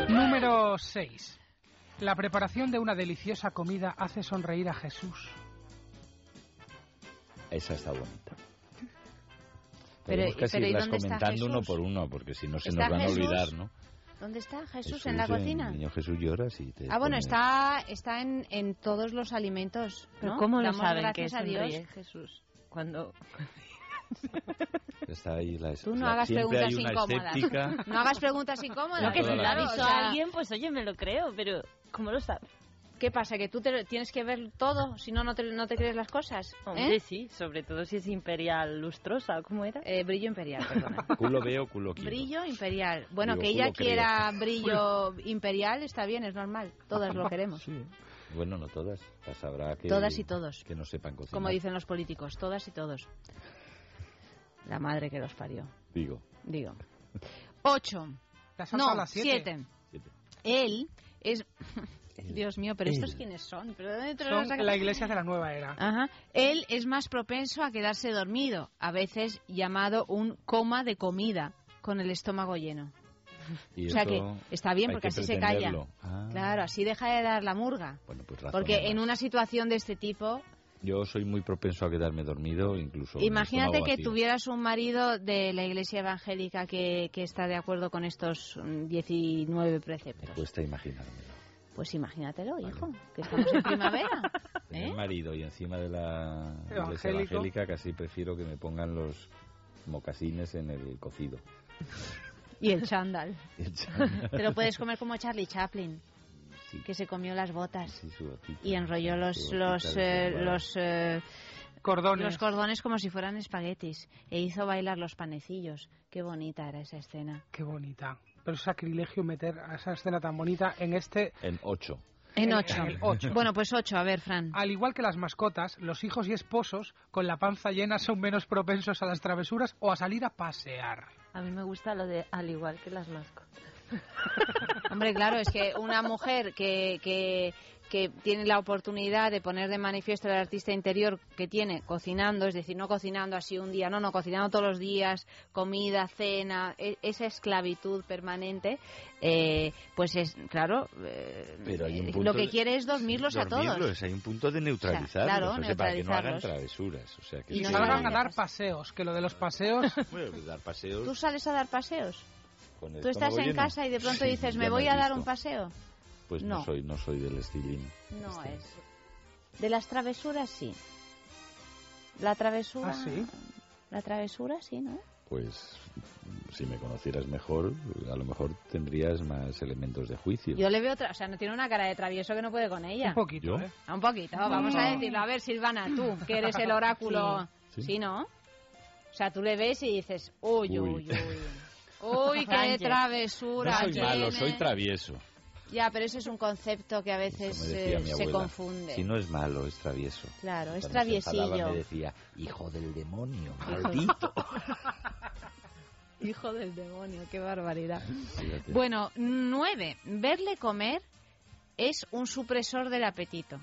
Número 6. La preparación de una deliciosa comida hace sonreír a Jesús. Esa está bonita. Pero- pero ¿y irlas está comentando uno por uno, porque si no se ¿Está nos van a olvidar, ¿no? ¿Dónde está Jesús, en la cocina? El niño Jesús llora si te Ah, bueno, pone- está, está en, en todos los alimentos, Pero ¿no? ¿cómo lo Damos saben que gracias a Dios. Jesús? Cuando... *laughs* Está ahí la, Tú no la- hagas preguntas incómodas. escéptica. *laughs* No hagas preguntas incómodas. No, que si la ha vida. visto o sea, a alguien, pues oye, me lo creo, pero ¿cómo lo sabes? ¿Qué pasa? ¿Que tú te- tienes que ver todo? Si no, no te, no te crees las cosas. Hombre, ¿Eh? sí, sobre todo si es imperial lustrosa, ¿cómo era? Eh, brillo imperial, perdona. *laughs* Culo veo, culo quiero. Brillo imperial. Bueno, Digo, que ella creo. quiera brillo imperial está bien, es normal. Todas lo queremos. Sí. Bueno, no todas. Las habrá que... Todas y todos. Que no sepan cocinar. Como dicen los políticos, todas y todos. La madre que los parió. Digo. Digo. *laughs* Ocho. ¿Te has saltado No, las siete? siete. Siete. Él es... *laughs* Dios mío, pero ¿estos quiénes son? ¿Pero de dónde te Son la iglesia de la nueva era. Ajá. Él es más propenso a quedarse dormido, a veces llamado un coma de comida, con el estómago lleno. Y *laughs* o sea que está bien porque que así se calla. Ah, Claro, así deja de dar la murga. Bueno, pues Porque en una situación de este tipo, Yo soy muy propenso a quedarme dormido, incluso... el imagínate que tuvieras un marido de la iglesia evangélica que, que está de acuerdo con estos mm, 19 Me preceptos. cuesta imaginármelo. Pues imagínatelo, hijo, que estamos en primavera. *laughs* ¿eh? marido y encima de la iglesia Evangélico. evangélica casi prefiero que me pongan los mocasines en el cocido. Y el chándal. *laughs* El chándal. Te lo puedes comer como Charlie Chaplin. Que se comió las botas Sí, su botita. y enrolló los los eh, los eh, Cordones. los cordones como si fueran espaguetis e hizo bailar los panecillos. Qué bonita era esa escena. Qué bonita. Pero es sacrilegio meter a esa escena tan bonita en este... En ocho. En En- ocho. en el ocho. Bueno, pues ocho. A ver, Fran. Al igual que las mascotas, los hijos y esposos con la panza llena son menos propensos a las travesuras o a salir a pasear. A mí me gusta lo de al igual que las mascotas. *laughs* Hombre, claro, es que una mujer que, que, que tiene la oportunidad de poner de manifiesto el artista interior que tiene cocinando, es decir, no cocinando así un día, no, no, cocinando todos los días, comida, cena, e- esa esclavitud permanente, eh, pues es, claro, eh, Pero hay un eh, punto lo que de- quiere es dormirlos a todos. Hay un punto de neutralizarlos, claro, o sea, para que no hagan travesuras. O sea, que Y sí, salgan a dar paseos, que lo de los paseos... *laughs* Bueno, pues dar paseos ¿Tú sales a dar paseos? Con el ¿Tú estás en lleno. casa y de pronto Sí, dices, me voy a dar un paseo? Pues no, No. soy no soy del estilín. No es. De las travesuras sí. La travesura. ¿Ah, sí? La travesura sí, ¿no? Pues si me conocieras mejor, a lo mejor tendrías más elementos de juicio. Yo le veo otra, o sea, no tiene una cara de travieso que no puede con ella. Un poquito, ¿Yo? ¿eh? A un poquito, vamos a decirlo. A ver, Silvana, tú, que eres el oráculo. Sí. Sí, ¿no? O sea, tú le ves y dices, uy, Uy. uy, uy. Uy, qué travesura No soy malo, soy travieso. Ya, pero ese es un concepto que a veces eh, se confunde. Si no es malo, es travieso. Claro, es Cuando traviesillo. me decía, hijo del demonio, *laughs* maldito. *laughs* Hijo del demonio, qué barbaridad. Fíjate. Bueno, nueve. Verle comer es un supresor del apetito.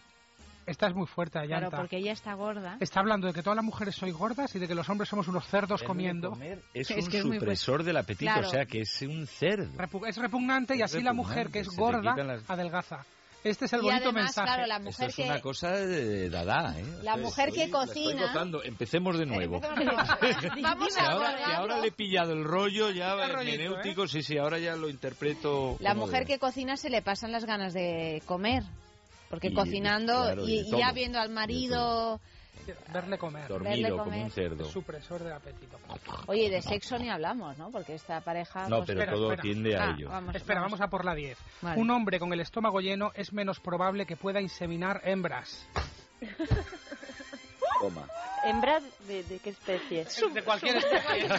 Esta es muy fuerte, Claro, Ayanta. porque ella está gorda. Está hablando de que todas las mujeres sois gordas y de que los hombres somos unos cerdos comiendo. comer es, *laughs* Es un que es supresor del apetito, Claro. o sea que es un cerdo. Repu- Es repugnante y así la mujer que es repugnante, se gorda las- adelgaza. Este es el Y bonito además, mensaje. claro, la Esto mujer es que... una cosa de dada, ¿eh? La mujer que estoy- la cocina- Estoy. Empecemos de nuevo. *laughs* Vamos Que a ahora, que ahora le he pillado el rollo ya hermenéutico, sí, sí, ahora ya lo interpreto. La mujer de- que cocina se le pasan las ganas de comer. Porque Y- cocinando claro, y ya viendo al marido... Verle comer. Dormido verle como comer. un cerdo. Supresor del apetito. Oye, de sexo ni hablamos, ¿no? Porque esta pareja... No, pues- pero espera, todo espera. tiende a Ah, ello. vamos, Espera, vamos a por la 10. Vale. Un hombre con el estómago lleno es menos probable que pueda inseminar hembras. *laughs* Toma. ¿Hembras de, de qué especie? De cualquier especie. *laughs*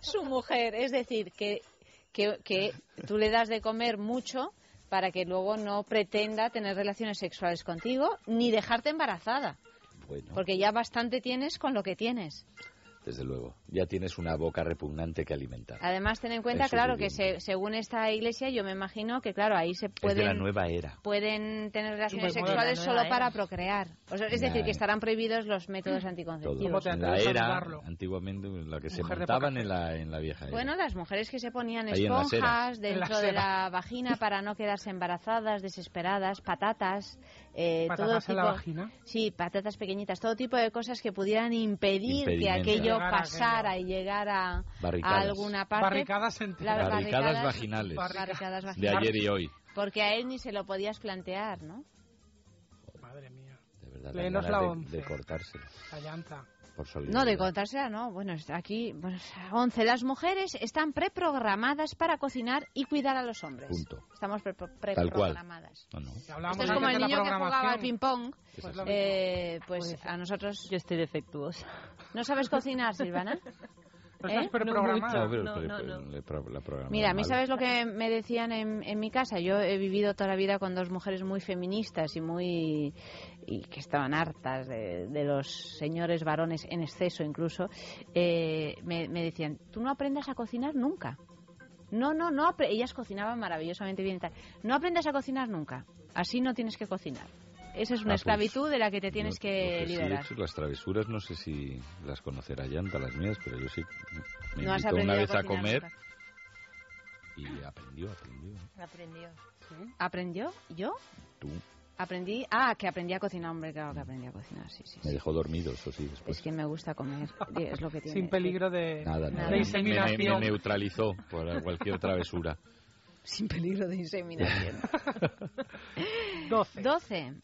su mujer. Es decir, que, que, que tú le das de comer mucho para que luego no pretenda tener relaciones sexuales contigo ni dejarte embarazada. Bueno, Porque ya bastante tienes con lo que tienes. Desde luego. Ya tienes una boca repugnante que alimentar. Además, ten en cuenta, Es claro, que se- según esta iglesia, yo me imagino que, claro, ahí se Es de pueden... la nueva era. pueden tener relaciones Supermoderna, sexuales solo era. para procrear. O sea, es decir, que estarán prohibidos los métodos Todo. anticonceptivos. ¿Cómo te En la era, antiguamente, en la que se Mujer montaban en la, en la vieja era. Bueno, las mujeres que se ponían Ahí esponjas dentro de la vagina para no quedarse embarazadas, desesperadas, patatas, eh, ¿Patatas todo en tipo, la vagina? Sí, patatas pequeñitas, todo tipo de cosas que pudieran impedir que aquello Llegar pasara aquello. y llegara a Barricadas. alguna parte. Barricadas Las Barricadas vaginales. barricadas De vaginales. ayer y hoy. Porque a él ni se lo podías plantear, ¿no? Madre mía. De verdad, la de- once. de, cortárselo. Ayanta. Por solidaridad. No, de contársela, no. Bueno, está aquí, bueno, 11. Las mujeres están preprogramadas para cocinar y cuidar a los hombres. Punto. Estamos pre- Tal cual. preprogramadas. No, no. Esto es como el niño que jugaba al ping-pong. Pues Eh, pues a nosotros... Yo estoy defectuosa. ¿No sabes cocinar, Silvana? ¿No ¿Eh? Mira, a mí mal. sabes lo que me decían en, en mi casa. Yo he vivido toda la vida con dos mujeres muy feministas y muy y que estaban hartas de, de los señores varones en exceso incluso. Eh, me, me decían, tú no aprendas a cocinar nunca. No, no, no. apre-". Ellas cocinaban maravillosamente bien y tal. No aprendas a cocinar nunca. Así no tienes que cocinar. Esa es una Ah, pues, esclavitud de la que te tienes No- que he liberar. hecho, las travesuras no sé si las conocerá Yanta, las mías, pero yo sí me No has invitó aprendido una vez a comer nunca. y aprendió, aprendió. Aprendió. ¿Aprendió? ¿Yo? Tú Aprendí, ah, que aprendí a cocinar, hombre, claro que aprendí a cocinar, sí, sí. me dejó dormido, eso sí, después. Es que me gusta comer, es lo que tiene. Sin peligro de, Nada, nada. de Me, inseminación. me neutralizó por cualquier travesura. Sin peligro de inseminación. *laughs* 12. 12.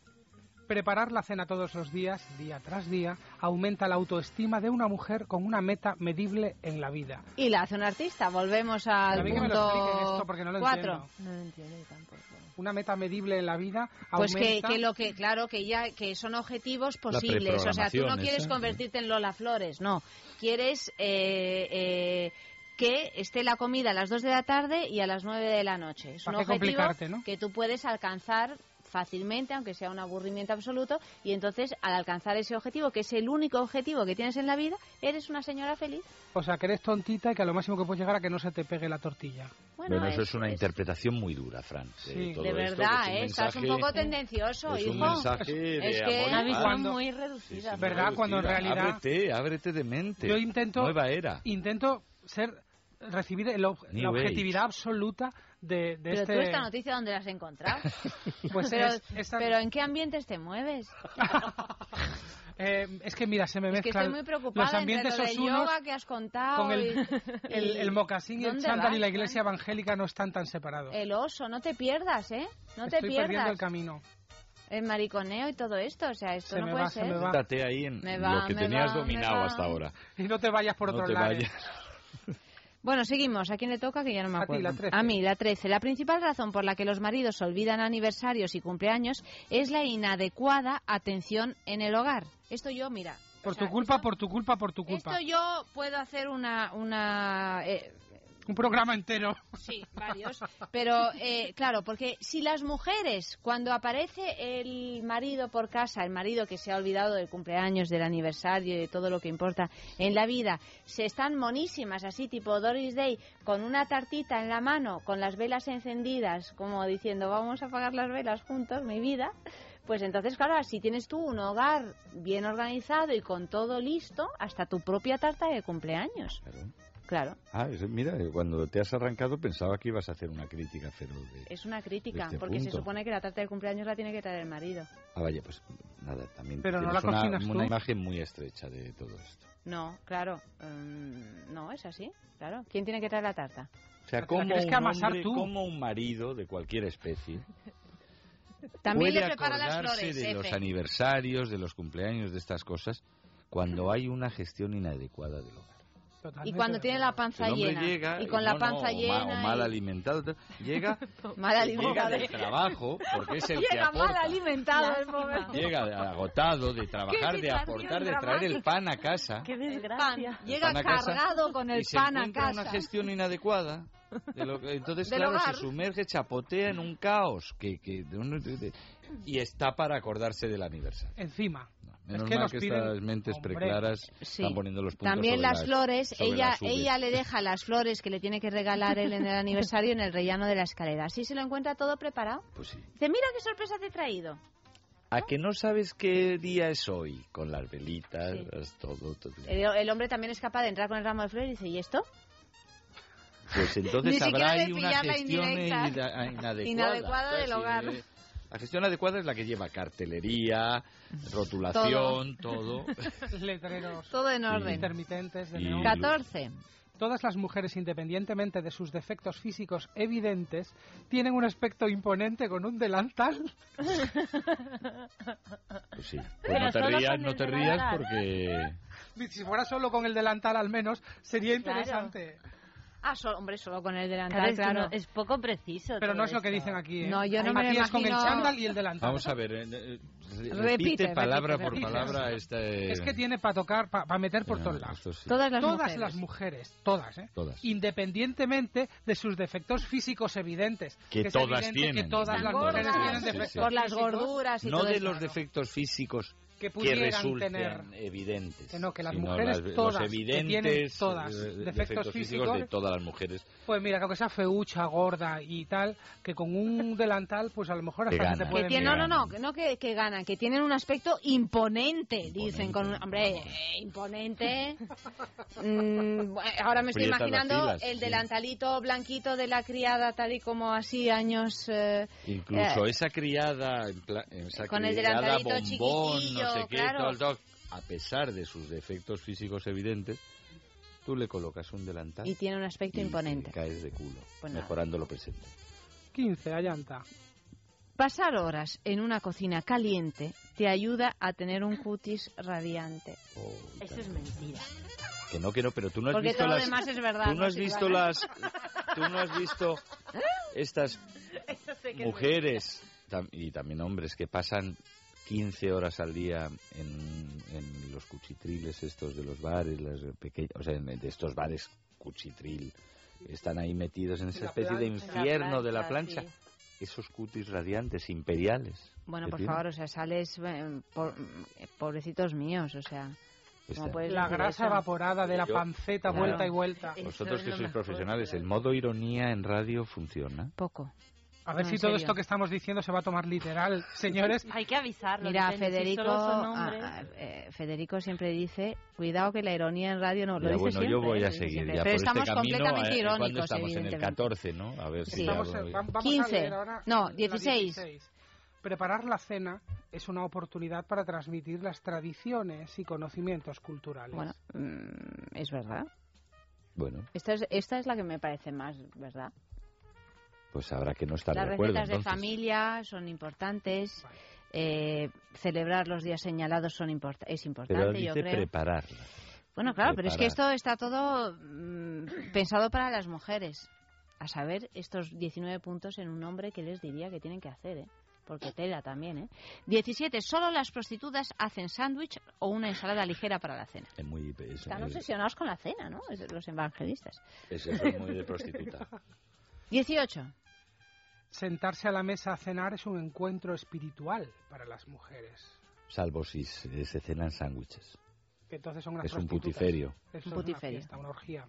Preparar la cena todos los días, día tras día, aumenta la autoestima de una mujer con una meta medible en la vida. Y la hace un artista. Volvemos al A mí que me lo expliquen punto esto porque no lo cuatro. entiendo. No lo entiendo yo tampoco. Una meta medible en la vida Pues que, aumenta... que lo que, claro, que ya que son objetivos posibles. O sea, tú no quieres esa. convertirte en Lola Flores, no. Quieres eh, eh, que esté la comida a las 2 de la tarde y a las 9 de la noche. Es un ¿Para qué objetivo no? que tú puedes alcanzar fácilmente, aunque sea un aburrimiento absoluto, y entonces al alcanzar ese objetivo, que es el único objetivo que tienes en la vida, eres una señora feliz. O sea, que eres tontita y que a lo máximo que puedes llegar a que no se te pegue la tortilla. Bueno, eso es una interpretación muy dura, Fran. de Sí. todo de verdad, que es un ¿eh? Estás un poco tendencioso, es hijo. un mensaje de es que amor y una visión muy reducida. Sí, ¿Verdad? Cuando en reducida. realidad- Ábrete, ábrete de mente. Yo intento... Nueva era. Intento ser recibir el ob- la New age. absoluta de, de Pero este... tú esta noticia, ¿dónde la has encontrado? *laughs* Pues pero, es- esta- pero ¿en qué ambientes te mueves? *laughs* Eh, es que mira, se me Es que mezclan estoy muy preocupada los ambientes entre lo osunos yoga que has contado con el, y- *laughs* el, y- el mocasín y el ¿Dónde chándal y la iglesia evangélica no están tan separados. El oso, no te pierdas, ¿eh? No te Estoy perdiendo pierdas. el camino. El mariconeo y todo esto, o sea, esto Se no me puede va, se ser. me va. Quédate ahí en Me va, lo que me tenías va, dominado va. hasta ahora. Y no te vayas por no te lados. vayas. Bueno, seguimos. ¿A quién le toca? Que ya no me A ti, acuerdo. la 13. A mí, la 13. La principal razón por la que los maridos olvidan aniversarios y cumpleaños es la inadecuada atención en el hogar. Esto yo, mira. Por o sea, tu culpa, por tu culpa, por tu culpa. Esto yo puedo hacer una... una eh, Un programa entero. Sí, varios. Pero, eh, claro, porque si las mujeres, cuando aparece el marido por casa, el marido que se ha olvidado del cumpleaños, del aniversario y de todo lo que importa en la vida, se están monísimas, así tipo Doris Day, con una tartita en la mano, con las velas encendidas, como diciendo, vamos a apagar las velas juntos, mi vida. Pues entonces, claro, si tienes tú un hogar bien organizado y con todo listo, hasta tu propia tarta de cumpleaños. Claro. Ah, es- mira, eh, cuando te has arrancado pensaba que ibas a hacer una crítica feroz de... Es una crítica, este porque se supone que la tarta de cumpleaños la tiene que traer el marido. Ah, vaya, pues nada, también Pero no la una, tú. una imagen muy estrecha de todo esto. No, claro. mm, no, es así, claro. ¿Quién tiene que traer la tarta? O sea, como un, hombre, tú. como un marido de cualquier especie *laughs* También puede le prepara las flores, de los aniversarios, de los cumpleaños, de estas cosas, cuando *laughs* hay una gestión inadecuada del hogar. Y cuando tiene la panza llena. llega, y con no, la panza no, o llena. o mal alimentado, llega, *laughs* Mal llega alimentado. del trabajo, porque es el que Llega mal alimentado el pobre. Llega agotado de trabajar, de aportar, de traer el pan a casa. Qué desgracia. Llega pan a casa cargado con el y se pan a casa. una gestión inadecuada. de lo que- entonces, *laughs* claro, hogar. se sumerge, chapotea en un caos que, que de un- de- de- y está para acordarse del aniversario. Encima. Menos es que mal nos que piden- estas mentes Hombre. preclaras Sí. están poniendo los puntos También sobre las flores, sobre ella, las ella le *laughs* deja las flores que le tiene que regalar él en el aniversario en el rellano de la escalera. Así se lo encuentra todo preparado. Pues sí. Dice, mira qué sorpresa te he traído. ¿A que no sabes qué día es hoy? Con las velitas, Sí. todo, todo. El, el hombre también es capaz de entrar con el ramo de flores y dice, ¿y esto? Pues entonces *laughs* habrá ahí una gestión inadecuada. Del hogar. eh, La gestión adecuada es la que lleva cartelería, rotulación, todo. *laughs* Letreros. Todo en orden. Intermitentes de Y neón. 14. Todas las mujeres, independientemente de sus defectos físicos evidentes, tienen un aspecto imponente con un delantal. Pues sí. Pues no te rías, con no el te rías delantal. porque... Si fuera solo con el delantal al menos, sería Claro. Ah, solo, hombre, solo con el Claro, delantal, es, que claro. no- es poco preciso. Pero no es lo que dicen aquí. ¿eh? No, yo no me lo Aquí es con el chándal y el delantal. Vamos a ver, eh, eh, re- Repite, repite palabra repite, por repite. palabra este... Es que tiene para tocar, para meter por No, todos lados. sí. Todas las todas mujeres. las mujeres, todas, ¿eh? Todas. Independientemente de sus defectos físicos evidentes. Que es todas evidente tienen. Que todas las gordas, mujeres tienen sí, sí. defectos Por las gorduras y No todo de eso. los defectos físicos que que pudieran resulten tener. evidentes. Que no, que las mujeres las- todas, los que evidentes tienen todas eh, defectos físicos, de todas las mujeres. Pues mira, que aunque sea feucha, gorda y tal, que con un *laughs* delantal, pues a lo mejor Que hasta que gana. te Que pueden no, no, no, que no que, que ganan, que tienen un aspecto imponente, dicen con un hombre eh, imponente. Mm, ahora me estoy imaginando filas, el sí. delantalito blanquito de la criada tal y como así años eh, Incluso eh, esa criada, esa Con el criada delantalito bombón, no sé qué, claro. tal, tal, a pesar de sus defectos físicos evidentes, tú le colocas un delantal y tiene un aspecto y imponente. te caes de culo, Pues mejorando lo presente. 15, allanta. Pasar horas en una cocina caliente te ayuda a tener un cutis radiante. Eso es mentira. Que no, que no, pero tú no has Porque visto todo lo las... demás es verdad, Tú no ¿no, has visto Silvana? las... Tú no has visto *laughs* estas mujeres y también hombres que pasan 15 horas al día en, en los cuchitriles estos de los bares, las peque- o sea, en- de estos bares cuchitril, están ahí metidos en esa especie de plancha. infierno de la plancha, plancha. Esos cutis radiantes, imperiales. Bueno, por tienen. favor, o sea, sales, eh, por- eh, pobrecitos míos, o sea. ¿cómo Está. puedes La grasa eso? evaporada de la Yo- panceta Claro. vuelta y vuelta. Vosotros que sois profesionales, ¿el modo ironía en radio funciona? Poco. A ver No, si todo serio. esto que estamos diciendo se va a tomar literal, *laughs* señores. Hay que avisarlo. Mira, Federico, solo son hombres- ah, ah, eh, Federico siempre dice, cuidado que la ironía en radio no lo Ya, dice bueno, siempre. yo voy lo a seguir siempre. ya Pero por estamos este camino. completamente eh, ¿Cuándo irónicos, estamos? En el evidentemente. 14, ¿no? A ver si ya Vamos a- voy- va- vamos a 15. leer ahora No, la 16. Preparar la cena es una oportunidad para transmitir las tradiciones y conocimientos culturales. Bueno, mm, es verdad. Bueno, Esta es, esta es la que me parece más, ¿verdad? Pues habrá que no estar Las de acuerdo. recetas de familia son importantes. eh, celebrar los días señalados son import- es importante, Pero yo dice creo. prepararla. Bueno, claro, pero es que Preparar. esto está todo mm, pensado para las mujeres. A saber, estos 19 puntos en un hombre que les diría que tienen que hacer, ¿eh? Porque tela también, ¿eh? 17. Solo las prostitutas hacen sándwich o una ensalada ligera para la cena. Es muy... Es, Están es- obsesionados con la cena, ¿no? Es- Los evangelistas. es- eso es muy de prostituta. *laughs* 18. Sentarse a la mesa a cenar es un encuentro espiritual para las mujeres. Salvo si se, se cenan sándwiches. Que entonces son unas Es un putiferio. Eso es Un una putiferio. fiesta, una orgía.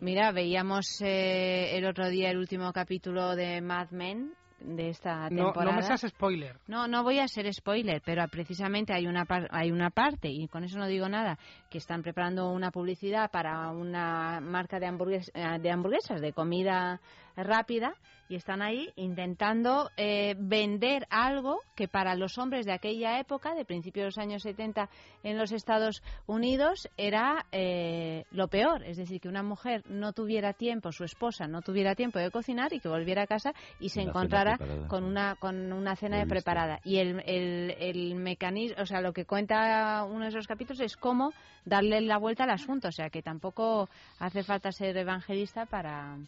Mira, veíamos eh, el otro día el último capítulo de Mad Men de esta No, temporada. no me seas spoiler. No, no voy a ser spoiler, pero precisamente hay una par- hay una parte y con eso no digo nada que están preparando una publicidad para una marca de hamburgues- eh, de hamburguesas de comida rápida y están ahí intentando eh, vender algo que para los hombres de aquella época, de principios de los años 70 en los Estados Unidos, era eh, lo peor. Es decir, que una mujer no tuviera tiempo, su esposa no tuviera tiempo de cocinar y que volviera a casa y se Una encontrara con una, con una cena de preparada. Y el, el, el mecanismo, o sea, lo que cuenta uno de esos capítulos es cómo darle la vuelta al asunto. O sea, que tampoco hace falta ser evangelista para,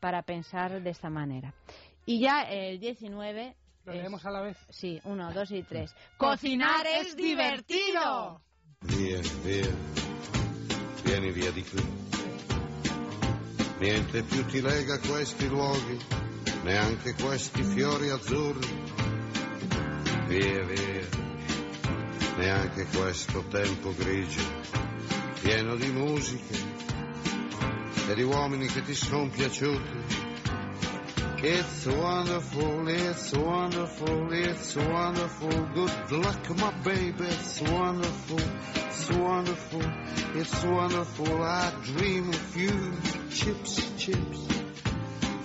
para pensar de esta manera. Y ya el 19. ¿Lo es- leemos a la vez? Sí, uno, dos y tres. *laughs* ¡Cocinar es divertido! Via, via, vieni via di qui. Niente più ti lega questi luoghi, neanche questi fiori azzurri. Via, via, neanche questo tempo grigio, pieno di musiche e di uomini che ti sono piaciuti. It's wonderful, it's wonderful, it's wonderful. Good luck, my baby. It's wonderful, it's wonderful, it's wonderful. I dream of you. Chips, chips.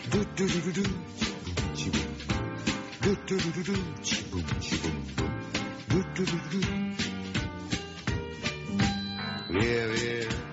Do do do do do. Do do do do do. Chiboom, chiboom, boom. Do do do do. Via, via,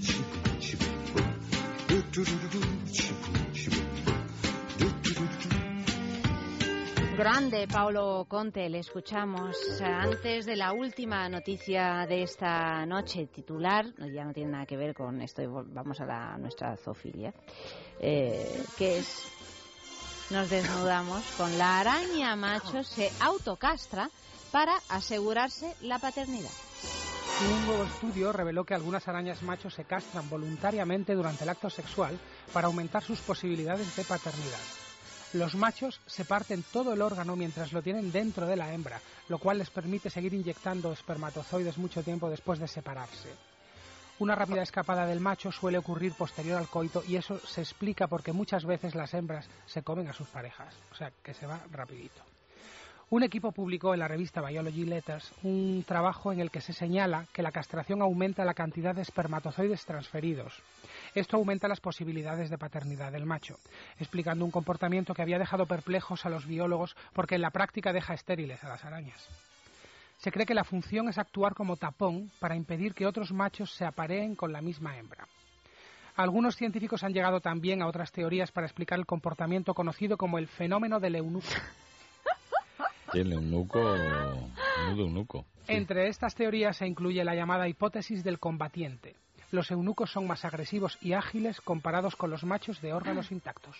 Grande Paulo Conte, le escuchamos eh, antes de la última noticia de esta noche titular, ya no tiene nada que ver con esto, vamos a la, nuestra zoofilia, eh, que es, nos desnudamos con la araña macho se autocastra para asegurarse la paternidad. Un nuevo estudio reveló que algunas arañas machos se castran voluntariamente durante el acto sexual para aumentar sus posibilidades de paternidad. Los machos se parten todo el órgano mientras lo tienen dentro de la hembra, lo cual les permite seguir inyectando espermatozoides mucho tiempo después de separarse. Una rápida escapada del macho suele ocurrir posterior al coito y eso se explica porque muchas veces las hembras se comen a sus parejas, o sea que se va rapidito. Un equipo publicó en la revista Biology Letters un trabajo en el que se señala que la castración aumenta la cantidad de espermatozoides transferidos. Esto aumenta las posibilidades de paternidad del macho, explicando un comportamiento que había dejado perplejos a los biólogos porque en la práctica deja estériles a las arañas. Se cree que la función es actuar como tapón para impedir que otros machos se apareen con la misma hembra. Algunos científicos han llegado también a otras teorías para explicar el comportamiento conocido como el fenómeno del eunuco. *laughs* El eunuco, menudo eunuco. Entre estas teorías se incluye la llamada hipótesis del combatiente. Los eunucos son más agresivos y ágiles comparados con los machos de órganos intactos.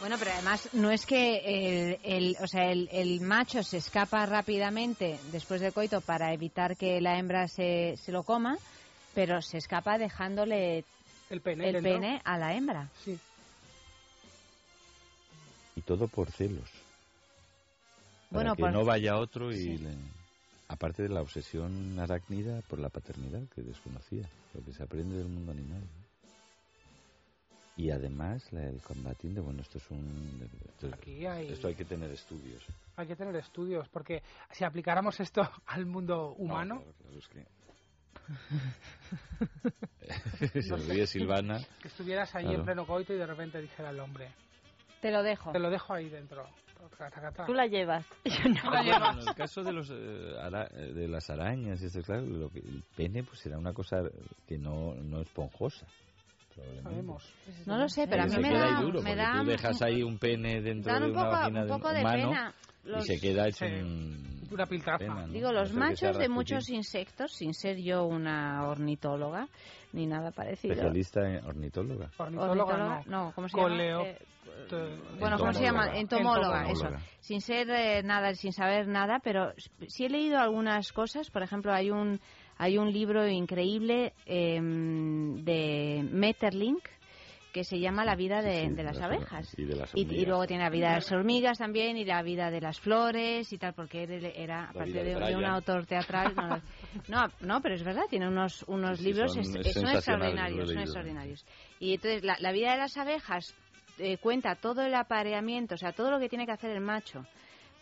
Bueno, pero además no es que el, el- o sea, el, el macho se escapa rápidamente después del coito para evitar que la hembra se, se lo coma, pero se escapa dejándole el pene, el dentro. pene a la hembra. Sí. Y todo por celos. Para Bueno, que por- no vaya otro y Sí. le- aparte de la obsesión arácnida por la paternidad que desconocía, lo que se aprende del mundo animal. ¿no? Y además la- el combatiente, bueno, esto es un esto, Aquí hay- esto hay que tener estudios. Hay que tener estudios, porque si aplicáramos esto al mundo humano, No, claro, claro, es que *laughs* *laughs* se ríe Silvana. que estuvieras ahí Claro. en pleno coito y de repente dijera el hombre, Te lo dejo. te lo dejo ahí dentro. Tú la llevas. *laughs* Tú la Bueno, en el caso de los eh, ara- eh, de las arañas, esto claro, lo que, el pene pues será una cosa que no, no esponjosa. Sabemos. No lo sé, pero a mí me da, duro, me da tú dejas ahí un pene dentro de un una poco- vagina un de poco de humano pena. Los- y se queda hecho Sí. un... Una piltrafa. pena, ¿no? Digo, los No machos de muchos insectos, sin ser yo una ornitóloga ni nada parecido. Especialista en ornitóloga. Ornitóloga no. no, ¿cómo se Coleo- llama? Eh, te- bueno, ¿cómo se llama? Entomóloga. Entomóloga, eso. Entomóloga. Sin ser eh, nada, sin saber nada, pero sí he leído algunas cosas. Por ejemplo, hay un hay un libro increíble eh, de Metterlink que se llama La vida de, Sí, de las abejas. Y de las Y, y hormigas. luego tiene la vida de las hormigas también y la vida de las flores y tal, porque él era, aparte de de, un autor teatral. No, *laughs* no, no, pero es verdad, tiene unos, unos Sí, sí, libros son- es- es son extraordinarios, son extraordinarios. Y entonces la, la vida de las abejas eh, cuenta todo el apareamiento, o sea, todo lo que tiene que hacer el macho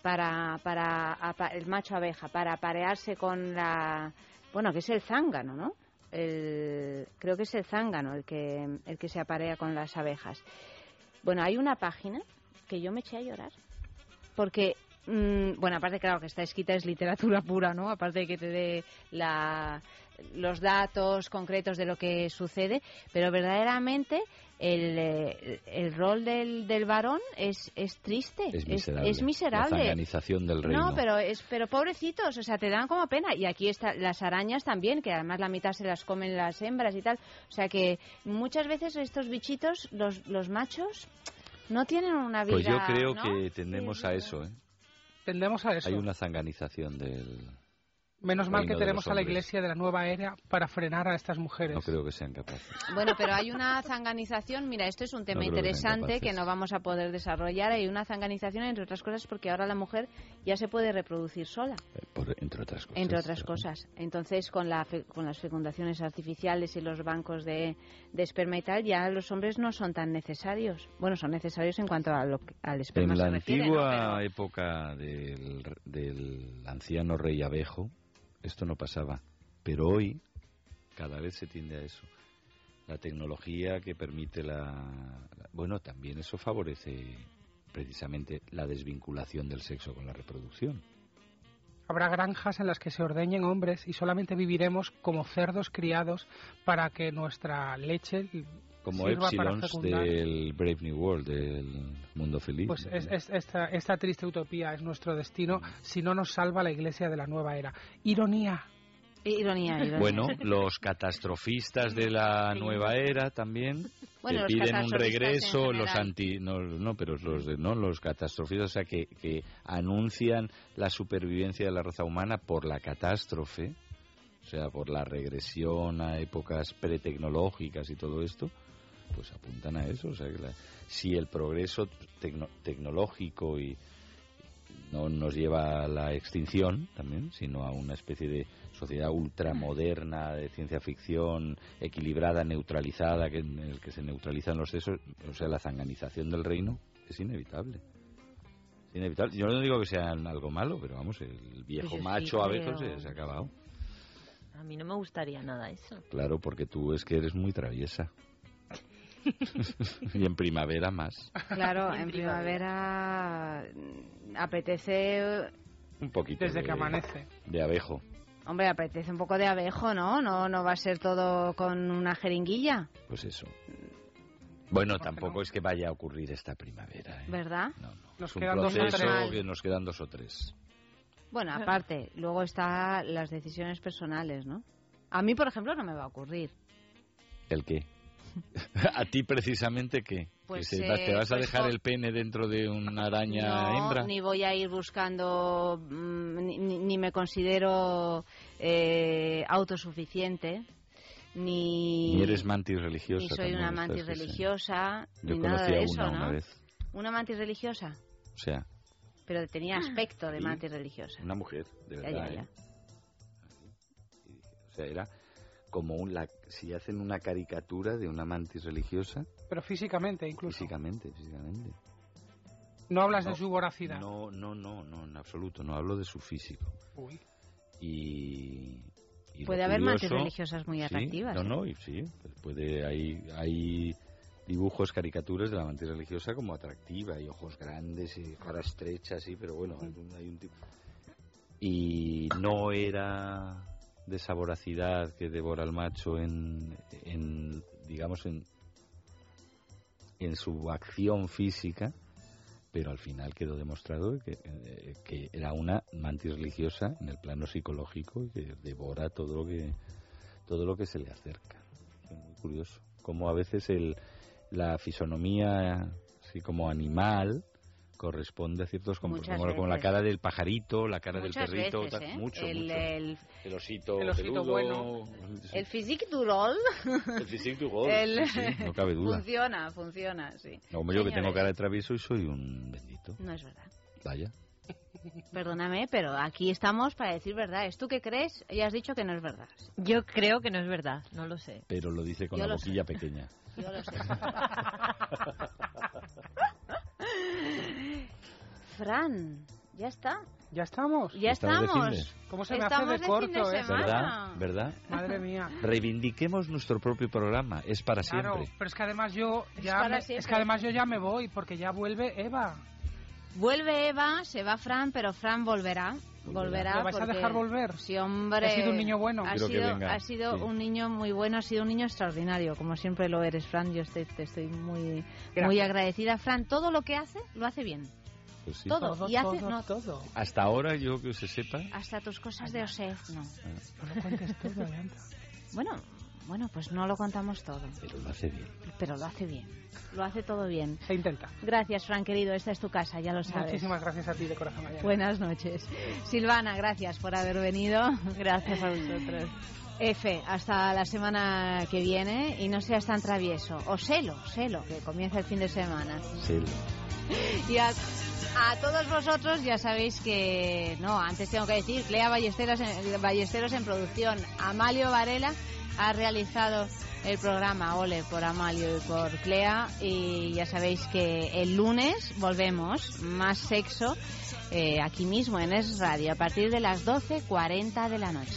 para, para apa- el macho abeja para aparearse con la, bueno, que es el zángano, ¿no? El, creo que es el zángano el que, el que se aparea con las abejas. Bueno, hay una página que yo me eché a llorar. Porque, mm, bueno, aparte, claro, que está escrita es literatura pura, ¿no? Aparte de que te dé la, los datos concretos de lo que sucede, pero verdaderamente el, eh, el rol del, del varón es, es triste. Es miserable. Es, miserable. La zanganización del reino. No, pero es pero pobrecitos, o sea, te dan como pena. Y aquí están las arañas también, que además la mitad se las comen las hembras y tal. O sea que muchas veces estos bichitos, los, los machos, no tienen una vida. Pues yo creo ¿no? que tendemos a eso, ¿eh? Tendemos a eso. Hay una zanganización del... Menos mal que tenemos a la iglesia de la nueva era para frenar a estas mujeres. No creo que sean capaces. Bueno, pero hay una zanganización, mira, esto es un tema No que interesante que no vamos a poder desarrollar. Hay una zanganización, entre otras cosas, porque ahora la mujer ya se puede reproducir sola. Por- entre otras cosas. Entre otras cosas. Entonces, con, la, fe- con las fecundaciones artificiales y los bancos de, de esperma y tal, ya los hombres no son tan necesarios. Bueno, son necesarios en cuanto a lo que- al esperma En la se refiere, ¿no? antigua época del, del anciano rey abejo, esto no pasaba. Pero hoy, cada vez se tiende a eso. La tecnología que permite la... la- Bueno, también eso favorece precisamente la desvinculación del sexo con la reproducción. Habrá granjas en las que se ordeñen hombres y solamente viviremos como cerdos criados para que nuestra leche Como Epsilons del Brave New World, del mundo feliz. Pues es- es- esta, esta triste utopía es nuestro destino si no nos salva la iglesia de la nueva era. Ironía. Ironía, *laughs* ironía. Bueno, los catastrofistas de la nueva era también Bueno, que piden un regreso, los anti, no, no, pero los de- no los catastrofistas, o sea que, que anuncian la supervivencia de la raza humana por la catástrofe, o sea, por la regresión a épocas pretecnológicas y todo esto, pues apuntan a eso, o sea que la- si el progreso tecno- tecnológico y no nos lleva a la extinción también, sino a una especie de sociedad ultramoderna de ciencia ficción, equilibrada, neutralizada, que, en el que se neutralizan los excesos, o sea, la zanganización del reino es inevitable. Es inevitable. Yo no digo que sea algo malo, pero vamos, el viejo Pues yo sí macho a veces se, se ha acabado. A mí no me gustaría nada eso. Claro, porque tú es que eres muy traviesa. *laughs* y en primavera más. Claro, en primavera mm, apetece, Un poquito Desde de, que amanece. de abejo. hombre, apetece un poco de abejo, ¿no? No, no va a ser todo con una jeringuilla, Pues eso. Bueno, tampoco es que vaya a ocurrir esta primavera. ¿eh? ¿verdad? Nos Es un quedan dos o proceso tres. que nos quedan dos o tres. Bueno, aparte, luego están las decisiones personales, ¿no? A mí, por ejemplo, no me va a ocurrir. ¿El qué? *laughs* ¿A ti precisamente qué? Pues, ¿Que se- eh, ¿Te vas a pues dejar el pene dentro de una araña no, hembra? ni voy a ir buscando, mm, ni, me considero eh, autosuficiente, ni, Ni eres mantis religiosa. ni soy una mantis sí, sí. religiosa, Yo ni nada de eso, una ¿no? una vez. Una mantis religiosa, O sea, pero tenía aspecto de Sí. mantis religiosa. una mujer, de Ya, verdad. ya, ya. ¿eh? O sea, era como un, la, si hacen una caricatura de una mantis religiosa, Pero físicamente, incluso. físicamente, físicamente. No hablas de No, su voracidad. No, no, no, no, en absoluto. No hablo de su físico. Uy. Y, Puede haber mantis religiosas muy sí, atractivas, No, ¿eh? no, y sí. pues puede, hay, hay dibujos, caricaturas de la mantis religiosa como atractiva y ojos grandes y cara estrecha, sí, pero bueno, hay un, hay un tipo. Y no era de esa voracidad que devora al macho en, en digamos, en, en su acción física, pero al final quedó demostrado que, eh, que era una mantis religiosa en el plano psicológico que devora todo lo que todo lo que se le acerca. Es muy curioso. Como a veces el, la fisonomía, así como animal, corresponde a ciertos como, Muchas como, como la cara del pajarito, la cara Muchas del perrito, veces, tal, ¿eh? mucho, el, mucho. El, El osito, el osito peludo, bueno. el physique du rôle. el physique du rôle, El- sí, sí, no cabe duda. Funciona, funciona, sí. No, como yo que tengo cara de travieso y soy un bendito. No es verdad. Vaya. Perdóname, pero aquí estamos para decir verdades. ¿Tú qué crees? Ya has dicho que no es verdad. Yo creo que no es verdad, no lo sé. Pero lo dice con Yo la lo sé. boquilla pequeña. Yo lo sé. *laughs* *laughs* Fran, ya está. Ya estamos. Ya Estamos de estamos. de- ¿Cómo se me hace de fin corto, eh? semana. ¿Verdad? ¿Verdad? Madre mía. Reivindiquemos nuestro propio programa. Es para Claro, siempre. pero es que además yo ya para me- siempre. es que además yo ya me voy porque ya vuelve Eva. Vuelve Eva, se va Fran, pero Fran volverá. Volverá. ¿Le vais a dejar volver? Sí, hombre. Ha sido un niño bueno. Ha sido, ha sido sí. un niño muy bueno, ha sido un niño extraordinario, como siempre lo eres, Fran. Yo estoy, te estoy muy, Gracias. muy agradecida. Fran, todo lo que hace, lo hace bien. Pues sí. Todo. Todo, y hace, todo, no, todo. Hasta ahora, yo que se sepa, hasta tus cosas de Osef, no. No lo cuentes todo. Bueno, bueno, pues no lo contamos todo, pero lo hace bien. pero lo hace bien. Lo hace todo bien. Se intenta. Gracias, Fran, querido. Esta es tu casa, ya lo sabes. Muchísimas gracias a ti de corazón. Buenas noches. Silvana, gracias por haber venido. *laughs* Gracias a vosotros. F, hasta la semana que viene y no seas tan travieso. O selo, selo, que comienza el fin de semana. Sí. *laughs* Y a, a todos vosotros ya sabéis que, no, antes tengo que decir, Clea Ballesteros en, Ballesteros en producción, Amalio Varela ha realizado el programa Ole por Amalio y por Clea y ya sabéis que el lunes volvemos, más sexo, eh, aquí mismo en Es Radio, a partir de las 12.40 de la noche.